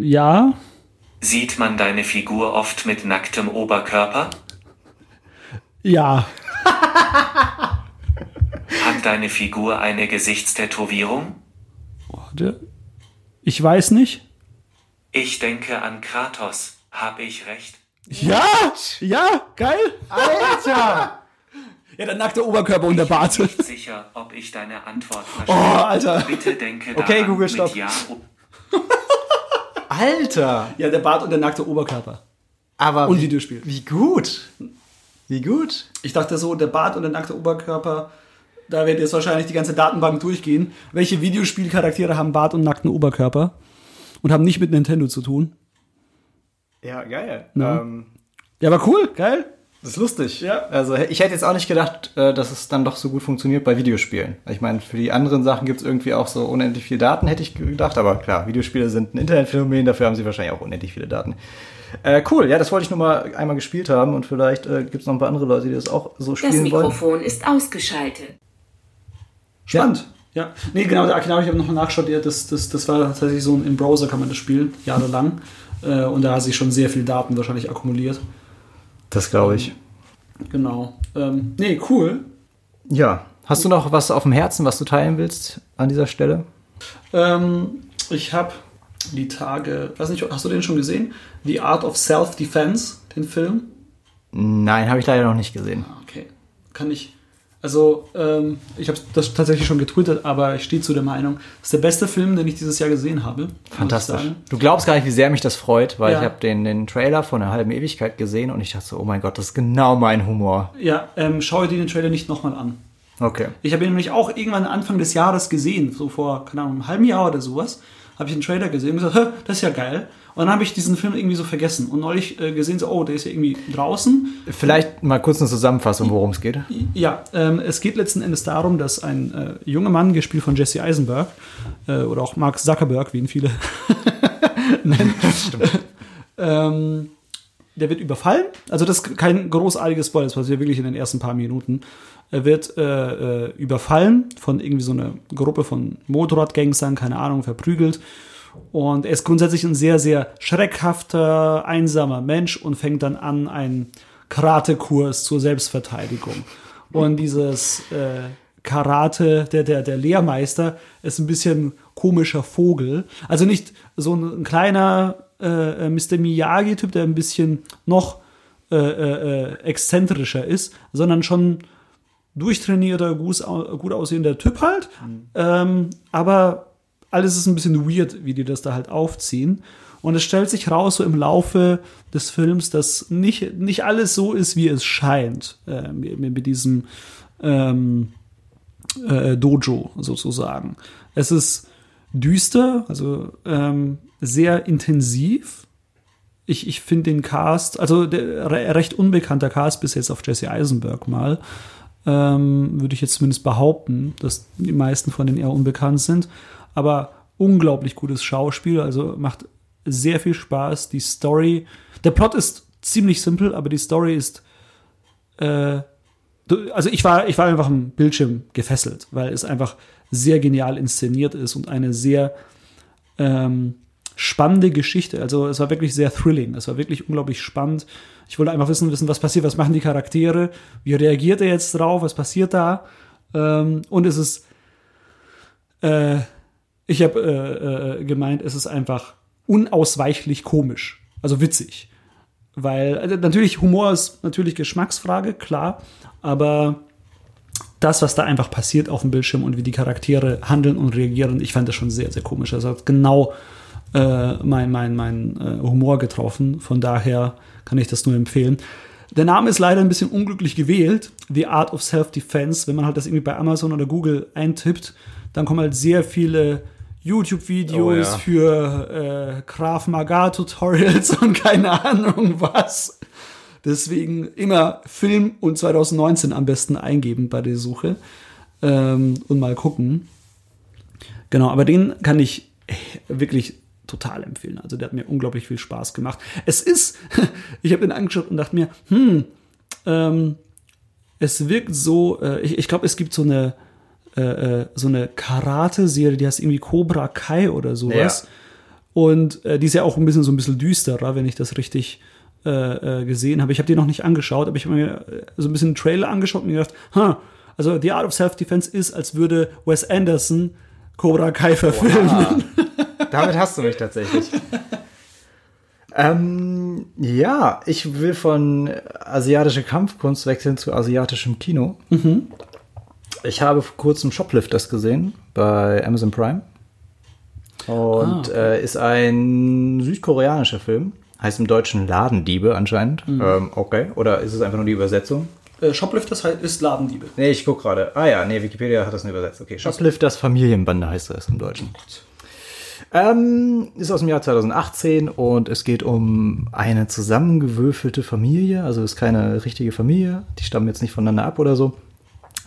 Ja. Sieht man deine Figur oft mit nacktem Oberkörper? Ja. Hat deine Figur eine Gesichtstätowierung? Warte. Ich weiß nicht. Ich denke an Kratos. Habe ich recht? Ja. Ja. Geil. Alter! Ja, der nackte Oberkörper und der Bart. Nicht sicher, ob ich deine Antwort Oh, verstehe. Alter. Bitte denke Okay, daran, Google, mit stopp. Ja Alter! Ja, der Bart und der nackte Oberkörper. Aber Und wie, Videospiel. wie gut. Wie gut. Ich dachte so, der Bart und der nackte Oberkörper, da wird jetzt wahrscheinlich die ganze Datenbank durchgehen. Welche Videospielcharaktere haben Bart und nackten Oberkörper? Und haben nicht mit Nintendo zu tun? Ja, geil. Ja. Ähm, Ja, aber cool, geil. Das ist lustig. Ja. Also ich hätte jetzt auch nicht gedacht, äh, dass es dann doch so gut funktioniert bei Videospielen. Ich meine, für die anderen Sachen gibt es irgendwie auch so unendlich viele Daten, hätte ich gedacht. Aber klar, Videospiele sind ein Internetphänomen, dafür haben sie wahrscheinlich auch unendlich viele Daten. Äh, cool, ja, das wollte ich nur mal einmal gespielt haben und vielleicht äh, gibt es noch ein paar andere Leute, die das auch so Das spielen wollen. Mikrofon ist ausgeschaltet. Spannend. Ja. Nee, genau, der Akinator, ich habe nochmal nachgeschaut, ja, das, das, das war tatsächlich so ein, im Browser kann man das spielen, jahrelang. Äh, und da hat sich schon sehr viel Daten wahrscheinlich akkumuliert. Das glaube ich. Genau. Ähm, nee, cool. Ja. Hast du noch was auf dem Herzen, was du teilen willst an dieser Stelle? Ähm, ich habe die Tage, weiß nicht, hast du den schon gesehen? The Art of Self-Defense, den Film? Nein, habe ich leider noch nicht gesehen. Ah, Okay. Kann ich. Also, ähm, ich habe das tatsächlich schon getwittert, aber ich stehe zu der Meinung, das ist der beste Film, den ich dieses Jahr gesehen habe. Fantastisch. Du glaubst gar nicht, wie sehr mich das freut, weil Ja. ich habe den, den Trailer vor einer halben Ewigkeit gesehen und ich dachte so, oh mein Gott, das ist genau mein Humor. Ja, ähm, schau dir den Trailer nicht nochmal an. Okay. Ich habe ihn nämlich auch irgendwann Anfang des Jahres gesehen, so vor, keine Ahnung, einem halben Jahr oder sowas, habe ich einen Trailer gesehen und gesagt, das ist ja geil. Und dann habe ich diesen Film irgendwie so vergessen und neulich äh, gesehen, so, oh, der ist ja irgendwie draußen. Vielleicht mal kurz eine Zusammenfassung, worum es geht. Ja, ähm, es geht letzten Endes darum, dass ein äh, junger Mann, gespielt von Jesse Eisenberg, äh, oder auch Mark Zuckerberg, wie ihn viele nennen, ähm, der wird überfallen. Also das ist kein großartiges Spoiler, das passiert wirklich in den ersten paar Minuten. Er wird äh, äh, überfallen von irgendwie so einer Gruppe von Motorradgangstern, keine Ahnung, verprügelt. Und er ist grundsätzlich ein sehr, sehr schreckhafter, einsamer Mensch und fängt dann an, einen Karate-Kurs zur Selbstverteidigung. Und dieses äh, Karate, der, der, der Lehrmeister, ist ein bisschen komischer Vogel. Also nicht so ein, ein kleiner äh, äh, Mr. Miyagi-Typ, der ein bisschen noch äh, äh, äh, exzentrischer ist, sondern schon durchtrainierter, gut, au- gut aussehender Typ halt. Ähm, aber alles ist ein bisschen weird, wie die das da halt aufziehen. Und es stellt sich raus, so im Laufe des Films, dass nicht, nicht alles so ist, wie es scheint, äh, mit, diesem ähm, äh, Dojo sozusagen. Es ist düster, also ähm, sehr intensiv. Ich, ich finde den Cast, also der re recht unbekannter Cast bis jetzt auf Jesse Eisenberg mal, ähm, würde ich jetzt zumindest behaupten, dass die meisten von denen eher unbekannt sind. Aber unglaublich gutes Schauspiel, also macht sehr viel Spaß. Die Story, der Plot ist ziemlich simpel, aber die Story ist äh, also ich war, ich war einfach am Bildschirm gefesselt, weil es einfach sehr genial inszeniert ist und eine sehr ähm, spannende Geschichte. Also es war wirklich sehr thrilling. Es war wirklich unglaublich spannend. Ich wollte einfach wissen, wissen, was passiert, was machen die Charaktere, wie reagiert er jetzt drauf, was passiert da. Ähm, und es ist, äh, ich habe äh, äh, gemeint, es ist einfach unausweichlich komisch, also witzig. Weil also natürlich Humor ist natürlich Geschmacksfrage, klar, aber das, was da einfach passiert auf dem Bildschirm und wie die Charaktere handeln und reagieren, ich fand das schon sehr, sehr komisch. Also hat genau äh, mein, mein, mein äh, Humor getroffen. Von daher kann ich das nur empfehlen. Der Name ist leider ein bisschen unglücklich gewählt. The Art of Self-Defense. Wenn man halt das irgendwie bei Amazon oder Google eintippt, dann kommen halt sehr viele YouTube-Videos Oh ja. für äh, Krav Maga-Tutorials und keine Ahnung was. Deswegen immer Film und 2019 am besten eingeben bei der Suche ähm, und mal gucken. Genau, aber den kann ich wirklich total empfehlen. Also der hat mir unglaublich viel Spaß gemacht. Es ist, ich habe ihn angeschaut und dachte mir, hm, ähm, es wirkt so, äh, ich, ich glaube, es gibt so eine äh, äh, so eine Karate-Serie, die heißt irgendwie Cobra Kai oder sowas. Ja. Und äh, die ist ja auch ein bisschen so ein bisschen düsterer, wenn ich das richtig äh, äh, gesehen habe. Ich habe die noch nicht angeschaut, aber ich habe mir so ein bisschen einen Trailer angeschaut und mir gedacht, ha, also The Art of Self-Defense ist, als würde Wes Anderson Cobra Kai verfilmen. Damit hast du mich tatsächlich. ähm, ja, ich will von asiatischer Kampfkunst wechseln zu asiatischem Kino. Ich habe vor kurzem Shoplifters gesehen bei Amazon Prime. Und äh, ist ein südkoreanischer Film. Heißt im Deutschen Ladendiebe anscheinend. Ähm, okay. Oder ist es einfach nur die Übersetzung? Äh, Shoplifters halt ist Ladendiebe. Nee, ich guck gerade. Ah ja, nee, Wikipedia hat das nur übersetzt. Okay, Shoplifters Familienbande heißt das im Deutschen. Ähm, ist aus dem Jahr 2018 und es geht um eine zusammengewürfelte Familie. Also ist keine richtige Familie. Die stammen jetzt nicht voneinander ab oder so.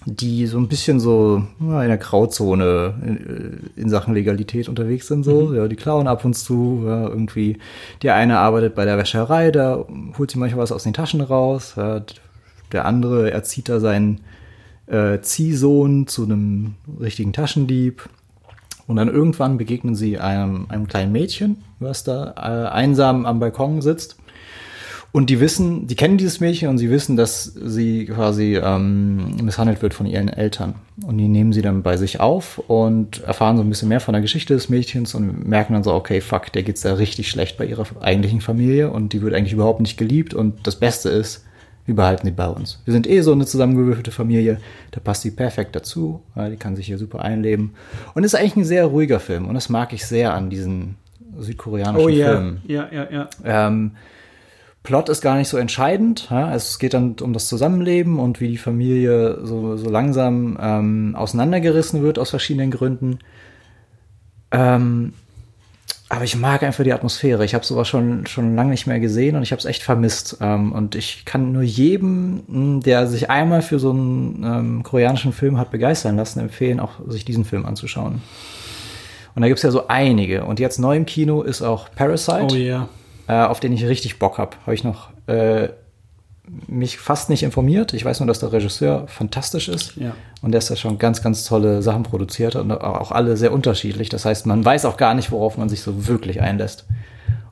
Die so ein bisschen so ja, in der Grauzone in, in Sachen Legalität unterwegs sind. So, ja, die klauen ab und zu. Ja, irgendwie, der eine arbeitet bei der Wäscherei, da holt sich manchmal was aus den Taschen raus. Ja, der andere erzieht da seinen äh, Ziehsohn zu einem richtigen Taschendieb. Und dann irgendwann begegnen sie einem, einem kleinen Mädchen, was da äh, einsam am Balkon sitzt. Und die wissen, die kennen dieses Mädchen und sie wissen, dass sie quasi ähm, misshandelt wird von ihren Eltern. Und die nehmen sie dann bei sich auf und erfahren so ein bisschen mehr von der Geschichte des Mädchens und merken dann so, okay, fuck, der geht's da richtig schlecht bei ihrer eigentlichen Familie und die wird eigentlich überhaupt nicht geliebt. Und das Beste ist, wir behalten die bei uns. Wir sind eh so eine zusammengewürfelte Familie, da passt die perfekt dazu, die kann sich hier super einleben. Und ist eigentlich ein sehr ruhiger Film und das mag ich sehr an diesen südkoreanischen Oh ja, Filmen. ja, ja, ja. Ähm, Plot ist gar nicht so entscheidend. Ja? Es geht dann um das Zusammenleben und wie die Familie so, so langsam ähm, auseinandergerissen wird aus verschiedenen Gründen. Ähm, aber ich mag einfach die Atmosphäre. Ich habe sowas schon, schon lange nicht mehr gesehen und ich habe es echt vermisst. Ähm, und ich kann nur jedem, mh, der sich einmal für so einen ähm, koreanischen Film hat begeistern lassen, empfehlen, auch sich diesen Film anzuschauen. Und da gibt's ja so einige. Und jetzt neu im Kino ist auch Parasite Oh ja. äh, auf den ich richtig Bock habe. Habe ich noch äh, mich fast nicht informiert. Ich weiß nur, dass der Regisseur fantastisch ist Ja. und der ist da schon ganz, ganz tolle Sachen produziert und auch alle sehr unterschiedlich. Das heißt, man weiß auch gar nicht, worauf man sich so wirklich einlässt.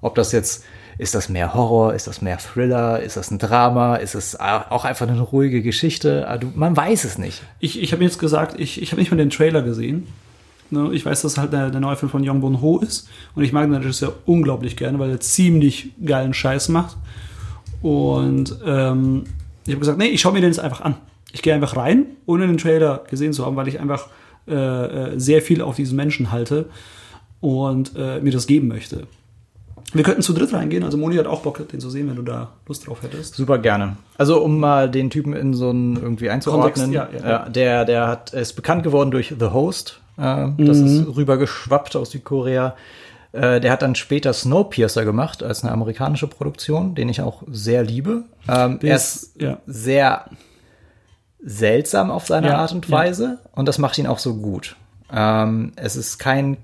Ob das jetzt, ist das mehr Horror, ist das mehr Thriller, ist das ein Drama, ist es auch einfach eine ruhige Geschichte? Ah, Man weiß es nicht. Ich, ich habe jetzt gesagt, ich, ich habe nicht mal den Trailer gesehen. Ne, Ich weiß, dass halt der, der neue Film von Yong Bun Ho ist. Und ich mag den Regisseur unglaublich gerne, weil er ziemlich geilen Scheiß macht. Und ähm, ich habe gesagt, nee, ich schaue mir den jetzt einfach an. Ich gehe einfach rein, ohne den Trailer gesehen zu haben, weil ich einfach äh, äh, sehr viel auf diesen Menschen halte und äh, mir das geben möchte. Wir könnten zu dritt reingehen. Also Moni hat auch Bock, den zu sehen, wenn du da Lust drauf hättest. Super gerne. Also um mal den Typen in so einen irgendwie einzuordnen. Kontext, ja, ja. der, der hat ist bekannt geworden durch The Host. Äh, das ist rübergeschwappt aus Südkorea. Äh, der hat dann später Snowpiercer gemacht als eine amerikanische Produktion, den ich auch sehr liebe. Ähm, er ist- ja. sehr seltsam auf seine Ja, Art und Weise und das macht ihn auch so gut. Ähm, es ist kein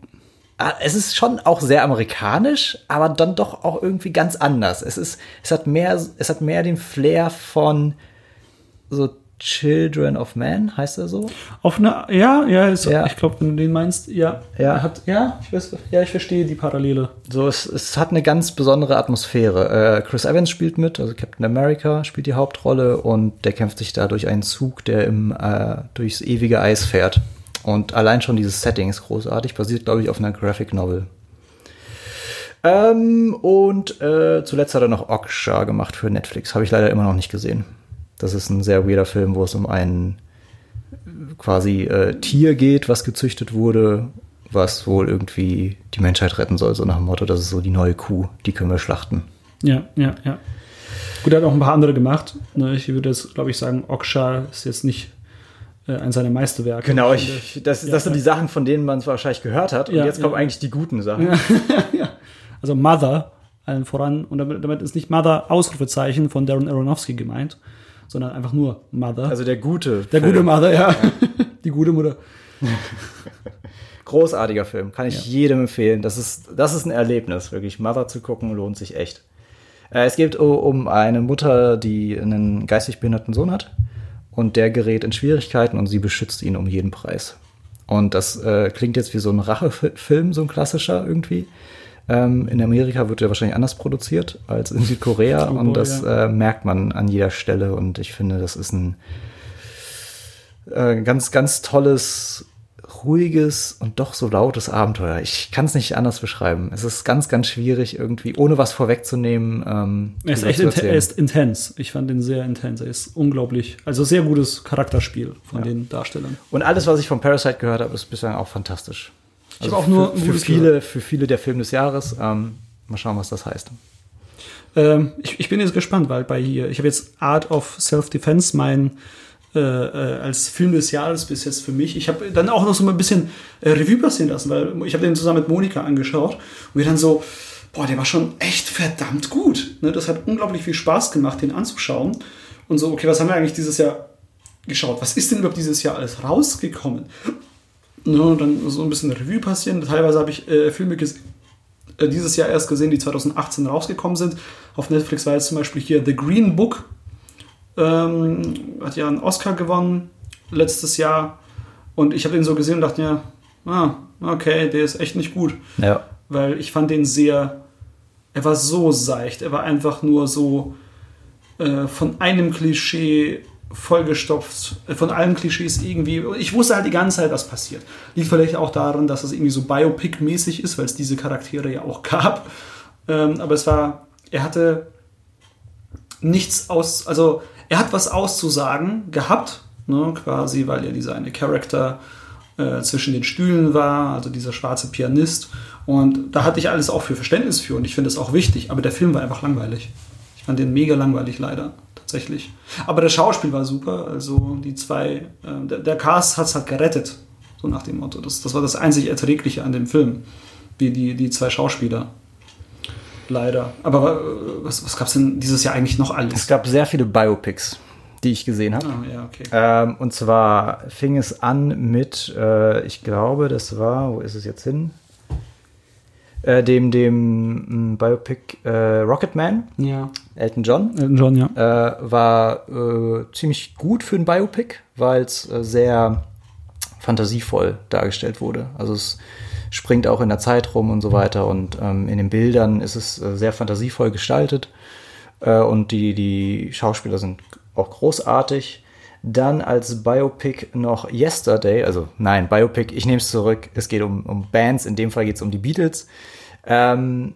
Ah, Es ist schon auch sehr amerikanisch, aber dann doch auch irgendwie ganz anders. Es ist, es hat mehr, es hat mehr den Flair von so Children of Man, heißt er so? Auf eine, ja, ja, ist, Ja. ich glaube, wenn du den meinst, ja. Ja. Hat, ja, ich weiß, ja, ich verstehe die Parallele. So, es, es hat eine ganz besondere Atmosphäre. Äh, Chris Evans spielt mit, also Captain America spielt die Hauptrolle und der kämpft sich da durch einen Zug, der im, äh, durchs ewige Eis fährt. Und allein schon dieses Setting ist großartig, basiert, glaube ich, auf einer Graphic Novel. Ähm, und äh, zuletzt hat er noch Oksha gemacht für Netflix. Habe ich leider immer noch nicht gesehen. Das ist ein sehr weirder Film, wo es um ein quasi äh, Tier geht, was gezüchtet wurde, was wohl irgendwie die Menschheit retten soll. So nach dem Motto, das ist so die neue Kuh, die können wir schlachten. Ja, ja, ja. Gut, er hat auch ein paar andere gemacht. Ne, Ich würde jetzt, glaube ich, sagen, Oksha ist jetzt nicht äh, ein seiner Meisterwerke. Genau, ich, das, das sind die Sachen, von denen man es wahrscheinlich gehört hat. Und Ja, jetzt kommen ja. eigentlich die guten Sachen. Also Mother, allen voran. Und damit, damit ist nicht Mother Ausrufezeichen von Darren Aronofsky gemeint, sondern einfach nur Mother. Also der gute. der Film. gute Mother, ja. Die gute Mutter. Großartiger Film, kann ich jedem empfehlen. Das ist, das ist ein Erlebnis, wirklich. Mother zu gucken lohnt sich echt. Äh, es geht um eine Mutter, die einen geistig behinderten Sohn hat und der gerät in Schwierigkeiten und sie beschützt ihn um jeden Preis. Und das äh, klingt jetzt wie so ein Rachefilm, so ein klassischer irgendwie. Ähm, in Amerika wird er wahrscheinlich anders produziert als in Südkorea Oh und das ja. äh, merkt man an jeder Stelle und ich finde, das ist ein äh, ganz, ganz tolles, ruhiges und doch so lautes Abenteuer. Ich kann es nicht anders beschreiben. Es ist ganz, ganz schwierig, irgendwie, ohne was vorwegzunehmen. Ähm, Er ist echt er ist intens. Ich fand ihn sehr intens. Er ist unglaublich. Also sehr gutes Charakterspiel von den Darstellern. Und alles, was ich von Parasite gehört habe, ist bislang auch fantastisch. Also Ich habe auch nur für, für viele, für viele der Film des Jahres. Ähm, mal schauen, was das heißt. Ähm, ich, ich bin jetzt gespannt, weil bei hier, ich habe jetzt Art of Self-Defense mein äh, äh, als Film des Jahres bis jetzt für mich. Ich habe dann auch noch so mal ein bisschen äh, Revue passieren lassen, weil ich habe den zusammen mit Monika angeschaut und wir dann so, boah, der war schon echt verdammt gut. Ne? Das hat unglaublich viel Spaß gemacht, den anzuschauen. Und so, okay, was haben wir eigentlich dieses Jahr geschaut? Was ist denn überhaupt dieses Jahr alles rausgekommen? Ne, dann so ein bisschen Revue passieren. Teilweise habe ich äh, Filme äh, dieses Jahr erst gesehen, die 2018 rausgekommen sind. Auf Netflix war jetzt zum Beispiel hier The Green Book. Ähm, hat ja einen Oscar gewonnen letztes Jahr. Und ich habe den so gesehen und dachte mir, ah, okay, der ist echt nicht gut. Ja. Weil ich fand den sehr, er war so seicht. Er war einfach nur so äh, von einem Klischee vollgestopft, äh, von allen Klischees irgendwie. Ich wusste halt die ganze Zeit, was passiert. Liegt vielleicht auch daran, dass es irgendwie so Biopic-mäßig ist, weil es diese Charaktere ja auch gab. Ähm, aber es war, er hatte nichts aus, also er hat was auszusagen gehabt, ne, quasi, weil er dieser eine Charakter äh, zwischen den Stühlen war, also dieser schwarze Pianist. Und da hatte ich alles auch für Verständnis für und ich finde es auch wichtig, aber der Film war einfach langweilig. Ich fand den mega langweilig, leider, tatsächlich. Aber das Schauspiel war super, also die zwei, äh, der, der Cast hat es halt gerettet, so nach dem Motto. Das, das war das einzig Erträgliche an dem Film, wie die, die zwei Schauspieler. Leider. Aber äh, was, was gab es denn dieses Jahr eigentlich noch alles? Es gab sehr viele Biopics, die ich gesehen habe. Ah, ja, okay. Ähm, und zwar fing es an mit, äh, ich glaube, das war, wo ist es jetzt hin? Äh, dem dem mh, Biopic äh, Rocketman, Ja. Elton John. Elton John, ja. äh, war äh, ziemlich gut für ein Biopic, weil es äh, sehr fantasievoll dargestellt wurde. Also es springt auch in der Zeit rum und so weiter und ähm, in den Bildern ist es äh, sehr fantasievoll gestaltet äh, und die, die Schauspieler sind auch großartig. Dann als Biopic noch Yesterday, also nein, Biopic, ich nehme es zurück, es geht um, um Bands, in dem Fall geht es um die Beatles. Ähm,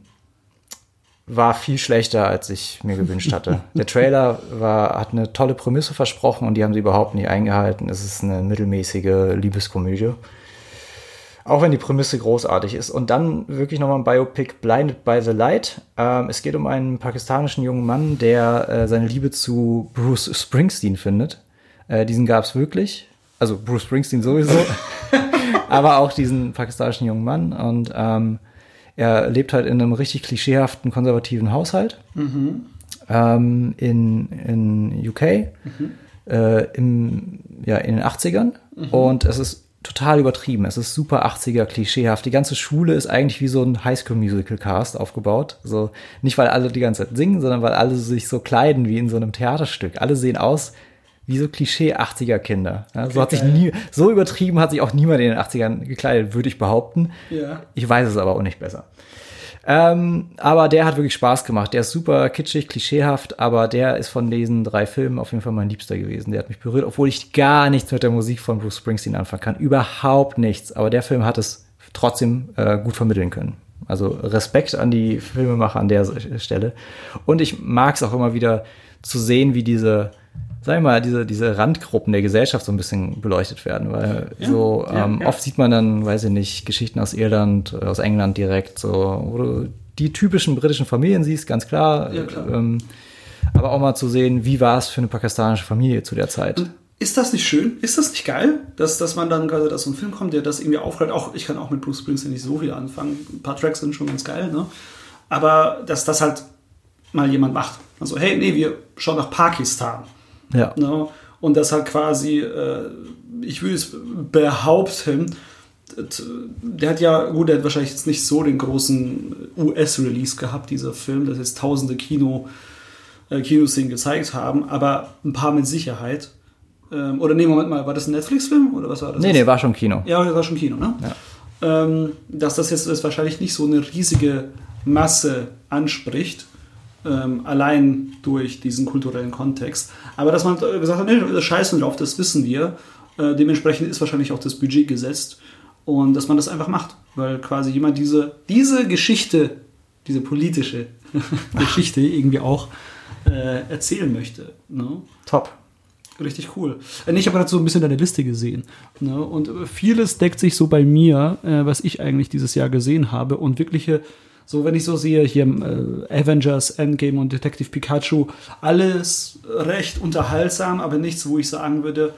war viel schlechter, als ich mir gewünscht hatte. Der Trailer war, hat eine tolle Prämisse versprochen und die haben sie überhaupt nicht eingehalten. Es ist eine mittelmäßige Liebeskomödie. Auch wenn die Prämisse großartig ist. Und dann wirklich nochmal ein Biopic Blinded by the Light. Ähm, es geht um einen pakistanischen jungen Mann, der äh, seine Liebe zu Bruce Springsteen findet. Äh, diesen gab es wirklich. Also Bruce Springsteen sowieso. aber auch diesen pakistanischen jungen Mann. Und ähm, er lebt halt in einem richtig klischeehaften konservativen Haushalt ähm, in, in UK äh, im, ja, in den 80ern. Und es ist total übertrieben. Es ist super 80er, klischeehaft. Die ganze Schule ist eigentlich wie so ein Highschool-Musical-Cast aufgebaut. So, nicht weil alle die ganze Zeit singen, sondern weil alle sich so kleiden wie in so einem Theaterstück. Alle sehen aus wie so Klischee 80er Kinder. Ja, so hat sich nie, so übertrieben hat sich auch niemand in den 80ern gekleidet, würde ich behaupten. Ja. Ich weiß es aber auch nicht besser. Ähm, aber der hat wirklich Spaß gemacht. Der ist super kitschig, klischeehaft, aber der ist von diesen drei Filmen auf jeden Fall mein Liebster gewesen. Der hat mich berührt, obwohl ich gar nichts mit der Musik von Bruce Springsteen anfangen kann. Überhaupt nichts. Aber der Film hat es trotzdem äh, gut vermitteln können. Also Respekt an die Filmemacher an der Stelle. Und ich mag es auch immer wieder zu sehen, wie diese, sag ich mal, diese, diese Randgruppen der Gesellschaft so ein bisschen beleuchtet werden. Weil so ja, ähm, ja. oft sieht man dann, weiß ich nicht, Geschichten aus Irland, aus England direkt, so, wo du die typischen britischen Familien siehst, ganz klar. Ja, klar. Ähm, aber auch mal zu sehen, wie war es für eine pakistanische Familie zu der Zeit. Ist das nicht schön? Ist das nicht geil, dass, dass man dann gerade, dass so ein Film kommt, der das irgendwie aufgreift? Auch ich kann auch mit Bruce Springsteen nicht so viel anfangen. Ein paar Tracks sind schon ganz geil, ne? Aber dass das halt mal jemand macht. Also, hey, nee, wir schauen nach Pakistan. Ja. Ne? Und das halt quasi, äh, ich würde es behaupten, der hat ja, gut, der hat wahrscheinlich jetzt nicht so den großen US-Release gehabt, dieser Film, dass jetzt tausende Kino, äh, Kinos den gezeigt haben, aber ein paar mit Sicherheit. Ähm, oder nee, Moment mal, war das ein Netflix-Film oder was war das? Nee, nee, war schon Kino. Ja, das war schon Kino, ne? Ähm, dass das jetzt ist wahrscheinlich nicht so eine riesige Masse anspricht, ähm, allein durch diesen kulturellen Kontext. Aber dass man gesagt hat, nee, das scheißen drauf, das wissen wir. Äh, dementsprechend ist wahrscheinlich auch das Budget gesetzt und dass man das einfach macht, weil quasi jemand diese, diese Geschichte, diese politische Geschichte irgendwie auch äh, erzählen möchte. Ne? Top. Richtig cool. Äh, Ich habe gerade so ein bisschen deine Liste gesehen. Ne? Und äh, vieles deckt sich so bei mir, äh, was ich eigentlich dieses Jahr gesehen habe. Und wirkliche, so wenn ich so sehe, hier äh, Avengers, Endgame und Detective Pikachu, alles recht unterhaltsam, aber nichts, wo ich sagen würde,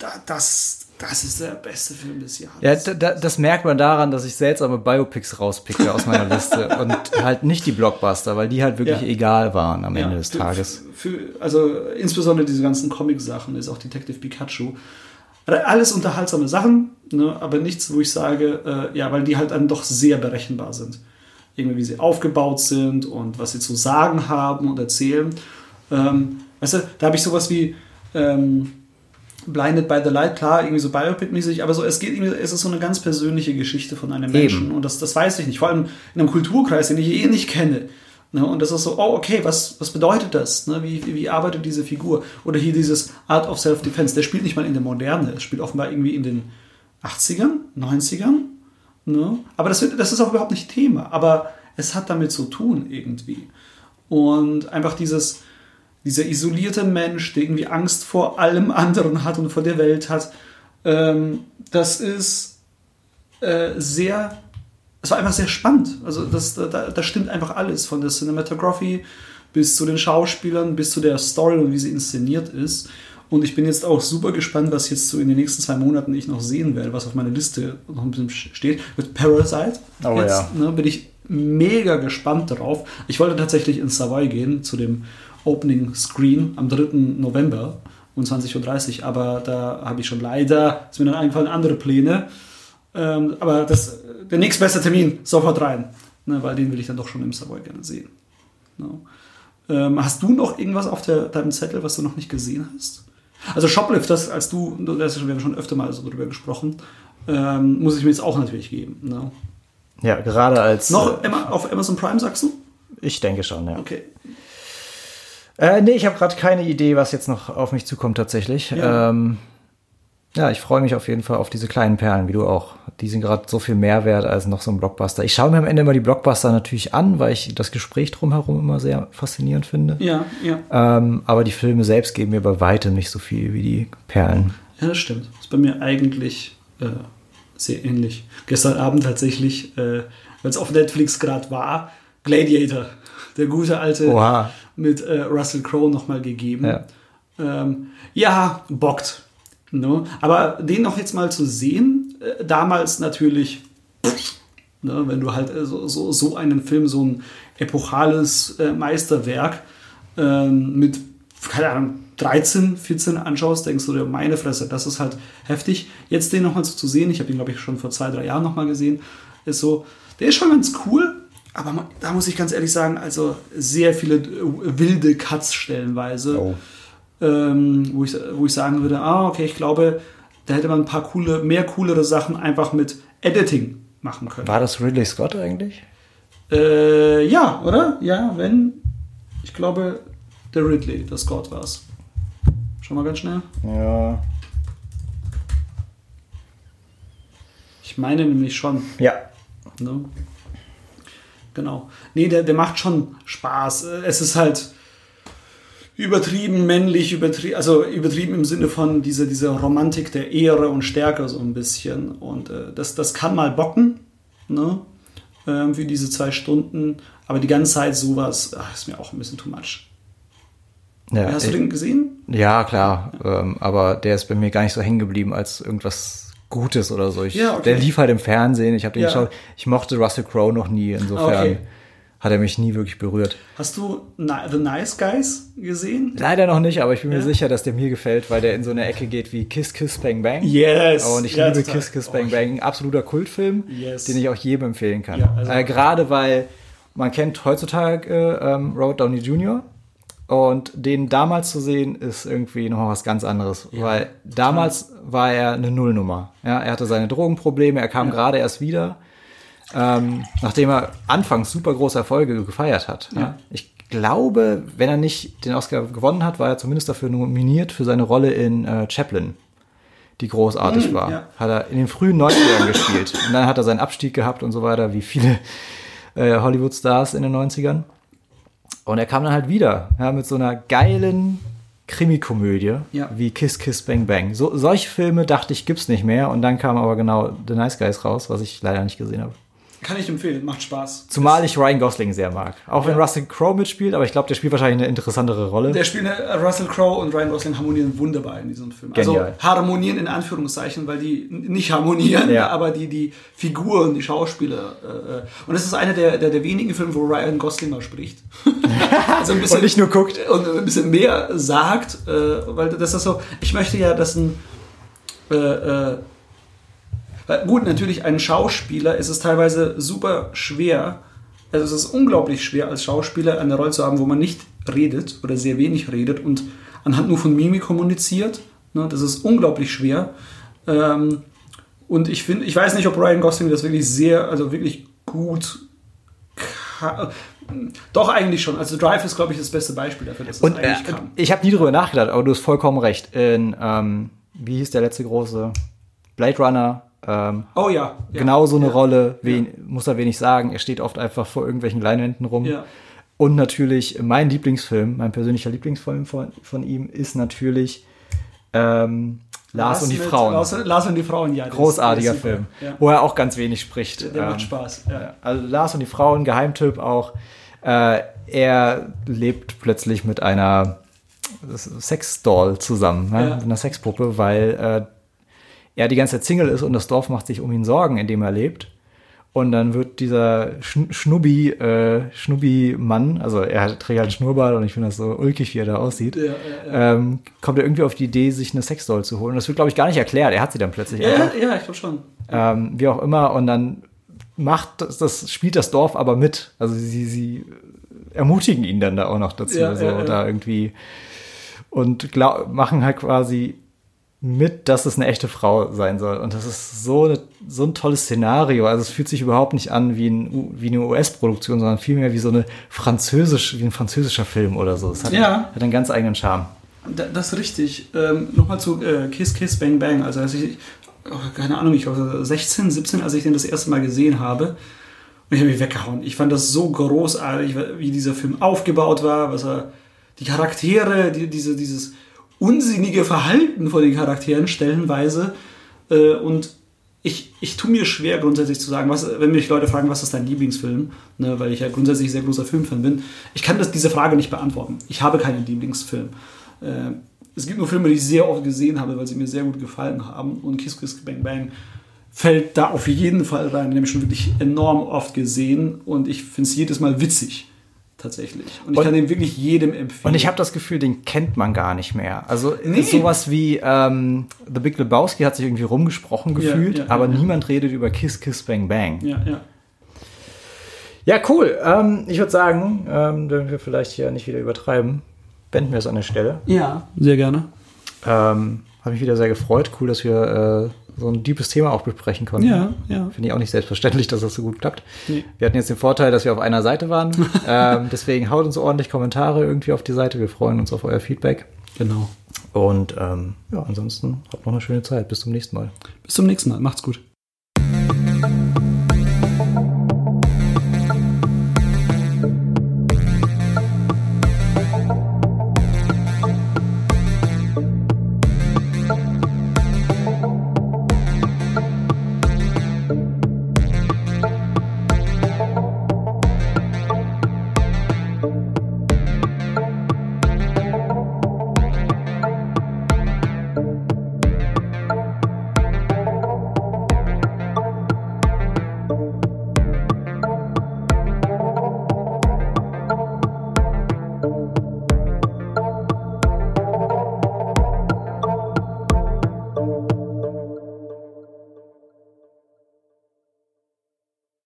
da, das, das ist der beste Film des Jahres. Ja, da, da, das merkt man daran, dass ich seltsame Biopics rauspicke aus meiner Liste und halt nicht die Blockbuster, weil die halt wirklich Ja. egal waren am Ja, Ende des für- Tages. Für, also insbesondere diese ganzen Comic-Sachen, ist auch Detective Pikachu. Alles unterhaltsame Sachen, ne, aber nichts, wo ich sage, äh, ja, weil die halt dann doch sehr berechenbar sind. Irgendwie, wie sie aufgebaut sind und was sie zu sagen haben und erzählen. Ähm, weißt du, da habe ich sowas wie ähm, Blinded by the Light, klar, irgendwie so Biopic-mäßig, aber so, es geht irgendwie, es ist so eine ganz persönliche Geschichte von einem Menschen und das, das weiß ich nicht, vor allem in einem Kulturkreis, den ich eh nicht kenne. Ne? Und das ist so, oh, okay, was, was bedeutet das? Ne? Wie, wie, wie arbeitet diese Figur? Oder hier dieses Art of Self-Defense, der spielt nicht mal in der Moderne, es spielt offenbar irgendwie in den 80ern, 90ern. Ne? Aber das, das ist auch überhaupt nicht Thema, aber es hat damit zu tun irgendwie. Und einfach dieses, dieser isolierte Mensch, der irgendwie Angst vor allem anderen hat und vor der Welt hat, ähm, das ist äh, sehr, es war einfach sehr spannend. Also das, da, da stimmt einfach alles, von der Cinematography bis zu den Schauspielern, bis zu der Story und wie sie inszeniert ist. Und ich bin jetzt auch super gespannt, was jetzt so in den nächsten zwei Monaten ich noch sehen werde, was auf meiner Liste noch ein bisschen steht. Mit Parasite. Oh jetzt, ja. ne, bin ich mega gespannt drauf. Ich wollte tatsächlich ins Savoy gehen zu dem Opening Screen am 3. November um 20.30 Uhr, aber da habe ich schon leider, ist mir dann eingefallen, andere Pläne. Ähm, aber das, der nächstbeste Termin, sofort rein, ne, weil den will ich dann doch schon im Savoy gerne sehen. No. Ähm, hast du noch irgendwas auf der, deinem Zettel, was du noch nicht gesehen hast? Also Shoplifters, als du, das wir haben schon öfter mal so drüber gesprochen, ähm, muss ich mir jetzt auch natürlich geben. Ne? Ja, gerade als. Noch Emma, auf Amazon Prime, sagst du? Ich denke schon, ja. Okay. Äh, nee, ich habe gerade keine Idee, was jetzt noch auf mich zukommt tatsächlich. Ja, ähm, ja ich freue mich auf jeden Fall auf diese kleinen Perlen, wie du auch. Die sind gerade so viel mehr wert als noch so ein Blockbuster. Ich schaue mir am Ende immer die Blockbuster natürlich an, weil ich das Gespräch drumherum immer sehr faszinierend finde. Ja, ja. Ähm, aber die Filme selbst geben mir bei weitem nicht so viel wie die Perlen. Ja, das stimmt. Das ist bei mir eigentlich äh, Sehr ähnlich. Gestern Abend tatsächlich, äh, weil es auf Netflix gerade war, Gladiator. Der gute alte Oha. mit äh, Russell Crowe nochmal gegeben. Ja. Ähm, ja, bockt. Ne? Aber den noch jetzt mal zu sehen, äh, damals natürlich, ne, wenn du halt äh, so, so, so einen Film, so ein epochales äh, Meisterwerk ähm, mit, keine Ahnung, 13, 14 anschaust, denkst du dir, meine Fresse, das ist halt heftig. Jetzt den nochmal so zu sehen, ich habe ihn, glaube ich, schon vor zwei, drei Jahren nochmal gesehen, ist so, der ist schon ganz cool, aber da muss ich ganz ehrlich sagen, also sehr viele äh, wilde Cuts stellenweise Oh. Ähm, wo, ich, wo ich sagen würde, ah, okay, ich glaube, da hätte man ein paar coole, mehr coolere Sachen einfach mit Editing machen können. War das Ridley Scott eigentlich? Äh, ja, oder? Ja, wenn, ich glaube, der Ridley, der Scott war es. Schon mal ganz schnell. Ja. Ich meine nämlich schon. Ja. Ne? Genau. Nee, der, der macht schon Spaß. Es ist halt übertrieben männlich, übertrieben, also übertrieben im Sinne von dieser, dieser Romantik der Ehre und Stärke so ein bisschen. Und äh, das, das kann mal bocken, ne? Ähm, für diese zwei Stunden. Aber die ganze Zeit sowas, ach, ist mir auch ein bisschen too much. ja Hast du den gesehen? Ja, klar. Ähm, aber der ist bei mir gar nicht so hängen geblieben als irgendwas Gutes oder so. Ich, Ja, okay. Der lief halt im Fernsehen. Ich habe den Ja. geschaut. Ich mochte Russell Crowe noch nie. Insofern Okay. Hat er mich nie wirklich berührt. Hast du The Nice Guys gesehen? Leider noch nicht, aber ich bin mir Ja. sicher, dass der mir gefällt, weil der in so eine Ecke geht wie Kiss Kiss Bang Bang. Yes. Und ich Ja, liebe total. Kiss Kiss Oh, Bang Bang. Ein absoluter Kultfilm, Yes. den ich auch jedem empfehlen kann. Ja, also- äh, Gerade weil man kennt heutzutage äh, ähm, Robert Downey Jr. Und den damals zu sehen, ist irgendwie noch was ganz anderes. weil damals war er eine Nullnummer. Ja, er hatte seine Drogenprobleme, er kam gerade erst wieder, ähm, nachdem er anfangs super große Erfolge gefeiert hat. Ja. Ich glaube, wenn er nicht den Oscar gewonnen hat, war er zumindest dafür nominiert für seine Rolle in äh, Chaplin, die großartig war. ja. Hat er in den frühen 90ern gespielt. Und dann hat er seinen Abstieg gehabt und so weiter, wie viele äh, Hollywood-Stars in den 90ern. Und er kam dann halt wieder, ja, mit so einer geilen Krimikomödie Ja. wie Kiss Kiss Bang Bang. So, solche Filme dachte ich, gibt's nicht mehr. Und dann kam aber genau The Nice Guys raus, was ich leider nicht gesehen habe. Kann ich empfehlen, macht Spaß. Zumal ich Ryan Gosling sehr mag. Auch wenn Russell Crowe mitspielt, aber ich glaube, der spielt wahrscheinlich eine interessantere Rolle. Der spielen äh, Russell Crowe und Ryan Gosling harmonieren wunderbar in diesem Film. Also Genial. harmonieren in Anführungszeichen, weil die nicht harmonieren, Ja. aber die, die Figuren, die Schauspieler. Äh, äh. und es ist einer der, der, der wenigen Filme, wo Ryan Gosling mal spricht. also ein bisschen, Und nicht nur guckt. Und ein bisschen mehr sagt, äh, weil das ist so, ich möchte ja, dass ein äh, äh, gut, natürlich ein Schauspieler ist es teilweise super schwer, also es ist unglaublich schwer als Schauspieler eine Rolle zu haben, wo man nicht redet oder sehr wenig redet und anhand nur von Mimik kommuniziert. Ne, das ist unglaublich schwer. Ähm, und ich finde, ich weiß nicht, ob Ryan Gosling das wirklich sehr, also wirklich gut doch eigentlich schon. Also Drive ist, glaube ich, das beste Beispiel dafür, dass es Und äh, eigentlich kann. ich habe nie drüber nachgedacht, aber du hast vollkommen recht. In, ähm, wie hieß der letzte große? Blade Runner. Ähm, Oh ja. ja. genau so eine ja. Rolle, wen, muss er wenig sagen. Er steht oft einfach vor irgendwelchen Leinwänden rum. Ja. Und natürlich mein Lieblingsfilm, mein persönlicher Lieblingsfilm von, von ihm ist natürlich ähm, Lars, und die mit- Frauen. Lars, Lars und die Frauen, ja. Großartiger ist. Film, Ja. wo er auch ganz wenig spricht. Der Ähm, macht Spaß. Ja. Also Lars und die Frauen, Geheimtipp auch. Äh, er lebt plötzlich mit einer Sexdoll zusammen, ne? Ja. mit einer Sexpuppe, weil äh, er die ganze Zeit Single ist und das Dorf macht sich um ihn Sorgen, in dem er lebt. Und dann wird dieser Schn Schnubbi, äh, Schnubbi-Mann, also er hat- trägt halt einen Schnurrbart und ich finde das so ulkig, wie er da aussieht, Ja, ja, Ähm, kommt er irgendwie auf die Idee, sich eine Sexdoll zu holen. Das wird, glaube ich, gar nicht erklärt. Er hat sie dann plötzlich Ja, einfach ja, ich glaube schon. ähm, wie auch immer, und dann macht das, das spielt das Dorf aber mit. Also sie, sie ermutigen ihn dann da auch noch dazu, Ja, so ja, ja. da irgendwie und glaub, machen halt quasi mit, dass es eine echte Frau sein soll. Und das ist so, eine, so ein tolles Szenario. Also es fühlt sich überhaupt nicht an wie, ein, wie eine US-Produktion, sondern vielmehr wie so eine französisch, wie ein französischer Film oder so. Es hat, Ja. hat einen ganz eigenen Charme. Da- Das ist richtig. Ähm, Nochmal zu äh, Kiss Kiss Bang Bang. Also als ich, oh, keine Ahnung, ich war 16, 17, als ich den das erste Mal gesehen habe. Und ich habe mich weggehauen. Ich fand das so großartig, wie dieser Film aufgebaut war, was er, die Charaktere, die, diese, dieses unsinnige Verhalten von den Charakteren stellenweise. Äh, und ich, ich tue mir schwer, grundsätzlich zu sagen, was, wenn mich Leute fragen, was ist dein Lieblingsfilm, ne, weil ich ja grundsätzlich sehr großer Filmfan bin. Ich kann das, diese Frage nicht beantworten. Ich habe keinen Lieblingsfilm. Äh, es gibt nur Filme, die ich sehr oft gesehen habe, weil sie mir sehr gut gefallen haben. Und Kiss Kiss Bang Bang fällt da auf jeden Fall rein. Den habe ich schon wirklich enorm oft gesehen und ich finde es jedes Mal witzig. Tatsächlich. Und ich Und- kann den wirklich jedem empfehlen. Und ich habe das Gefühl, den kennt man gar nicht mehr. Also Nee. sowas wie ähm, The Big Lebowski hat sich irgendwie rumgesprochen Ja, gefühlt, ja, aber ja. niemand redet über Kiss Kiss Bang Bang. Ja, ja. Ja, cool. Ähm, ich würde sagen, ähm, wenn wir vielleicht hier nicht wieder übertreiben, beenden wir es an der Stelle. Ja, sehr gerne. Ähm, Habe mich wieder sehr gefreut. Cool, dass wir äh, so ein deepes Thema auch besprechen konnten. Ja, ja. Finde ich auch nicht selbstverständlich, dass das so gut klappt. Nee. Wir hatten jetzt den Vorteil, dass wir auf einer Seite waren. ähm, deswegen haut uns ordentlich Kommentare irgendwie auf die Seite. Wir freuen uns auf euer Feedback. Genau. Und ähm, ja, ansonsten habt noch eine schöne Zeit. Bis zum nächsten Mal. Bis zum nächsten Mal. Macht's gut.